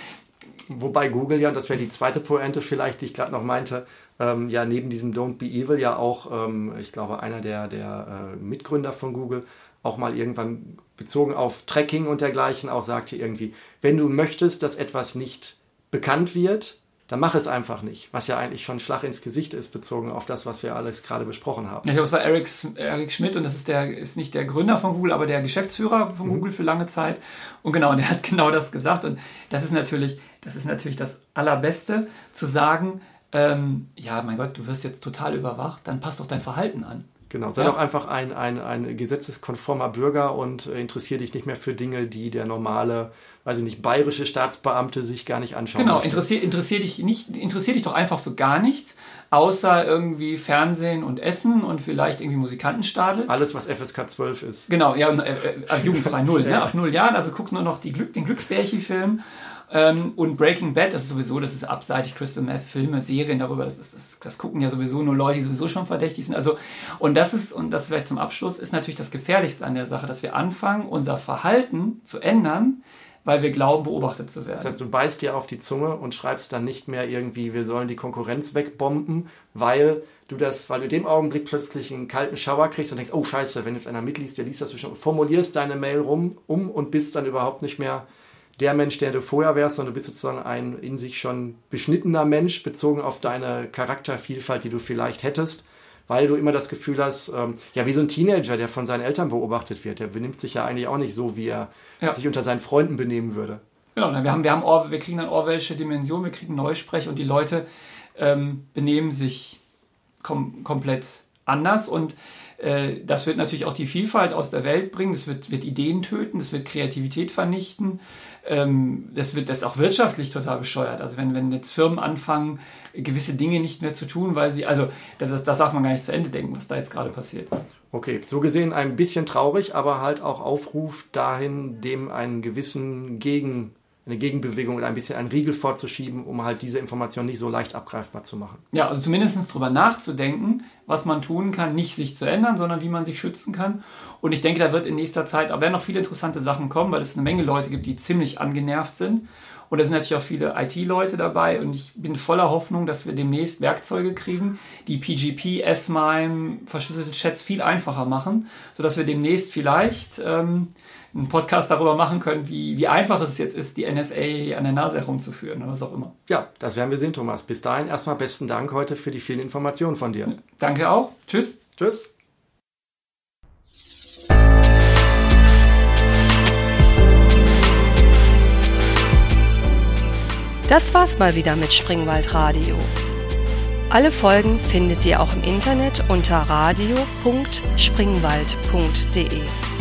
Wobei Google ja, und das wäre die zweite Pointe vielleicht, die ich gerade noch meinte, ähm, ja neben diesem Don't Be Evil ja auch, ähm, ich glaube, einer der, der äh, Mitgründer von Google auch mal irgendwann bezogen auf Tracking und dergleichen auch sagte irgendwie, wenn du möchtest, dass etwas nicht bekannt wird, dann mach es einfach nicht. Was ja eigentlich schon Schlag ins Gesicht ist, bezogen auf das, was wir alles gerade besprochen haben. Ja, ich glaube, es war Eric, Eric Schmidt und das ist der ist nicht der Gründer von Google, aber der Geschäftsführer von mhm. Google für lange Zeit. Und genau, und er hat genau das gesagt. Und das ist natürlich, das ist natürlich das Allerbeste, zu sagen, ähm, ja, mein Gott, du wirst jetzt total überwacht, dann passt doch dein Verhalten an. Genau, sei ja. doch einfach ein, ein, ein gesetzeskonformer Bürger und äh, interessiere dich nicht mehr für Dinge, die der normale, weiß ich nicht, bayerische Staatsbeamte sich gar nicht anschauen Genau, interessier, interessier, dich nicht, interessier dich doch einfach für gar nichts, außer irgendwie Fernsehen und Essen und vielleicht irgendwie Musikantenstadel. Alles, was FSK 12 ist. Genau, ja, äh, äh, jugendfrei null, ne? ab null Jahren, also guck nur noch die Glück, den Glücksbärchen-Film ähm, und Breaking Bad, das ist sowieso, das ist abseitig Crystal Meth, Filme, Serien darüber, das, ist, das, das gucken ja sowieso nur Leute, die sowieso schon verdächtig sind. Also, und das ist, und das vielleicht zum Abschluss, ist natürlich das Gefährlichste an der Sache, dass wir anfangen, unser Verhalten zu ändern, weil wir glauben, beobachtet zu werden. Das heißt, du beißt dir auf die Zunge und schreibst dann nicht mehr irgendwie, wir sollen die Konkurrenz wegbomben, weil du das, weil du in dem Augenblick plötzlich einen kalten Schauer kriegst und denkst, oh scheiße, wenn jetzt einer mitliest, der liest das bestimmt, formulierst deine Mail rum um und bist dann überhaupt nicht mehr der Mensch, der du vorher wärst, sondern du bist sozusagen ein in sich schon beschnittener Mensch, bezogen auf deine Charaktervielfalt, die du vielleicht hättest, weil du immer das Gefühl hast, ähm, ja, wie so ein Teenager, der von seinen Eltern beobachtet wird, der benimmt sich ja eigentlich auch nicht so, wie er ja. sich unter seinen Freunden benehmen würde. Genau, wir, haben, wir, haben Or wir kriegen dann Orwellsche Dimension, wir kriegen Neusprech und die Leute ähm, benehmen sich kom komplett anders und äh, das wird natürlich auch die Vielfalt aus der Welt bringen, das wird, wird Ideen töten, das wird Kreativität vernichten, ähm, das wird das auch wirtschaftlich total bescheuert. Also wenn, wenn jetzt Firmen anfangen, gewisse Dinge nicht mehr zu tun, weil sie, also das, das darf man gar nicht zu Ende denken, was da jetzt gerade passiert. Okay, so gesehen ein bisschen traurig, aber halt auch Aufruf dahin, dem einen gewissen Gegen eine Gegenbewegung oder ein bisschen einen Riegel vorzuschieben, um halt diese Information nicht so leicht abgreifbar zu machen. Ja, also zumindest darüber nachzudenken, was man tun kann, nicht sich zu ändern, sondern wie man sich schützen kann. Und ich denke, da wird in nächster Zeit, aber werden noch viele interessante Sachen kommen, weil es eine Menge Leute gibt, die ziemlich angenervt sind. Und da sind natürlich auch viele IT-Leute dabei und ich bin voller Hoffnung, dass wir demnächst Werkzeuge kriegen, die PGP, S-MIME, verschlüsselte Chats viel einfacher machen, sodass wir demnächst vielleicht ähm, einen Podcast darüber machen können, wie, wie einfach es jetzt ist, die NSA an der Nase herumzuführen oder was auch immer. Ja, das werden wir sehen, Thomas. Bis dahin erstmal besten Dank heute für die vielen Informationen von dir. Danke auch. Tschüss. Tschüss. Das war's mal wieder mit Springwald Radio. Alle Folgen findet ihr auch im Internet unter radio.springwald.de.